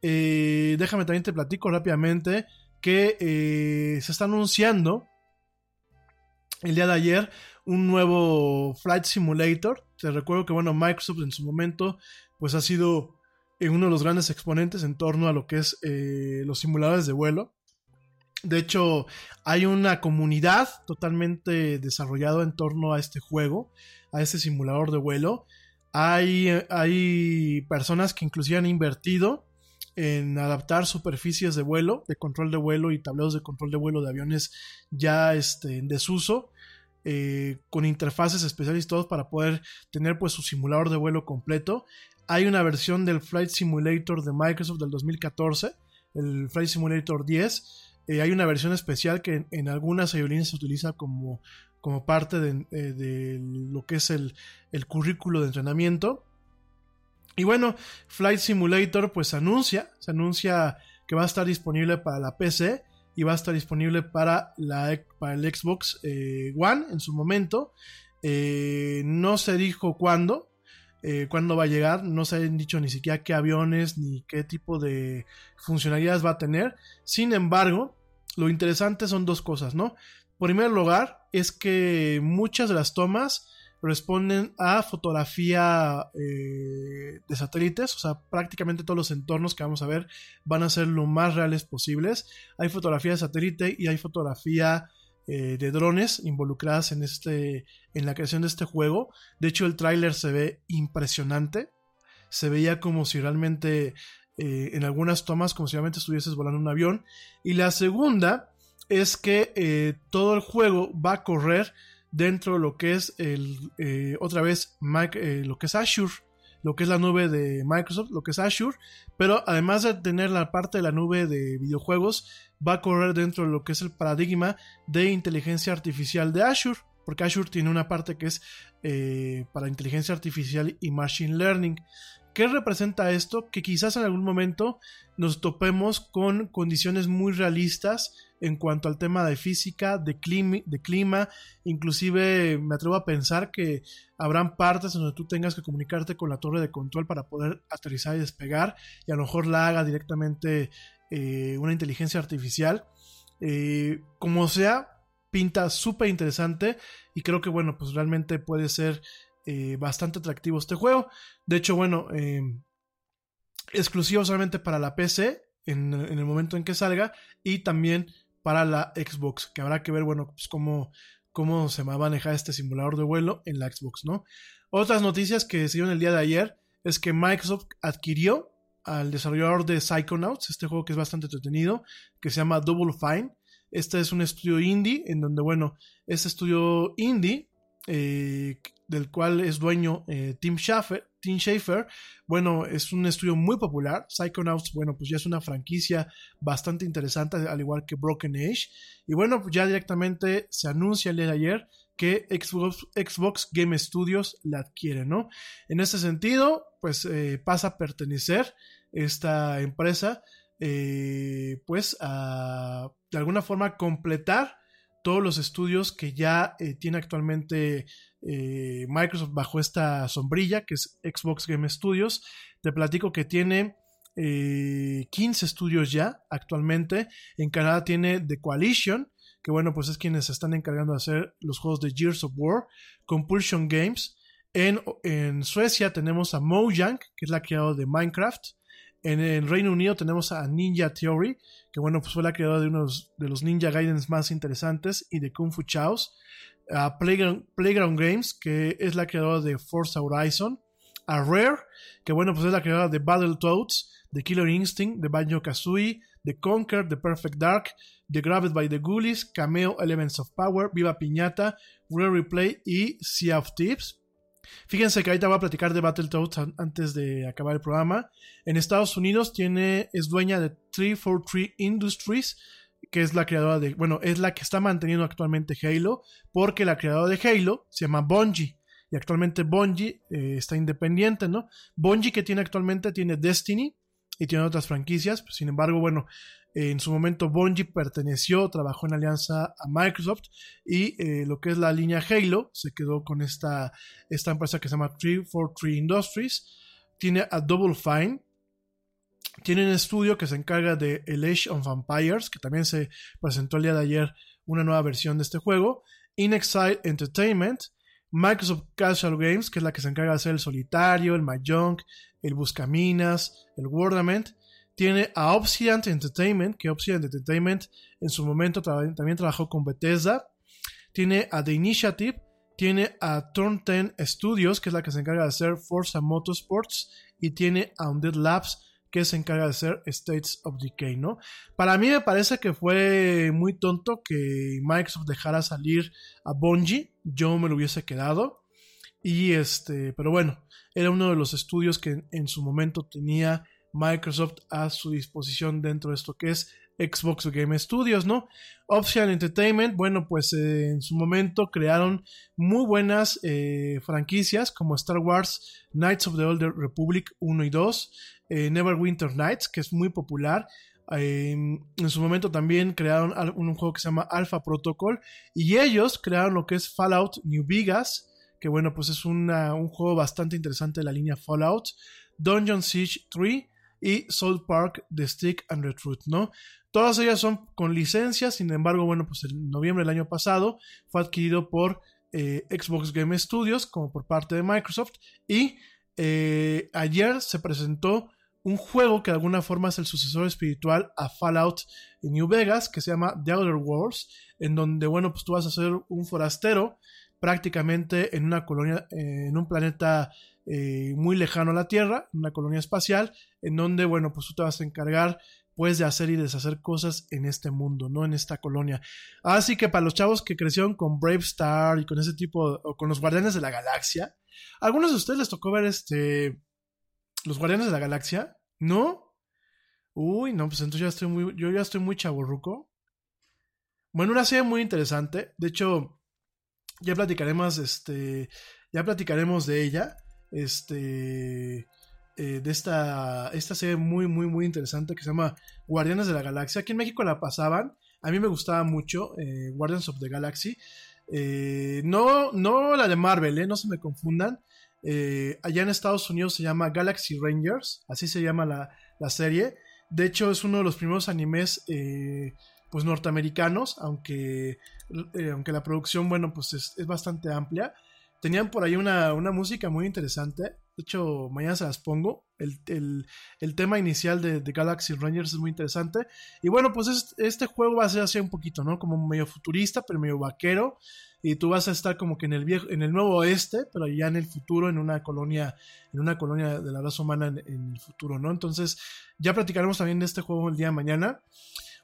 B: Eh, déjame también te platico rápidamente que eh, se está anunciando el día de ayer un nuevo Flight Simulator. Te recuerdo que bueno, Microsoft en su momento pues ha sido uno de los grandes exponentes en torno a lo que es eh, los simuladores de vuelo. De hecho, hay una comunidad totalmente desarrollada en torno a este juego, a este simulador de vuelo. Hay, hay personas que inclusive han invertido en adaptar superficies de vuelo, de control de vuelo y tableros de control de vuelo de aviones ya este, en desuso, eh, con interfaces especiales y todos para poder tener pues su simulador de vuelo completo. Hay una versión del Flight Simulator de Microsoft del 2014, el Flight Simulator 10. Eh, hay una versión especial que en, en algunas aerolíneas se utiliza como como parte de, eh, de lo que es el, el currículo de entrenamiento. Y bueno, Flight Simulator pues anuncia, se anuncia que va a estar disponible para la PC y va a estar disponible para, la, para el Xbox eh, One en su momento. Eh, no se dijo cuándo, cuándo va a llegar, no se han dicho ni siquiera qué aviones ni qué tipo de funcionalidades va a tener. Sin embargo, lo interesante son dos cosas, ¿no? Primer lugar, es que muchas de las tomas responden a fotografía eh, de satélites, o sea, prácticamente todos los entornos que vamos a ver van a ser lo más reales posibles. Hay fotografía de satélite y hay fotografía eh, de drones involucradas en, este, en la creación de este juego. De hecho, el tráiler se ve impresionante. Se veía como si realmente eh, en algunas tomas, como si realmente estuvieses volando un avión. Y la segunda es que todo el juego va a correr dentro de lo que es el, eh, otra vez, eh, lo que es Azure, lo que es la nube de Microsoft, lo que es Azure, pero además de tener la parte de la nube de videojuegos, va a correr dentro de lo que es el paradigma de inteligencia artificial de Azure, porque Azure tiene una parte que es eh, para inteligencia artificial y machine learning. ¿Qué representa esto? Que quizás en algún momento nos topemos con condiciones muy realistas en cuanto al tema de física, de clima, de clima, inclusive me atrevo a pensar que habrán partes donde tú tengas que comunicarte con la torre de control para poder aterrizar y despegar y a lo mejor la haga directamente eh, una inteligencia artificial. Eh, como sea, pinta súper interesante y creo que bueno, pues realmente puede ser eh, bastante atractivo este juego. De hecho, bueno, exclusivo solamente para la PC en, el momento en que salga y también para la Xbox, que habrá que ver, bueno, pues cómo, cómo se va a manejar este simulador de vuelo en la Xbox, ¿no? Otras noticias que se dieron el día de ayer es que Microsoft adquirió al desarrollador de Psychonauts, este juego que es bastante entretenido, que se llama Double Fine. Este es un estudio indie, en donde, bueno, este estudio indie, eh, del cual es dueño eh, Tim Schafer, Tim Schafer, bueno, es un estudio muy popular. Psychonauts, bueno, pues ya es una franquicia bastante interesante, al igual que Broken Age. Y bueno, pues ya directamente se anuncia el día de ayer que Xbox, Game Studios la adquiere, ¿no? En ese sentido, pues eh, pasa a pertenecer esta empresa, pues a de alguna forma completar todos los estudios que ya eh, tiene actualmente eh, Microsoft bajo esta sombrilla, que es Xbox Game Studios. Te platico que tiene 15 eh, estudios ya actualmente. En Canadá tiene The Coalition, que bueno, pues es quienes se están encargando de hacer los juegos de Gears of War. Compulsion Games. En, en Suecia tenemos a Mojang, que es la creadora de Minecraft. En el Reino Unido tenemos a Ninja Theory, que bueno, pues fue la creadora de uno de los Ninja Gaidens más interesantes y de Kung Fu Chaos a Playground, Games, que es la creadora de Forza Horizon, a Rare, que bueno, pues es la creadora de Battletoads, de Killer Instinct, de Banjo Kazooie, de Conquer, de Perfect Dark, de Grabbed by the Ghoulies, Cameo Elements of Power, Viva Piñata, Rare Replay y Sea of Tips. Fíjense que ahorita voy a platicar de Battletoads antes de acabar el programa. En Estados Unidos tiene, es dueña de 343 Industries, que es la creadora de, bueno, es la que está manteniendo actualmente Halo, porque la creadora de Halo se llama Bungie. Y actualmente Bungie eh, está independiente, ¿no? Bungie que tiene actualmente tiene Destiny y tiene otras franquicias. Sin embargo, bueno, en su momento Bungie perteneció, trabajó en alianza a Microsoft y eh, lo que es la línea Halo se quedó con esta, esta empresa que se llama 343 Industries. Tiene a Double Fine, tiene un estudio que se encarga de El Age of Vampires, que también se presentó el día de ayer una nueva versión de este juego. In Exile Entertainment, Microsoft Casual Games, que es la que se encarga de hacer el solitario, el Mahjong, el Buscaminas, el Wordament. Tiene a Obsidian Entertainment, que Obsidian Entertainment en su momento también trabajó con Bethesda. Tiene a The Initiative, tiene a Turn 10 Studios, que es la que se encarga de hacer Forza Motorsports, y tiene a Undead Labs, que se encarga de hacer States of Decay, ¿no? Para mí me parece que fue muy tonto que Microsoft dejara salir a Bungie, yo me lo hubiese quedado. Y este, pero bueno, era uno de los estudios que en su momento tenía Microsoft a su disposición dentro de esto que es Xbox Game Studios, ¿no? Option Entertainment, bueno, pues eh, en su momento crearon muy buenas eh, franquicias como Star Wars Knights of the Old Republic 1 y 2, eh, Neverwinter Nights, que es muy popular. en su momento también crearon un, juego que se llama Alpha Protocol y ellos crearon lo que es Fallout New Vegas, que bueno, pues es un juego bastante interesante de la línea Fallout, Dungeon Siege 3 y Soul Park The Stick and the Truth, ¿no? Todas ellas son con licencia, sin embargo, bueno, pues en noviembre del año pasado fue adquirido por eh, Xbox Game Studios como por parte de Microsoft y eh, ayer se presentó un juego que de alguna forma es el sucesor espiritual a Fallout en New Vegas, que se llama The Outer Worlds, en donde, bueno, pues tú vas a ser un forastero prácticamente en una colonia, eh, en un planeta muy lejano a la Tierra, una colonia espacial, en donde, bueno, pues tú te vas a encargar puedes de hacer y deshacer cosas en este mundo, no en esta colonia. Así que para los chavos que crecieron con Brave Star y con ese tipo, o con los Guardianes de la Galaxia, ¿algunos de ustedes les tocó ver este, los Guardianes de la Galaxia? ¿No? Uy, no, pues entonces ya estoy muy, yo ya estoy muy chaborruco. Bueno, una serie muy interesante. De hecho, ya platicaremos, este, ya platicaremos de ella. Este, eh, de esta, esta serie muy, muy, muy interesante que se llama Guardianes de la Galaxia. Aquí en México la pasaban. A mí me gustaba mucho eh, Guardians of the Galaxy. Eh, no, no la de Marvel, no se me confundan. allá en Estados Unidos se llama Galaxy Rangers, así se llama la, serie. De hecho, es uno de los primeros animes pues norteamericanos, aunque, aunque la producción, bueno, pues es, es bastante amplia. Tenían por ahí una, una música muy interesante. De hecho, mañana se las pongo. El, tema inicial de, Galaxy Rangers es muy interesante. Y bueno, pues este juego va a ser así un poquito, ¿no? Como medio futurista, pero medio vaquero. Y tú vas a estar como que en el viejo, en el nuevo oeste, pero ya en el futuro, en una colonia, en una colonia de la raza humana en, el futuro, ¿no? Entonces, ya platicaremos también de este juego el día de mañana.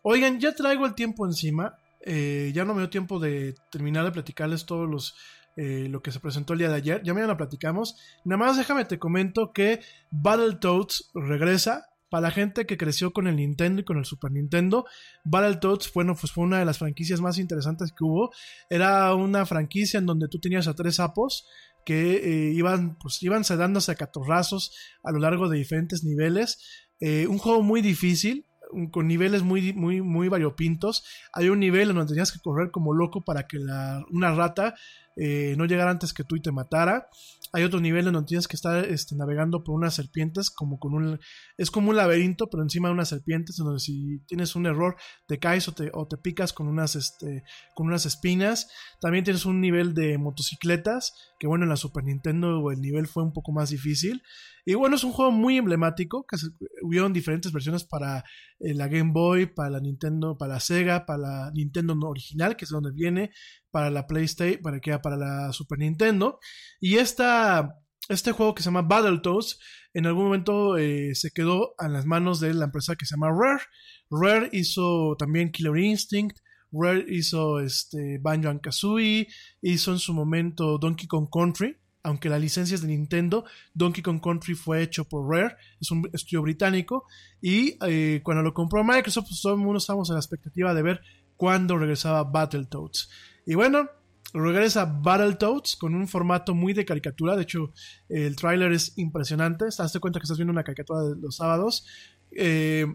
B: Oigan, ya traigo el tiempo encima. Eh, ya no me dio tiempo de terminar de platicarles todos los eh, lo que se presentó el día de ayer. Ya mañana platicamos. Nada más déjame te comento que Battletoads regresa. Para la gente que creció con el Nintendo y con el Super Nintendo, Battletoads bueno, pues fue una de las franquicias más interesantes que hubo. Era una franquicia en donde tú tenías a tres sapos que eh, iban, pues, iban sedándose a catorrazos a lo largo de diferentes niveles. Un juego muy difícil, con niveles muy, muy, muy variopintos. Hay un nivel en donde tenías que correr como loco para que la, una rata eh, no llegar antes que tú y te matara. Hay otro nivel donde tienes que estar este, navegando por unas serpientes, como con un. Es como un laberinto, pero encima de unas serpientes, en donde si tienes un error, te caes o te, o te picas con unas, este, con unas espinas. También tienes un nivel de motocicletas, que bueno, en la Super Nintendo el nivel fue un poco más difícil. Y bueno, es un juego muy emblemático, que se, hubieron diferentes versiones para eh, la Game Boy, para la Nintendo, para la Sega, para la Nintendo original, que es donde viene, para la PlayStation, para, que, para la Super Nintendo. Y esta, este juego que se llama Battletoads, en algún momento eh, se quedó en las manos de la empresa que se llama Rare. Rare hizo también Killer Instinct. Rare hizo este, Banjo Kazooie, hizo en su momento Donkey Kong Country, aunque la licencia es de Nintendo, Donkey Kong Country fue hecho por Rare, es un estudio británico, y eh, cuando lo compró Microsoft, pues todo el mundo estábamos en la expectativa de ver cuándo regresaba Battletoads. Y bueno, regresa Battletoads con un formato muy de caricatura. De hecho, el tráiler es impresionante. Te das cuenta que estás viendo una caricatura de los sábados. Eh,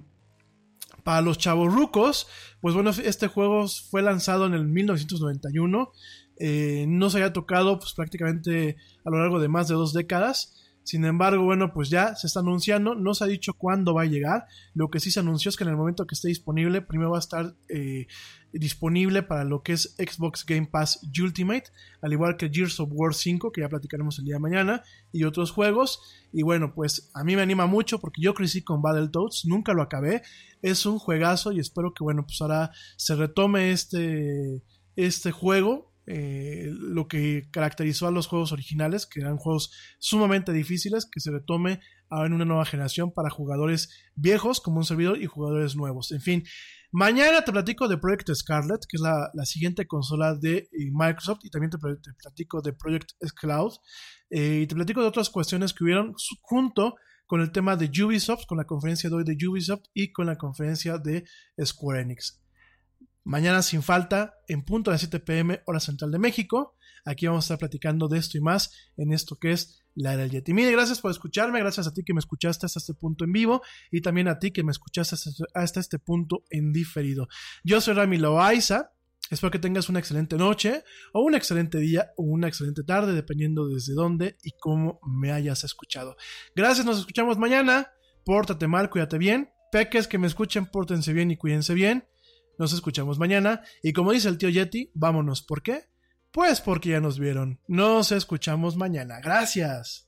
B: para los chavos rucos, pues bueno, este juego fue lanzado en el 1991. Eh, no se había tocado pues, prácticamente a lo largo de más de dos décadas. Sin embargo, bueno, pues ya se está anunciando, no se ha dicho cuándo va a llegar. Lo que sí se anunció es que en el momento que esté disponible, primero va a estar eh, disponible para lo que es Xbox Game Pass Ultimate, al igual que Gears of War 5, que ya platicaremos el día de mañana, y otros juegos. Y bueno, pues a mí me anima mucho porque yo crecí con Battletoads, nunca lo acabé. Es un juegazo y espero que, bueno, pues ahora se retome este, este juego eh, lo que caracterizó a los juegos originales, que eran juegos sumamente difíciles, que se retome ahora en una nueva generación para jugadores viejos como un servidor y jugadores nuevos. En fin, mañana te platico de Project Scarlet, que es la, siguiente consola de eh, Microsoft, y también te, platico de Project Cloud, eh, y te platico de otras cuestiones que hubieron junto con el tema de Ubisoft, con la conferencia de hoy de Ubisoft y con la conferencia de Square Enix. Mañana sin falta, en punto de las 7 pm, hora central de México. Aquí vamos a estar platicando de esto y más en esto que es la era del Yeti. Mire, gracias por escucharme, gracias a ti que me escuchaste hasta este punto en vivo y también a ti que me escuchaste hasta este punto en diferido. Yo soy Rami Loaiza. Espero que tengas una excelente noche o un excelente día o una excelente tarde, dependiendo desde dónde y cómo me hayas escuchado. Gracias, nos escuchamos mañana. Pórtate mal, cuídate bien. Peques que me escuchen, pórtense bien y cuídense bien. Nos escuchamos mañana. Y como dice el tío Yeti, vámonos. ¿Por qué? Pues porque ya nos vieron. Nos escuchamos mañana. Gracias.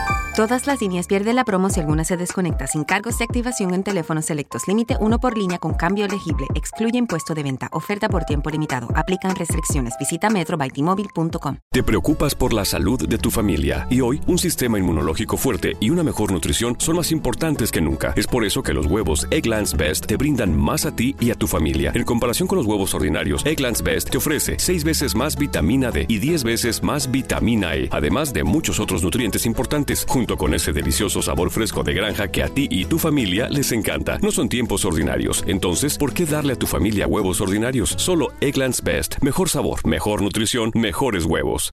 G: Todas las líneas pierden la promo si alguna se desconecta sin cargos de activación en teléfonos selectos. Límite uno por línea con cambio elegible. Excluye impuesto de venta. Oferta por tiempo limitado. Aplican restricciones. Visita metrobytimóvil.com.
D: Te preocupas por la salud de tu familia y hoy un sistema inmunológico fuerte y una mejor nutrición son más importantes que nunca. Es por eso que los huevos Egglands Best te brindan más a ti y a tu familia. En comparación con los huevos ordinarios, Egglands Best te ofrece 6 veces más vitamina D y 10 veces más vitamina E, además de muchos otros nutrientes importantes con ese delicioso sabor fresco de granja que a ti y tu familia les encanta. No son tiempos ordinarios, entonces, ¿por qué darle a tu familia huevos ordinarios? Solo Egglands Best. Mejor sabor, mejor nutrición, mejores huevos.